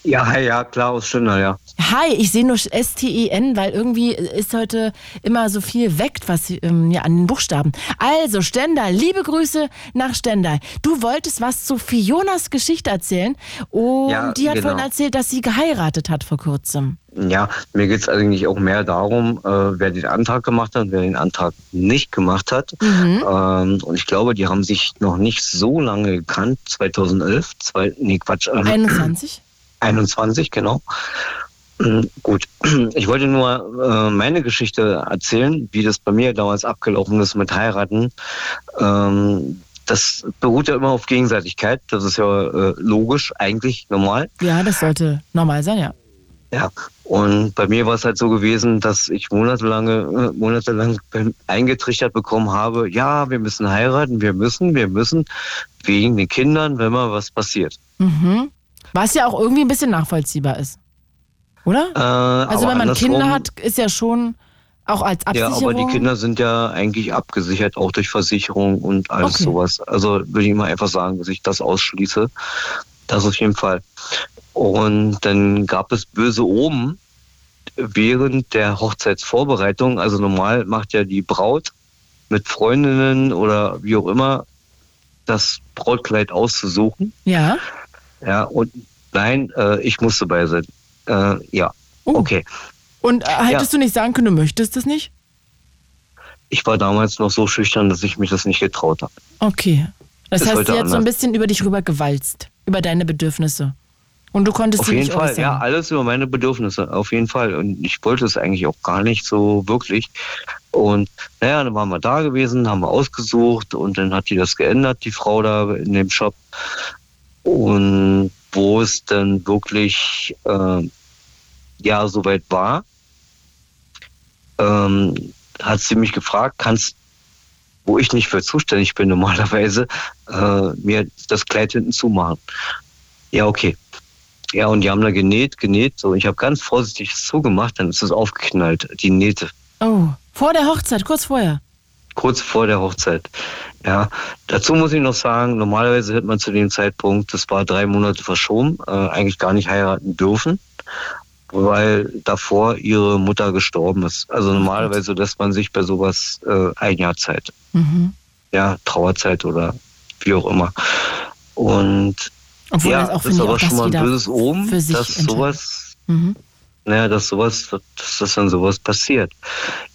Ja, hi, ja, klar, aus Stendal, ja. Hi, ich sehe nur S-T-E-N, weil irgendwie ist heute immer so viel weckt, was ähm, ja, an den Buchstaben. Also, Stendal, liebe Grüße nach Stendal. Du wolltest was zu Fionas Geschichte erzählen und Ja, die hat genau. vorhin erzählt, dass sie geheiratet hat vor kurzem. Ja, mir geht's eigentlich auch mehr darum, äh, wer den Antrag gemacht hat, wer den Antrag nicht gemacht hat. Mhm. Ähm, und ich glaube, die haben sich noch nicht so lange gekannt, 2011, zwei, nee, Quatsch. ähm, 21? 21, genau. Mm, Gut, ich wollte nur äh, meine Geschichte erzählen, wie das bei mir damals abgelaufen ist mit Heiraten. Ähm, das beruht ja immer auf Gegenseitigkeit. Das ist ja äh, logisch, eigentlich normal. Ja, das sollte normal sein, ja. Ja, und bei mir war es halt so gewesen, dass ich monatelange, äh, monatelang eingetrichtert bekommen habe, ja, wir müssen heiraten, wir müssen, wir müssen, wegen den Kindern, wenn mal was passiert. Mhm. Was ja auch irgendwie ein bisschen nachvollziehbar ist. Oder? Äh, also wenn man Kinder hat, ist ja schon auch als Ja, Absicherung. aber die Kinder sind ja eigentlich abgesichert, auch durch Versicherung und alles Okay. sowas. Also würde ich mal einfach sagen, dass ich das ausschließe. Das auf jeden Fall. Und dann gab es böse Oben während der Hochzeitsvorbereitung. Also normal macht ja die Braut mit Freundinnen oder wie auch immer das Brautkleid auszusuchen. Ja. Ja, und nein, äh, ich musste bei sein. Äh, ja, okay. Und äh, hättest du nicht sagen können, du möchtest das nicht? Ich war damals noch so schüchtern, dass ich mich das nicht getraut habe. Okay. Das Ist heißt, sie hat so ein bisschen über dich rübergewalzt, über deine Bedürfnisse. Und du konntest Auf sie jeden nicht Fall, äußern. ja, alles über meine Bedürfnisse, auf jeden Fall. Und ich wollte es eigentlich auch gar nicht so wirklich. Und naja, dann waren wir da gewesen, haben wir ausgesucht und dann hat die das geändert, die Frau da in dem Shop. Und wo es dann wirklich äh, ja soweit war, ähm, hat sie mich gefragt, kannst, wo ich nicht für zuständig bin normalerweise, äh, mir das Kleid hinten zumachen. Ja, okay. Ja, und die haben da genäht, genäht. So, ich habe ganz vorsichtig zugemacht, dann ist es aufgeknallt, die Nähte. Oh, vor der Hochzeit, kurz vorher. Kurz vor der Hochzeit. Ja, dazu muss ich noch sagen, normalerweise hätte man zu dem Zeitpunkt, das war drei Monate verschoben, äh, eigentlich gar nicht heiraten dürfen, weil davor ihre Mutter gestorben ist. Also normalerweise lässt man sich bei sowas äh, ein Jahr Zeit. Mhm. Ja, Trauerzeit oder wie auch immer. Und Obwohl ja, das auch, das ist aber schon mal ein böses Omen, dass sowas Mhm. Naja, dass sowas, dass das dann sowas passiert.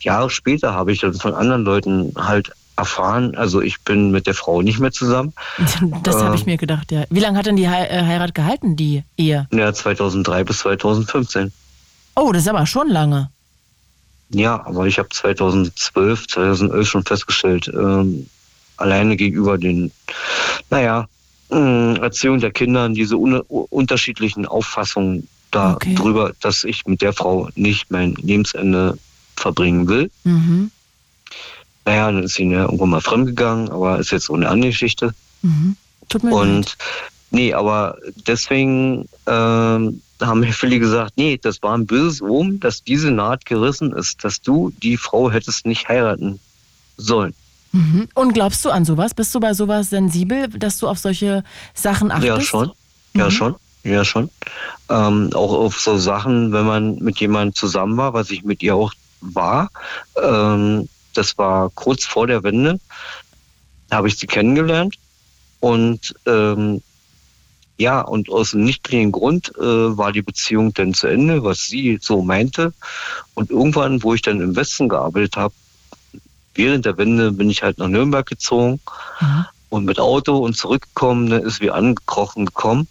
Jahre später habe ich dann von anderen Leuten halt erfahren, also ich bin mit der Frau nicht mehr zusammen. Das habe ich Ähm, mir gedacht, ja. Wie lange hat denn die Hei- äh, Heirat gehalten, die Ehe? Ja, 2003 bis 2015. Oh, das ist aber schon lange. Ja, aber ich habe 2012, 2011 schon festgestellt, ähm, alleine gegenüber den, naja, mh, Erziehung der Kinder, diese un unterschiedlichen Auffassungen darüber, dass ich mit der Frau nicht mein Lebensende verbringen will. Mhm. Naja, dann ist sie ja irgendwann mal fremdgegangen, aber ist jetzt so eine andere Geschichte. Mhm. Tut mir leid. Und nee, aber deswegen ähm, haben mir viele gesagt, nee, das war ein böses Omen, dass diese Naht gerissen ist, dass du die Frau hättest nicht heiraten sollen. Mhm. Und glaubst du an sowas? Bist du bei sowas sensibel, dass du auf solche Sachen achtest? Ja, schon. Ja, Mhm. schon. Ja schon. Ähm, auch auf so Sachen, wenn man mit jemandem zusammen war, was ich mit ihr auch war. Ähm, das war kurz vor der Wende, habe ich sie kennengelernt. Und ähm, ja, und aus einem nichtigen Grund äh, war die Beziehung dann zu Ende, was sie so meinte. Und irgendwann, wo ich dann im Westen gearbeitet habe, während der Wende bin ich halt nach Nürnberg gezogen Mhm. und mit Auto und zurückgekommen, dann ist wie angekrochen gekommen.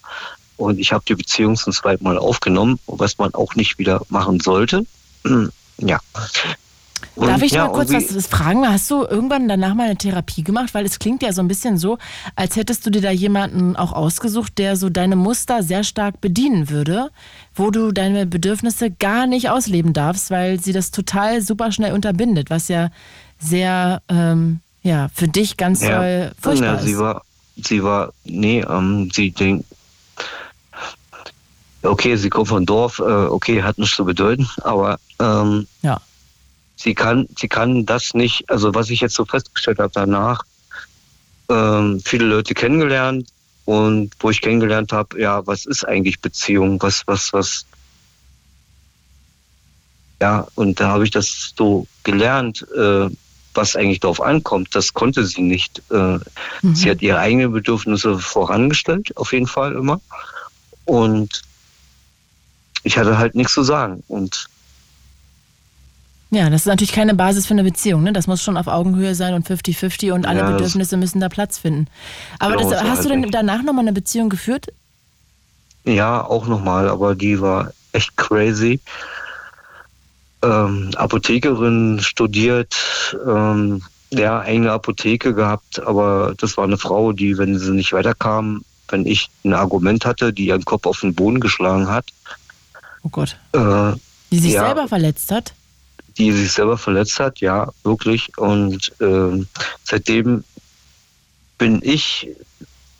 Und ich habe die Beziehung zum zweiten Mal aufgenommen, was man auch nicht wieder machen sollte. Ja. Und Darf ich ja, mal kurz was fragen? Hast du irgendwann danach mal eine Therapie gemacht? Weil es klingt ja so ein bisschen so, als hättest du dir da jemanden auch ausgesucht, der so deine Muster sehr stark bedienen würde, wo du deine Bedürfnisse gar nicht ausleben darfst, weil sie das total super schnell unterbindet, was ja sehr, ähm, ja, für dich ganz toll furchtbar ja, ist. sie war, sie war, nee, ähm, sie denkt, okay, sie kommt von Dorf, äh, okay, hat nichts zu bedeuten, aber ähm, ja. sie kann, sie kann das nicht, also was ich jetzt so festgestellt habe danach, ähm, viele Leute kennengelernt und wo ich kennengelernt habe, ja, was ist eigentlich Beziehung, was, was, was, ja, und da habe ich das so gelernt, äh, was eigentlich darauf ankommt. Das konnte sie nicht. Äh, Sie hat ihre eigenen Bedürfnisse vorangestellt, auf jeden Fall immer. Und ich hatte halt nichts zu sagen. Und Ja, das ist natürlich keine Basis für eine Beziehung. Ne? Das muss schon auf Augenhöhe sein und 50-50 und alle Ja, Bedürfnisse müssen da Platz finden. Aber Genau, das, hast halt du denn danach nochmal eine Beziehung geführt? ja, auch nochmal, aber die war echt crazy. Ähm, Apothekerin studiert, ähm, ja, eigene Apotheke gehabt, aber das war eine Frau, die, wenn sie nicht weiterkam, wenn ich ein Argument hatte, die ihren Kopf auf den Boden geschlagen hat. Oh Gott. Äh, Die sich ja, selber verletzt hat? die sich selber verletzt hat, ja, wirklich. Und ähm, seitdem bin ich,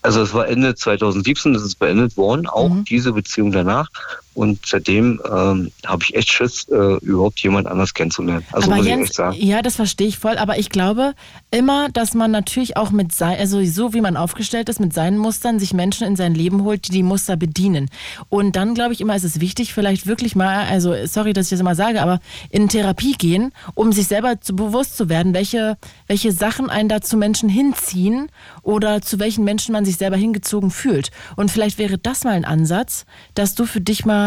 also es war Ende 2017, das ist beendet worden, auch diese Beziehung danach. Und seitdem ähm, habe ich echt Schiss, äh, überhaupt jemand anders kennenzulernen. Also aber Jens, ja, das verstehe ich voll, aber ich glaube immer, dass man natürlich auch mit sein, also so wie man aufgestellt ist, mit seinen Mustern sich Menschen in sein Leben holt, die die Muster bedienen. Und dann glaube ich immer, ist es wichtig, vielleicht wirklich mal, also sorry, dass ich das immer sage, aber in Therapie gehen, um sich selber zu, bewusst zu werden, welche, welche Sachen einen da zu Menschen hinziehen oder zu welchen Menschen man sich selber hingezogen fühlt. Und vielleicht wäre das mal ein Ansatz, dass du für dich mal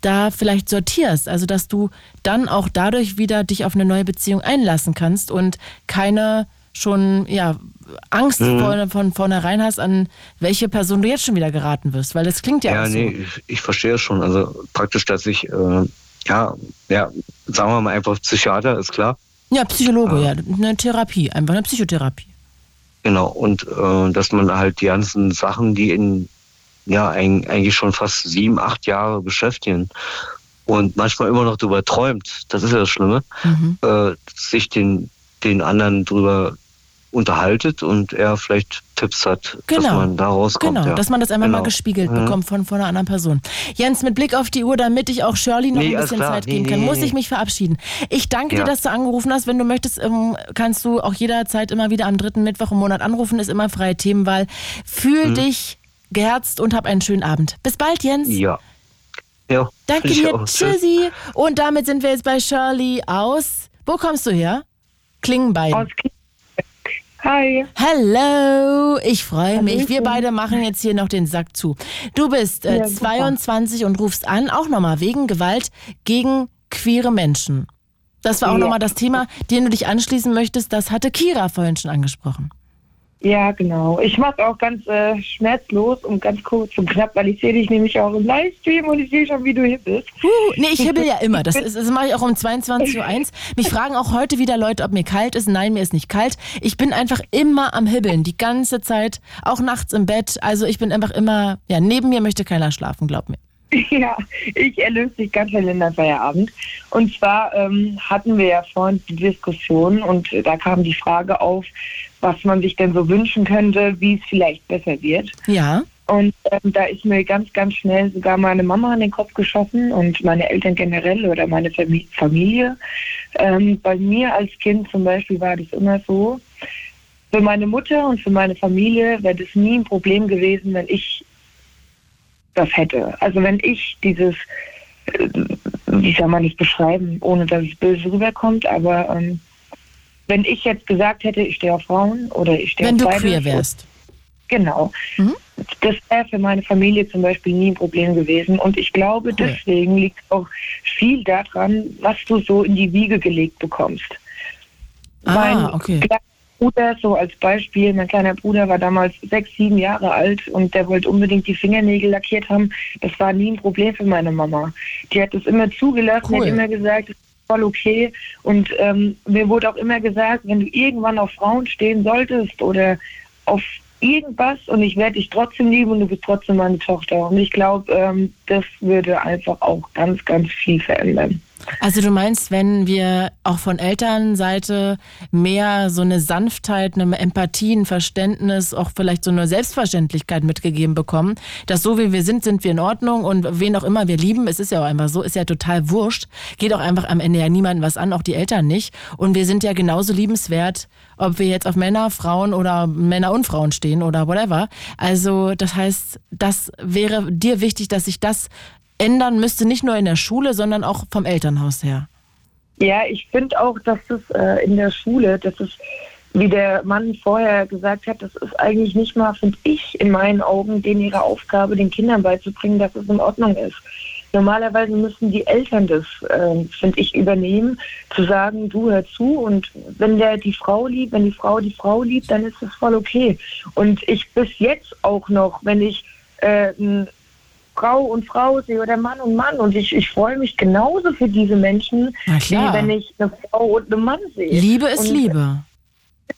da vielleicht sortierst. Also, dass du dann auch dadurch wieder dich auf eine neue Beziehung einlassen kannst und keine schon, ja, Angst Mhm. von, von vornherein hast, an welche Person du jetzt schon wieder geraten wirst. Weil das klingt ja, Ja, auch so. nee, ich, ich verstehe es schon. Also praktisch, dass ich, äh, ja, ja, sagen wir mal einfach Psychiater, ist klar. Ja, Psychologe, ja. Eine Therapie, einfach eine Psychotherapie. Genau, und äh, dass man halt die ganzen Sachen, die in ja eig- eigentlich schon fast sieben, acht Jahre beschäftigen und manchmal immer noch drüber träumt, das ist ja das Schlimme, Mhm. äh, sich den, den anderen drüber unterhaltet und er vielleicht Tipps hat, dass Genau. man da rauskommt. Genau, ja. dass man das einmal mal Genau. gespiegelt Mhm. bekommt von, von einer anderen Person. Jens, mit Blick auf die Uhr, damit ich auch Shirley noch Nee, ein bisschen. Zeit Nee, geben kann, nee, muss ich mich verabschieden. Ich danke Ja. dir, dass du angerufen hast. Wenn du möchtest, ähm, kannst du auch jederzeit immer wieder am dritten Mittwoch im Monat anrufen. Ist immer freie Themenwahl. Fühl Mhm. dich geherzt und hab einen schönen Abend. Bis bald, Jens. Ja. Ja. Danke dir. Tschüssi. Und damit sind wir jetzt bei Shirley aus. Wo kommst du her? Klingenbein. Aus Hi. Hello, ich freue mich. Wir beide machen jetzt hier noch den Sack zu. Du bist äh, Ja, super. 22 und rufst an, auch nochmal wegen Gewalt gegen queere Menschen. Das war auch Ja. nochmal das Thema, dem du dich anschließen möchtest. Das hatte Kira vorhin schon angesprochen. Ja, genau. Ich mache auch ganz äh, schmerzlos und ganz kurz und knapp, weil ich sehe dich nämlich auch im Livestream und ich sehe schon, wie du hier bist. Uh, nee, ich hibbel ja immer. Das, ist, das mache ich auch um 22.01 Uhr. Mich fragen auch heute wieder Leute, ob mir kalt ist. Nein, mir ist nicht kalt. Ich bin einfach immer am Hibbeln, die ganze Zeit, auch nachts im Bett. Also ich bin einfach immer, ja, neben mir möchte keiner schlafen, glaub mir. Ja, ich erlöse dich ganz dein Feierabend. Und zwar ähm, hatten wir ja vorhin die Diskussion und äh, da kam die Frage auf, was man sich denn so wünschen könnte, wie es vielleicht besser wird. Ja. Und ähm, da ist mir ganz, ganz schnell sogar meine Mama an den Kopf geschossen und meine Eltern generell oder meine Fami- Familie. Ähm, bei mir als Kind zum Beispiel war das immer so, für meine Mutter und für meine Familie wäre das nie ein Problem gewesen, wenn ich das hätte. Also wenn ich dieses, äh, wie soll man das beschreiben, ohne dass es böse rüberkommt, aber ähm, wenn ich jetzt gesagt hätte, ich stehe auf Frauen oder ich stehe Wenn auf du beide, queer wärst. Genau. Das wäre für meine Familie zum Beispiel nie ein Problem gewesen. Und ich glaube, deswegen liegt auch viel daran, was du so in die Wiege gelegt bekommst. Ah, mein okay. kleiner Bruder, so als Beispiel, mein kleiner Bruder war damals sechs, sieben Jahre alt und der wollte unbedingt die Fingernägel lackiert haben. Das war nie ein Problem für meine Mama. Die hat es immer zugelassen, Cool. hat immer gesagt, das voll okay. Und ähm, mir wurde auch immer gesagt, wenn du irgendwann auf Frauen stehen solltest oder auf irgendwas und ich werde dich trotzdem lieben und du bist trotzdem meine Tochter. Und ich glaube, ähm, das würde einfach auch ganz, ganz viel verändern. Also du meinst, wenn wir auch von Elternseite mehr so eine Sanftheit, eine Empathie, ein Verständnis, auch vielleicht so eine Selbstverständlichkeit mitgegeben bekommen, dass so wie wir sind, sind wir in Ordnung und wen auch immer wir lieben, es ist ja auch einfach so, ist ja total wurscht, geht auch einfach am Ende ja niemandem was an, auch die Eltern nicht. Und wir sind ja genauso liebenswert, ob wir jetzt auf Männer, Frauen oder Männer und Frauen stehen oder whatever. Also das heißt, das wäre dir wichtig, dass sich das ändern müsste, nicht nur in der Schule, sondern auch vom Elternhaus her. Ja, ich finde auch, dass das äh, in der Schule, das ist, wie der Mann vorher gesagt hat, das ist eigentlich nicht mal, finde ich, in meinen Augen, denen ihre Aufgabe, den Kindern beizubringen, dass es in Ordnung ist. Normalerweise müssen die Eltern das, äh, finde ich, übernehmen, zu sagen, du hör zu und wenn der die Frau liebt, wenn die Frau die Frau liebt, dann ist das voll okay. Und ich bis jetzt auch noch, wenn ich äh, ein Frau und Frau sehe oder Mann und Mann. Und ich, ich freue mich genauso für diese Menschen, wie wenn ich eine Frau und einen Mann sehe. Liebe ist und, Liebe.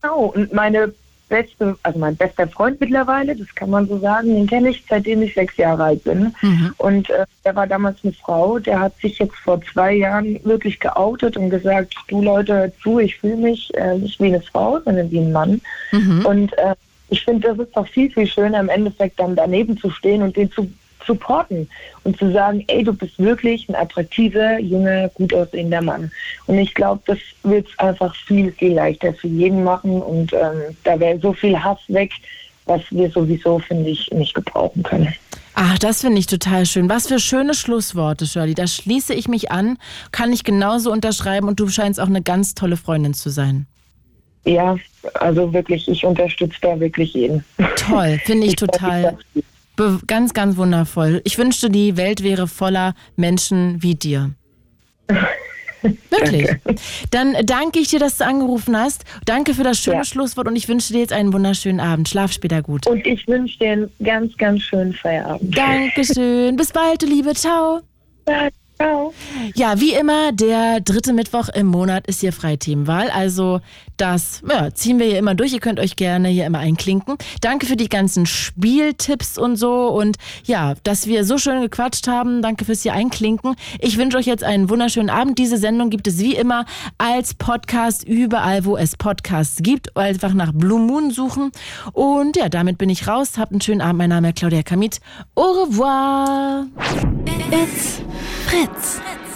Genau. Und meine beste, also mein bester Freund mittlerweile, das kann man so sagen, den kenne ich seitdem ich sechs Jahre alt bin. Mhm. Und äh, der war damals eine Frau, der hat sich jetzt vor zwei Jahren wirklich geoutet und gesagt, du Leute, hört zu, ich fühle mich äh, nicht wie eine Frau, sondern wie ein Mann. Mhm. Und äh, ich finde, das ist doch viel, viel schöner, im Endeffekt dann daneben zu stehen und den zu supporten und zu sagen, ey, du bist wirklich ein attraktiver, junger, gut aussehender Mann. Und ich glaube, das wird es einfach viel, viel leichter für jeden machen und ähm, da wäre so viel Hass weg, was wir sowieso, finde ich, nicht gebrauchen können. Ach, das finde ich total schön. Was für schöne Schlussworte, Shirley. Da schließe ich mich an, kann ich genauso unterschreiben und du scheinst auch eine ganz tolle Freundin zu sein. Ja, also wirklich, ich unterstütze da wirklich jeden. Toll, finde ich total. Ganz, ganz wundervoll. Ich wünschte, die Welt wäre voller Menschen wie dir. Wirklich. Dann danke ich dir, dass du angerufen hast. Danke für das schöne Schlusswort und ich wünsche dir jetzt einen wunderschönen Abend. Schlaf später gut. Und ich wünsche dir einen ganz, ganz schönen Feierabend. Dankeschön. Bis bald, du Liebe. Ciao. Ciao. Ja, wie immer, der dritte Mittwoch im Monat ist hier Freithemenwahl. Also das ja, ziehen wir hier immer durch. Ihr könnt euch gerne hier immer einklinken. Danke für die ganzen Spieltipps und so. Und ja, dass wir so schön gequatscht haben. Danke fürs hier einklinken. Ich wünsche euch jetzt einen wunderschönen Abend. Diese Sendung gibt es wie immer als Podcast überall, wo es Podcasts gibt. Einfach nach Blue Moon suchen. Und ja, damit bin ich raus. Habt einen schönen Abend. Mein Name ist Claudia Kamit. Au revoir. It's Fritz.